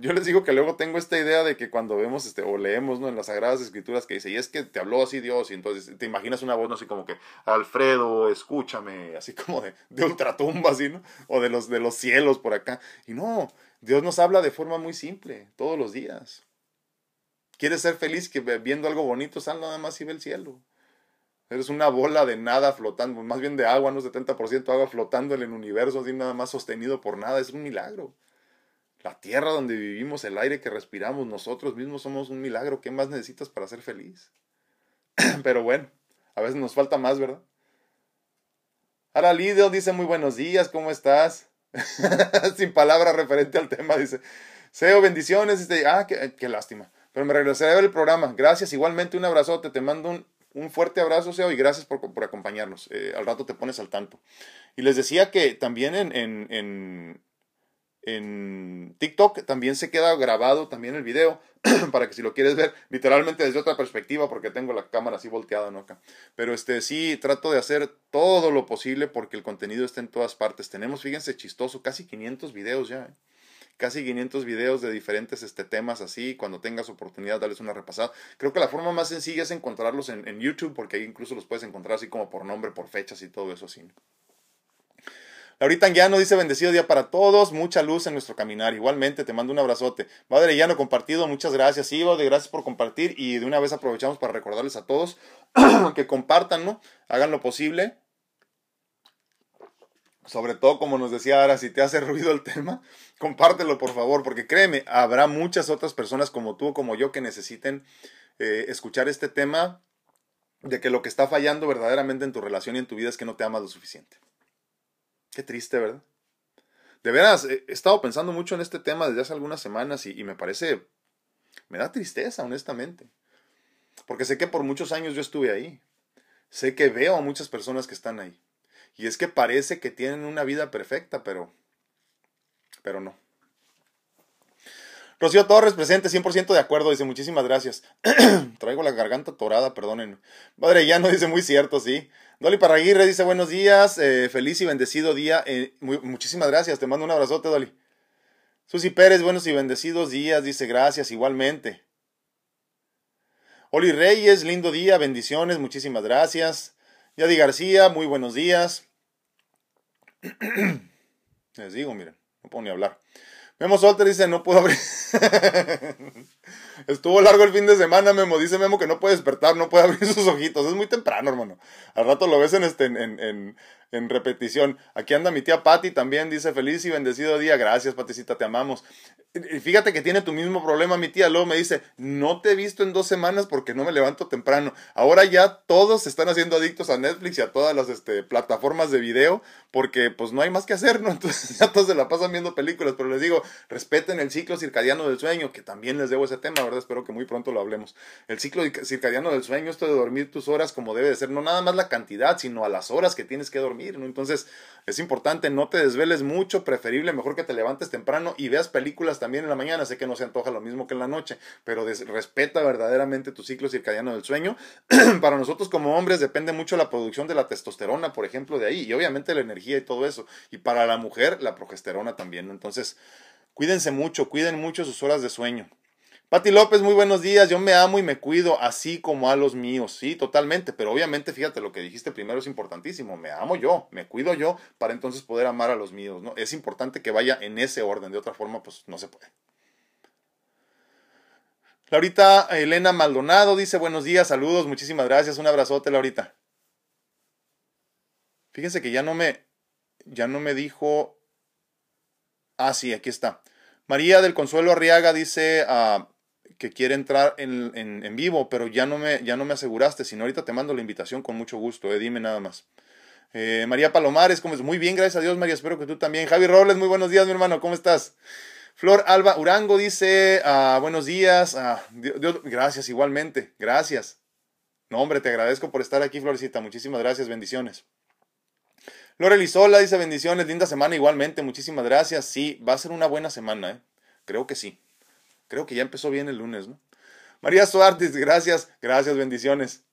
Yo les digo que luego tengo esta idea de que cuando vemos este, o leemos ¿no? en las Sagradas Escrituras que dice, y es que te habló así Dios, y entonces te imaginas una voz ¿no? así como que, Alfredo, escúchame, así como de, de ultratumba, así, ¿no? O de los, de los cielos por acá. Y no, Dios nos habla de forma muy simple, todos los días. ¿Quieres ser feliz que viendo algo bonito, sal nada más y ve el cielo? Eres una bola de nada flotando, más bien de agua, no 70% agua flotando en el universo, así nada más sostenido por nada, es un milagro. La tierra donde vivimos, el aire que respiramos, nosotros mismos somos un milagro. ¿Qué más necesitas para ser feliz? Pero bueno, a veces nos falta más, ¿verdad? Ahora Lidio dice muy buenos días, ¿cómo estás? Sin palabra referente al tema, dice. Seo, bendiciones. Ah, qué, qué lástima. Pero me regresaré a ver el programa. Gracias, igualmente un abrazote. Te mando un un fuerte abrazo, Seo, y gracias por, acompañarnos. Eh, al rato te pones al tanto. Y les decía que también en, en, en, TikTok también se queda grabado también el video para que si lo quieres ver literalmente desde otra perspectiva porque tengo la cámara así volteada no acá pero este sí trato de hacer todo lo posible porque el contenido está en todas partes tenemos fíjense chistoso casi 500 videos ya ¿eh? Casi 500 videos de diferentes este, temas así. Cuando tengas oportunidad, darles una repasada. Creo que la forma más sencilla es encontrarlos en, YouTube, porque ahí incluso los puedes encontrar así como por nombre, por fechas y todo eso así. Laurita Anguiano dice bendecido día para todos, mucha luz en nuestro caminar. Igualmente, te mando un abrazote. Padre Llano, compartido, muchas gracias. Ivo, de gracias por compartir y de una vez aprovechamos para recordarles a todos que compartan, ¿no? Hagan lo posible. Sobre todo, como nos decía ahora, si te hace ruido el tema, compártelo por favor, porque créeme, habrá muchas otras personas como tú o como yo que necesiten eh, escuchar este tema de que lo que está fallando verdaderamente en tu relación y en tu vida es que no te amas lo suficiente. Qué triste, ¿verdad? De veras, he estado pensando mucho en este tema desde hace algunas semanas y me parece, me da tristeza, honestamente. Porque sé que por muchos años yo estuve ahí. Sé que veo a muchas personas que están ahí. Y es que parece que tienen una vida perfecta, pero pero no. Rocío Torres, presente, 100% de acuerdo, dice, muchísimas gracias. Traigo la garganta torada, perdonen. Padre ya no dice, muy cierto, sí. Dolly Parraguirre dice, buenos días, eh, feliz y bendecido día. Eh, muchísimas gracias, te mando un abrazote, Dolly. Susi Pérez, buenos y bendecidos días, dice, gracias, igualmente. Oli Reyes, lindo día, bendiciones, muchísimas gracias. Yadi García, muy buenos días. Les digo, miren. No puedo ni hablar. Memo Solter dice, no puedo abrir. Estuvo largo el fin de semana, Memo. Dice Memo que no puede despertar, no puede abrir sus ojitos. Es muy temprano, hermano. Al rato lo ves en, este, en, en, en repetición. Aquí anda mi tía Patti también. Dice, feliz y bendecido día. Gracias, Paticita, te amamos. Fíjate que tiene tu mismo problema mi tía. Luego me dice, no te he visto en dos semanas porque no me levanto temprano. Ahora ya todos se están haciendo adictos a Netflix y a todas las este, plataformas de video porque pues no hay más que hacer, ¿no? Entonces ya todos se la pasan viendo películas. Pero les digo, respeten el ciclo circadiano del sueño, que también les debo ese tema, ¿verdad? Espero que muy pronto lo hablemos. El ciclo circadiano del sueño, esto de dormir tus horas como debe de ser, no nada más la cantidad, sino a las horas que tienes que dormir ¿no? Entonces, es importante, no te desveles mucho, preferible, mejor que te levantes temprano y veas películas también en la mañana. Sé que no se antoja lo mismo que en la noche, pero respeta verdaderamente tu ciclo circadiano del sueño. Para nosotros como hombres depende mucho la producción de la testosterona, por ejemplo, de ahí, y obviamente la energía y todo eso. Y para la mujer, la progesterona también. Entonces, cuídense mucho, cuiden mucho sus horas de sueño. Pati López, muy buenos días. Yo me amo y me cuido así como a los míos. Sí, totalmente. Pero obviamente, fíjate, lo que dijiste primero es importantísimo. Me amo yo, me cuido yo para entonces poder amar a los míos. ¿no? Es importante que vaya en ese orden. De otra forma, pues no se puede. Laurita Elena Maldonado dice buenos días, saludos, muchísimas gracias. Un abrazote, Laurita. Fíjense que ya no me, ya no me dijo. Ah, sí, aquí está. María del Consuelo Arriaga dice, uh, que quiere entrar en, en, vivo, pero ya no, me, ya no me aseguraste, sino ahorita te mando la invitación con mucho gusto, eh, dime nada más. Eh, María Palomares, ¿cómo es? Muy bien, gracias a Dios, María, espero que tú también. Javi Robles, muy buenos días, mi hermano, ¿cómo estás? Flor Alba Urango dice, ah, buenos días, ah, Dios, gracias igualmente, gracias. No, hombre, te agradezco por estar aquí, Florecita, muchísimas gracias, bendiciones. Lore Lizola dice bendiciones, linda semana igualmente, muchísimas gracias. Sí, va a ser una buena semana, ¿eh? creo que sí. Creo que ya empezó bien el lunes, ¿no? María Suárez, gracias, gracias, bendiciones.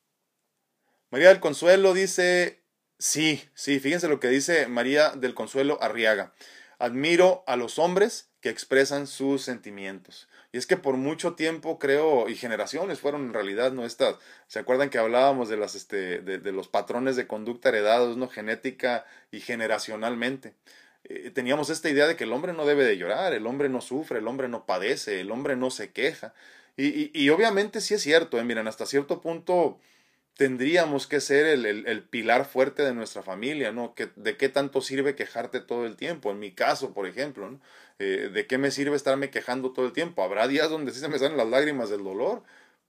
María del Consuelo dice, sí, sí, fíjense lo que dice María del Consuelo Arriaga. Admiro a los hombres que expresan sus sentimientos. Y es que por mucho tiempo creo, y generaciones fueron en realidad, ¿no? Estas, ¿se acuerdan que hablábamos de, las, este, de, de los patrones de conducta heredados, ¿no? Genética y generacionalmente. Eh, teníamos esta idea de que el hombre no debe de llorar, el hombre no sufre, el hombre no padece, el hombre no se queja. Y, y, obviamente sí es cierto, ¿eh? miren, hasta cierto punto tendríamos que ser el, el, pilar fuerte de nuestra familia, ¿no? Que, ¿De qué tanto sirve quejarte todo el tiempo? En mi caso, por ejemplo. Eh, ¿De qué me sirve estarme quejando todo el tiempo? Habrá días donde sí se me salen las lágrimas del dolor,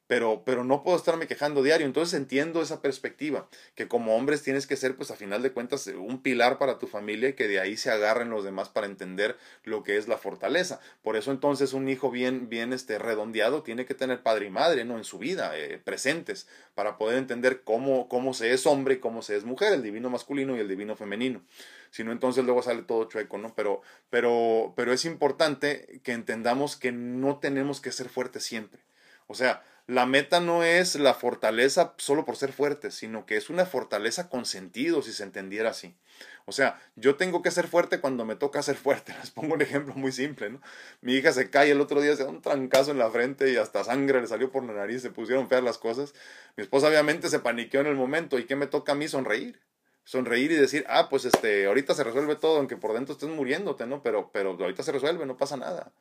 pero, pero no puedo estarme quejando diario. Entonces entiendo esa perspectiva, que como hombres tienes que ser, pues a final de cuentas, un pilar para tu familia y que de ahí se agarren los demás para entender lo que es la fortaleza. Por eso entonces un hijo bien, bien este, redondeado tiene que tener padre y madre, ¿no? En su vida, eh, presentes, para poder entender cómo, cómo se es hombre y cómo se es mujer, el divino masculino y el divino femenino. Si no, entonces luego sale todo chueco, ¿no? Pero, pero, pero es importante que entendamos que no tenemos que ser fuertes siempre. O sea, la meta no es la fortaleza solo por ser fuerte, sino que es una fortaleza con sentido, si se entendiera así. O sea, yo tengo que ser fuerte cuando me toca ser fuerte. Les pongo un ejemplo muy simple, ¿no? Mi hija se cae el otro día, se da un trancazo en la frente y hasta sangre le salió por la nariz, se pusieron feas las cosas. Mi esposa obviamente se paniqueó en el momento. ¿Y qué me toca a mí? Sonreír. Sonreír y decir, ah, pues este, ahorita se resuelve todo, aunque por dentro estés muriéndote, ¿no? Pero, pero ahorita se resuelve, no pasa nada.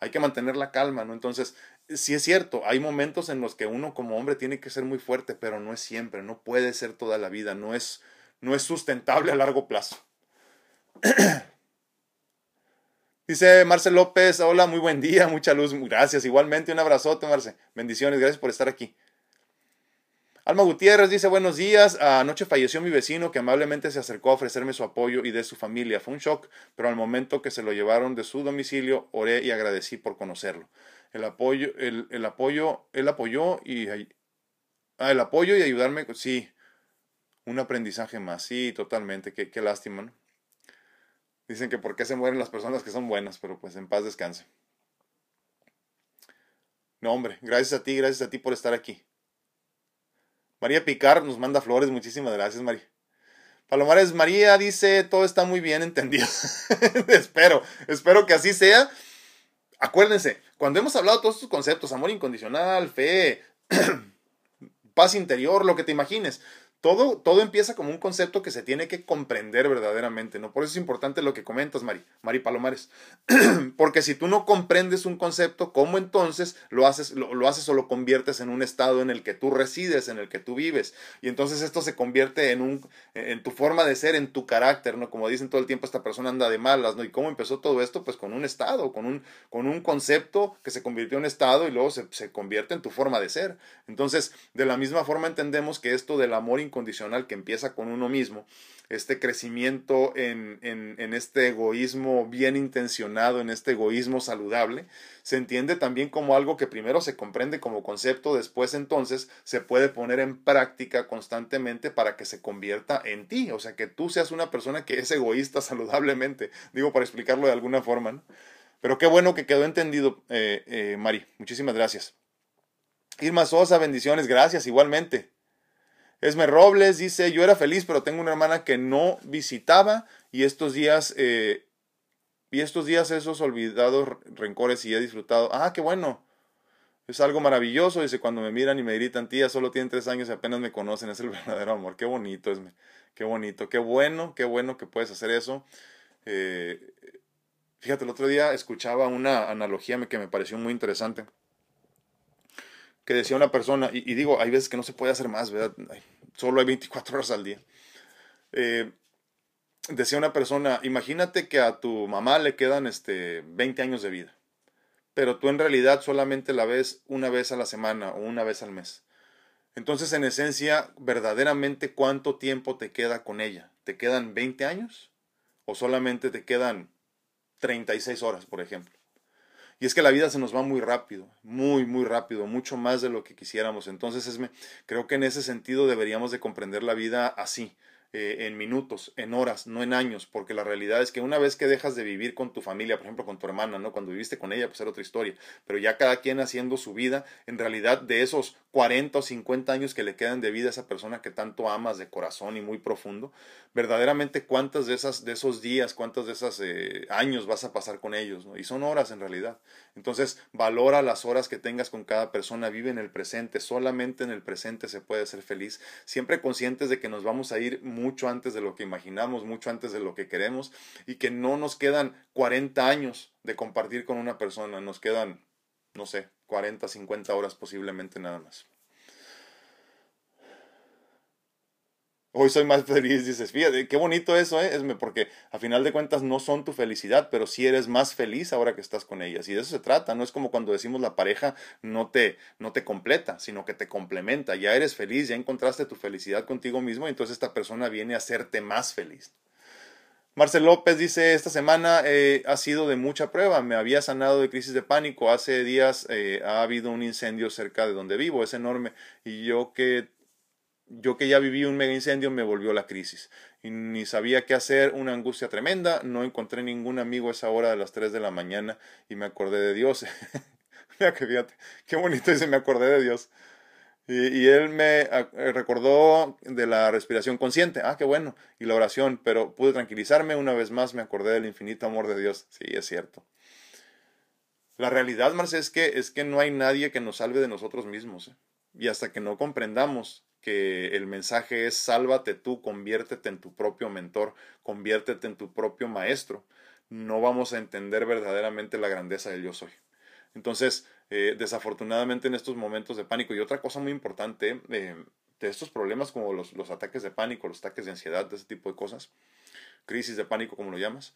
Hay que mantener la calma, ¿no? Entonces, sí es cierto, hay momentos en los que uno como hombre tiene que ser muy fuerte, pero no es siempre, no puede ser toda la vida, no es, no es sustentable a largo plazo. Dice Marce López, hola, muy buen día, mucha luz, gracias, igualmente un abrazote, Marce, bendiciones, gracias por estar aquí. Alma Gutiérrez dice buenos días. Anoche falleció mi vecino que amablemente se acercó a ofrecerme su apoyo y de su familia. Fue un shock, pero al momento que se lo llevaron de su domicilio, oré y agradecí por conocerlo. El apoyo, el, el apoyo, él apoyó y ah, el apoyo y ayudarme, sí, un aprendizaje más, sí, totalmente, qué, lástima. Dicen que por qué se mueren las personas que son buenas, pero pues en paz descanse. No, hombre, gracias a ti, gracias a ti por estar aquí. María Picar nos manda flores, muchísimas gracias, María. Palomares María dice, todo está muy bien entendido. espero, espero que así sea. Acuérdense, cuando hemos hablado de todos estos conceptos, amor incondicional, fe, paz interior, lo que te imagines, todo, todo empieza como un concepto que se tiene que comprender verdaderamente, ¿no? Por eso es importante lo que comentas, Mari, Mari Palomares. Porque si tú no comprendes un concepto, ¿cómo entonces lo haces, lo, haces o lo conviertes en un estado en el que tú resides, en el que tú vives? Y entonces esto se convierte en, un, en tu forma de ser, en tu carácter, ¿no? Como dicen todo el tiempo, esta persona anda de malas, ¿no? ¿Y cómo empezó todo esto? Pues con un estado, con un, con un concepto que se convirtió en estado y luego se, se convierte en tu forma de ser. Entonces, de la misma forma entendemos que esto del amor incondicional que empieza con uno mismo, este crecimiento en, en, este egoísmo bien intencionado, en este egoísmo saludable, se entiende también como algo que primero se comprende como concepto, después entonces se puede poner en práctica constantemente para que se convierta en ti, o sea, que tú seas una persona que es egoísta saludablemente, digo para explicarlo de alguna forma. Pero qué bueno que quedó entendido, eh, eh, Mari, muchísimas gracias. Irma Sosa, bendiciones, gracias, igualmente. Esme Robles dice, yo era feliz, pero tengo una hermana que no visitaba y estos días, eh, y estos días esos olvidados rencores y he disfrutado. Ah, qué bueno. Es algo maravilloso, dice, cuando me miran y me gritan, tía, solo tienen tres años y apenas me conocen, es el verdadero amor. Qué bonito, Esme. Qué bonito, qué bueno, qué bueno que puedes hacer eso. Eh, fíjate, el otro día escuchaba una analogía que me pareció muy interesante que decía una persona, y, digo, hay veces que no se puede hacer más, ¿verdad? Solo hay 24 horas al día. Eh, decía una persona, imagínate que a tu mamá le quedan este, 20 años de vida, pero tú en realidad solamente la ves una vez a la semana o una vez al mes. Entonces, en esencia, verdaderamente, ¿cuánto tiempo te queda con ella? ¿Te quedan 20 años? ¿O solamente te quedan 36 horas, por ejemplo? Y es que la vida se nos va muy rápido, muy, muy rápido, mucho más de lo que quisiéramos. Entonces, es, creo que en ese sentido deberíamos de comprender la vida así. Eh, en minutos, en horas, no en años, porque la realidad es que una vez que dejas de vivir con tu familia, por ejemplo con tu hermana, ¿no? Cuando viviste con ella, pues era otra historia, pero ya cada quien haciendo su vida, en realidad de esos 40 o 50 años que le quedan de vida a esa persona que tanto amas de corazón y muy profundo, verdaderamente cuántas de esas de esos días, cuántos de esos eh, años vas a pasar con ellos, ¿no? Y son horas en realidad. Entonces, valora las horas que tengas con cada persona, vive en el presente, solamente en el presente se puede ser feliz, siempre conscientes de que nos vamos a ir mucho antes de lo que imaginamos, mucho antes de lo que queremos y que no nos quedan 40 años de compartir con una persona, nos quedan no sé, 40, 50 horas posiblemente nada más. Hoy soy más feliz, dices, fíjate, qué bonito eso, ¿eh? porque a final de cuentas no son tu felicidad, pero sí eres más feliz ahora que estás con ellas. Y de eso se trata, no es como cuando decimos la pareja no te, no te completa, sino que te complementa. Ya eres feliz, ya encontraste tu felicidad contigo mismo y entonces esta persona viene a hacerte más feliz. Marcel López dice, esta semana eh, ha sido de mucha prueba, me había sanado de crisis de pánico, hace días eh, ha habido un incendio cerca de donde vivo, es enorme, y yo que, yo que ya viví un mega incendio me volvió la crisis, y ni sabía qué hacer, una angustia tremenda, no encontré ningún amigo a esa hora de las 3 de la mañana y me acordé de Dios. Mira que qué bonito dice, me acordé de Dios. Y, él me eh, recordó de la respiración consciente. Ah, qué bueno. Y la oración. Pero pude tranquilizarme. Una vez más me acordé del infinito amor de Dios. Sí, es cierto. La realidad, Marce, es que, es que no hay nadie que nos salve de nosotros mismos. ¿eh? Y hasta que no comprendamos que el mensaje es sálvate tú, conviértete en tu propio mentor, conviértete en tu propio maestro, no vamos a entender verdaderamente la grandeza del yo soy. Entonces, eh, desafortunadamente en estos momentos de pánico. Y otra cosa muy importante eh, de estos problemas como los, los, ataques de pánico, los ataques de ansiedad, de ese tipo de cosas, crisis de pánico como lo llamas,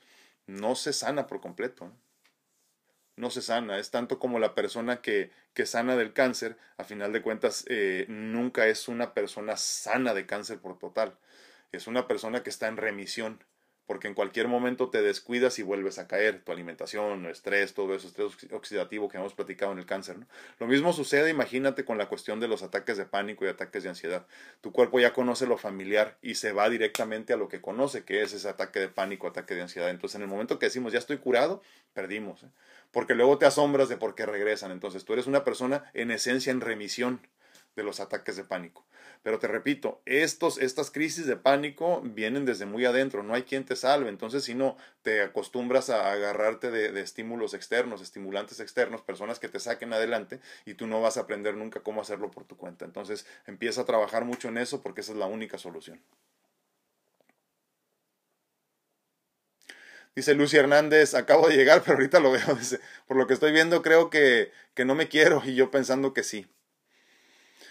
no se sana por completo. Se sana, es tanto como la persona que, que sana del cáncer, a final de cuentas, eh, nunca es una persona sana de cáncer por total. Es una persona que está en remisión porque en cualquier momento te descuidas y vuelves a caer, tu alimentación, el estrés, todo eso, estrés oxidativo que hemos platicado en el cáncer. ¿no? Lo mismo sucede, imagínate, con la cuestión de los ataques de pánico y ataques de ansiedad. Tu cuerpo ya conoce lo familiar y se va directamente a lo que conoce, que es ese ataque de pánico, ataque de ansiedad. Entonces, en el momento que decimos, ya estoy curado, perdimos. ¿eh? Porque luego te asombras de por qué regresan. Entonces, tú eres una persona en esencia en remisión de los ataques de pánico. Pero te repito, estos, estas crisis de pánico vienen desde muy adentro, no hay quien te salve. Entonces, si no te acostumbras a agarrarte de, de, estímulos externos, estimulantes externos, personas que te saquen adelante y tú no vas a aprender nunca cómo hacerlo por tu cuenta. Entonces, empieza a trabajar mucho en eso porque esa es la única solución. Dice Lucy Hernández, acabo de llegar, pero ahorita lo veo. Dice, por lo que estoy viendo, creo que, que no me quiero y yo pensando que sí.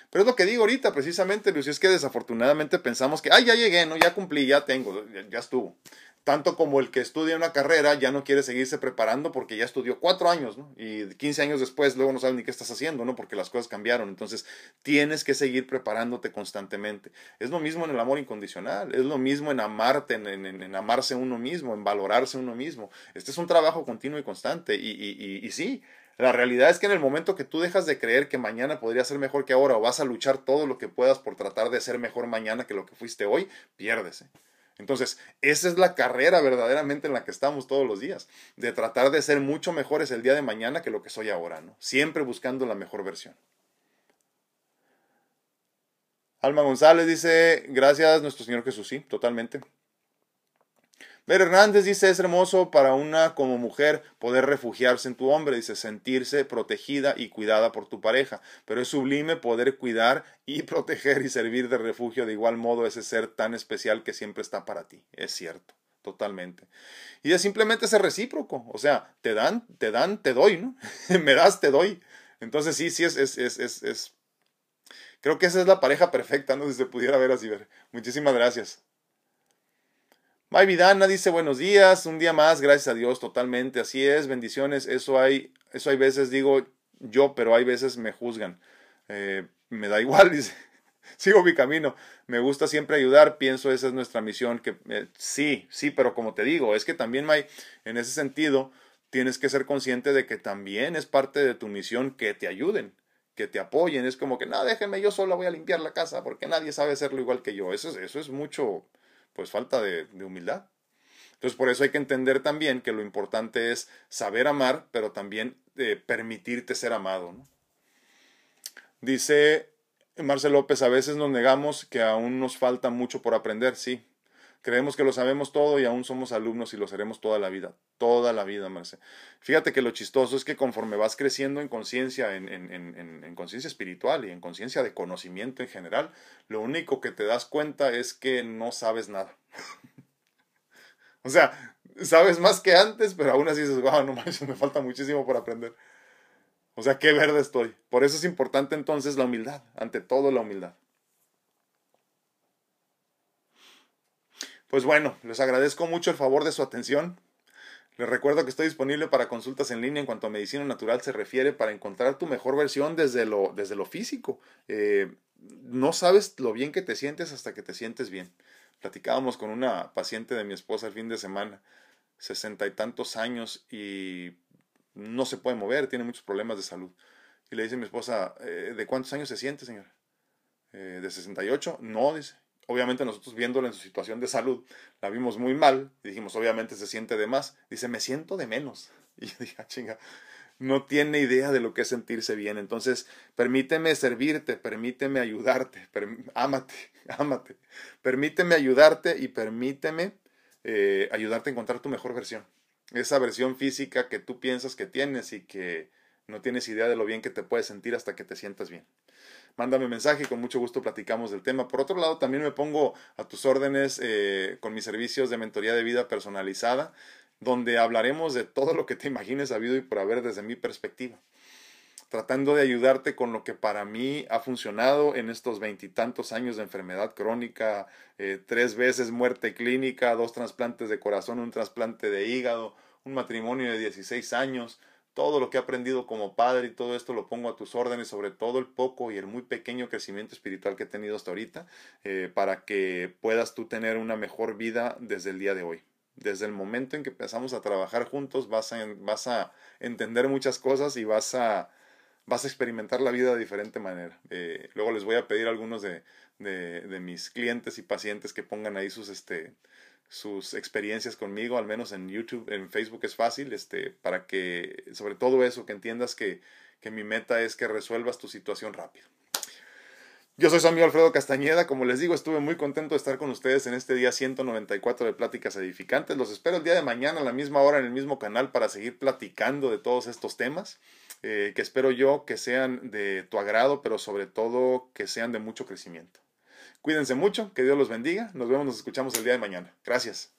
Pero es lo que digo ahorita, precisamente, Lucio, es que desafortunadamente pensamos que, ay, ya llegué, ¿no? Ya cumplí, ya tengo, ya, estuvo. tanto como el que estudia una carrera ya no quiere seguirse preparando porque ya estudió cuatro años, ¿no? Y 15 años después luego no sabes ni qué estás haciendo, ¿no? Porque las cosas cambiaron. Entonces tienes que seguir preparándote constantemente. Es lo mismo en el amor incondicional, es lo mismo en amarte, en, amarse uno mismo, en valorarse uno mismo. Este es un trabajo continuo y constante. Y, y, y sí, la realidad es que en el momento que tú dejas de creer que mañana podría ser mejor que ahora o vas a luchar todo lo que puedas por tratar de ser mejor mañana que lo que fuiste hoy, pierdes. Entonces, esa es la carrera verdaderamente en la que estamos todos los días, de tratar de ser mucho mejores el día de mañana que lo que soy ahora, ¿no? Siempre buscando la mejor versión. Alma González dice, gracias nuestro Señor Jesús, sí, totalmente. Ver Hernández dice, es hermoso para una como mujer poder refugiarse en tu hombre, dice, sentirse protegida y cuidada por tu pareja, pero es sublime poder cuidar y proteger y servir de refugio de igual modo ese ser tan especial que siempre está para ti. Es cierto, totalmente. Y es simplemente ser recíproco, o sea, te dan, te dan, te doy, ¿no? Me das, te doy. Entonces sí, sí, es, es, es, es, es... Creo que esa es la pareja perfecta, ¿no? Si se pudiera ver así, ver. Muchísimas gracias. May Vidana dice buenos días, un día más, gracias a Dios, totalmente, así es, bendiciones, eso hay, eso hay veces digo yo, pero hay veces me juzgan. Eh, me da igual, dice, sigo mi camino, me gusta siempre ayudar, pienso esa es nuestra misión, que eh, sí, sí, pero como te digo, es que también May, en ese sentido, tienes que ser consciente de que también es parte de tu misión que te ayuden, que te apoyen, es como que, no, déjenme, yo solo voy a limpiar la casa, porque nadie sabe hacerlo igual que yo, eso, eso es mucho pues falta de, humildad. Entonces por eso hay que entender también que lo importante es saber amar, pero también eh, permitirte ser amado. Dice Marcel López, a veces nos negamos que aún nos falta mucho por aprender, sí, Creemos que lo sabemos todo y aún somos alumnos y lo seremos toda la vida, toda la vida, Marce. Fíjate que lo chistoso es que conforme vas creciendo en conciencia, en, en, en, en conciencia espiritual y en conciencia de conocimiento en general, lo único que te das cuenta es que no sabes nada. o sea, sabes más que antes, pero aún así dices, wow, no manches, me falta muchísimo por aprender. O sea, qué verde estoy. Por eso es importante entonces la humildad, ante todo la humildad. Pues bueno, les agradezco mucho el favor de su atención. Les recuerdo que estoy disponible para consultas en línea en cuanto a medicina natural se refiere para encontrar tu mejor versión desde lo, desde lo físico. Eh, no sabes lo bien que te sientes hasta que te sientes bien. Platicábamos con una paciente de mi esposa el fin de semana, sesenta y tantos años y no se puede mover, tiene muchos problemas de salud. Y le dice a mi esposa, eh, ¿de cuántos años se siente, señora? Eh, ¿De 68? No, dice obviamente nosotros viéndola en su situación de salud, la vimos muy mal, y dijimos, obviamente se siente de más. Dice, me siento de menos. Y yo dije, ah, chinga, no tiene idea de lo que es sentirse bien. Entonces, permíteme servirte, permíteme ayudarte, ámate, ámate. Permíteme ayudarte y permíteme eh, ayudarte a encontrar tu mejor versión. Esa versión física que tú piensas que tienes y que no tienes idea de lo bien que te puedes sentir hasta que te sientas bien mándame mensaje y con mucho gusto platicamos del tema. Por otro lado, también me pongo a tus órdenes eh, con mis servicios de mentoría de vida personalizada, donde hablaremos de todo lo que te imagines habido y por haber desde mi perspectiva tratando de ayudarte con lo que para mí ha funcionado en estos veintitantos años de enfermedad crónica, eh, tres veces muerte clínica, dos trasplantes de corazón, un trasplante de hígado, un matrimonio de 16 años, todo lo que he aprendido como padre y todo esto lo pongo a tus órdenes, sobre todo el poco y el muy pequeño crecimiento espiritual que he tenido hasta ahorita, eh, para que puedas tú tener una mejor vida desde el día de hoy. Desde el momento en que empezamos a trabajar juntos vas a, vas a entender muchas cosas y vas a, vas a experimentar la vida de diferente manera. Eh, luego les voy a pedir a algunos de, de, de, mis clientes y pacientes que pongan ahí sus, este, sus experiencias conmigo, al menos en YouTube, en Facebook es fácil, este, para que, sobre todo eso, que entiendas que, que mi meta es que resuelvas tu situación rápido. Yo soy su amigo Alfredo Castañeda, como les digo, estuve muy contento de estar con ustedes en este día 194 de Pláticas Edificantes. Los espero el día de mañana a la misma hora en el mismo canal para seguir platicando de todos estos temas, eh, que espero yo que sean de tu agrado, pero sobre todo que sean de mucho crecimiento. Cuídense mucho, que Dios los bendiga. Nos vemos, nos escuchamos el día de mañana. Gracias.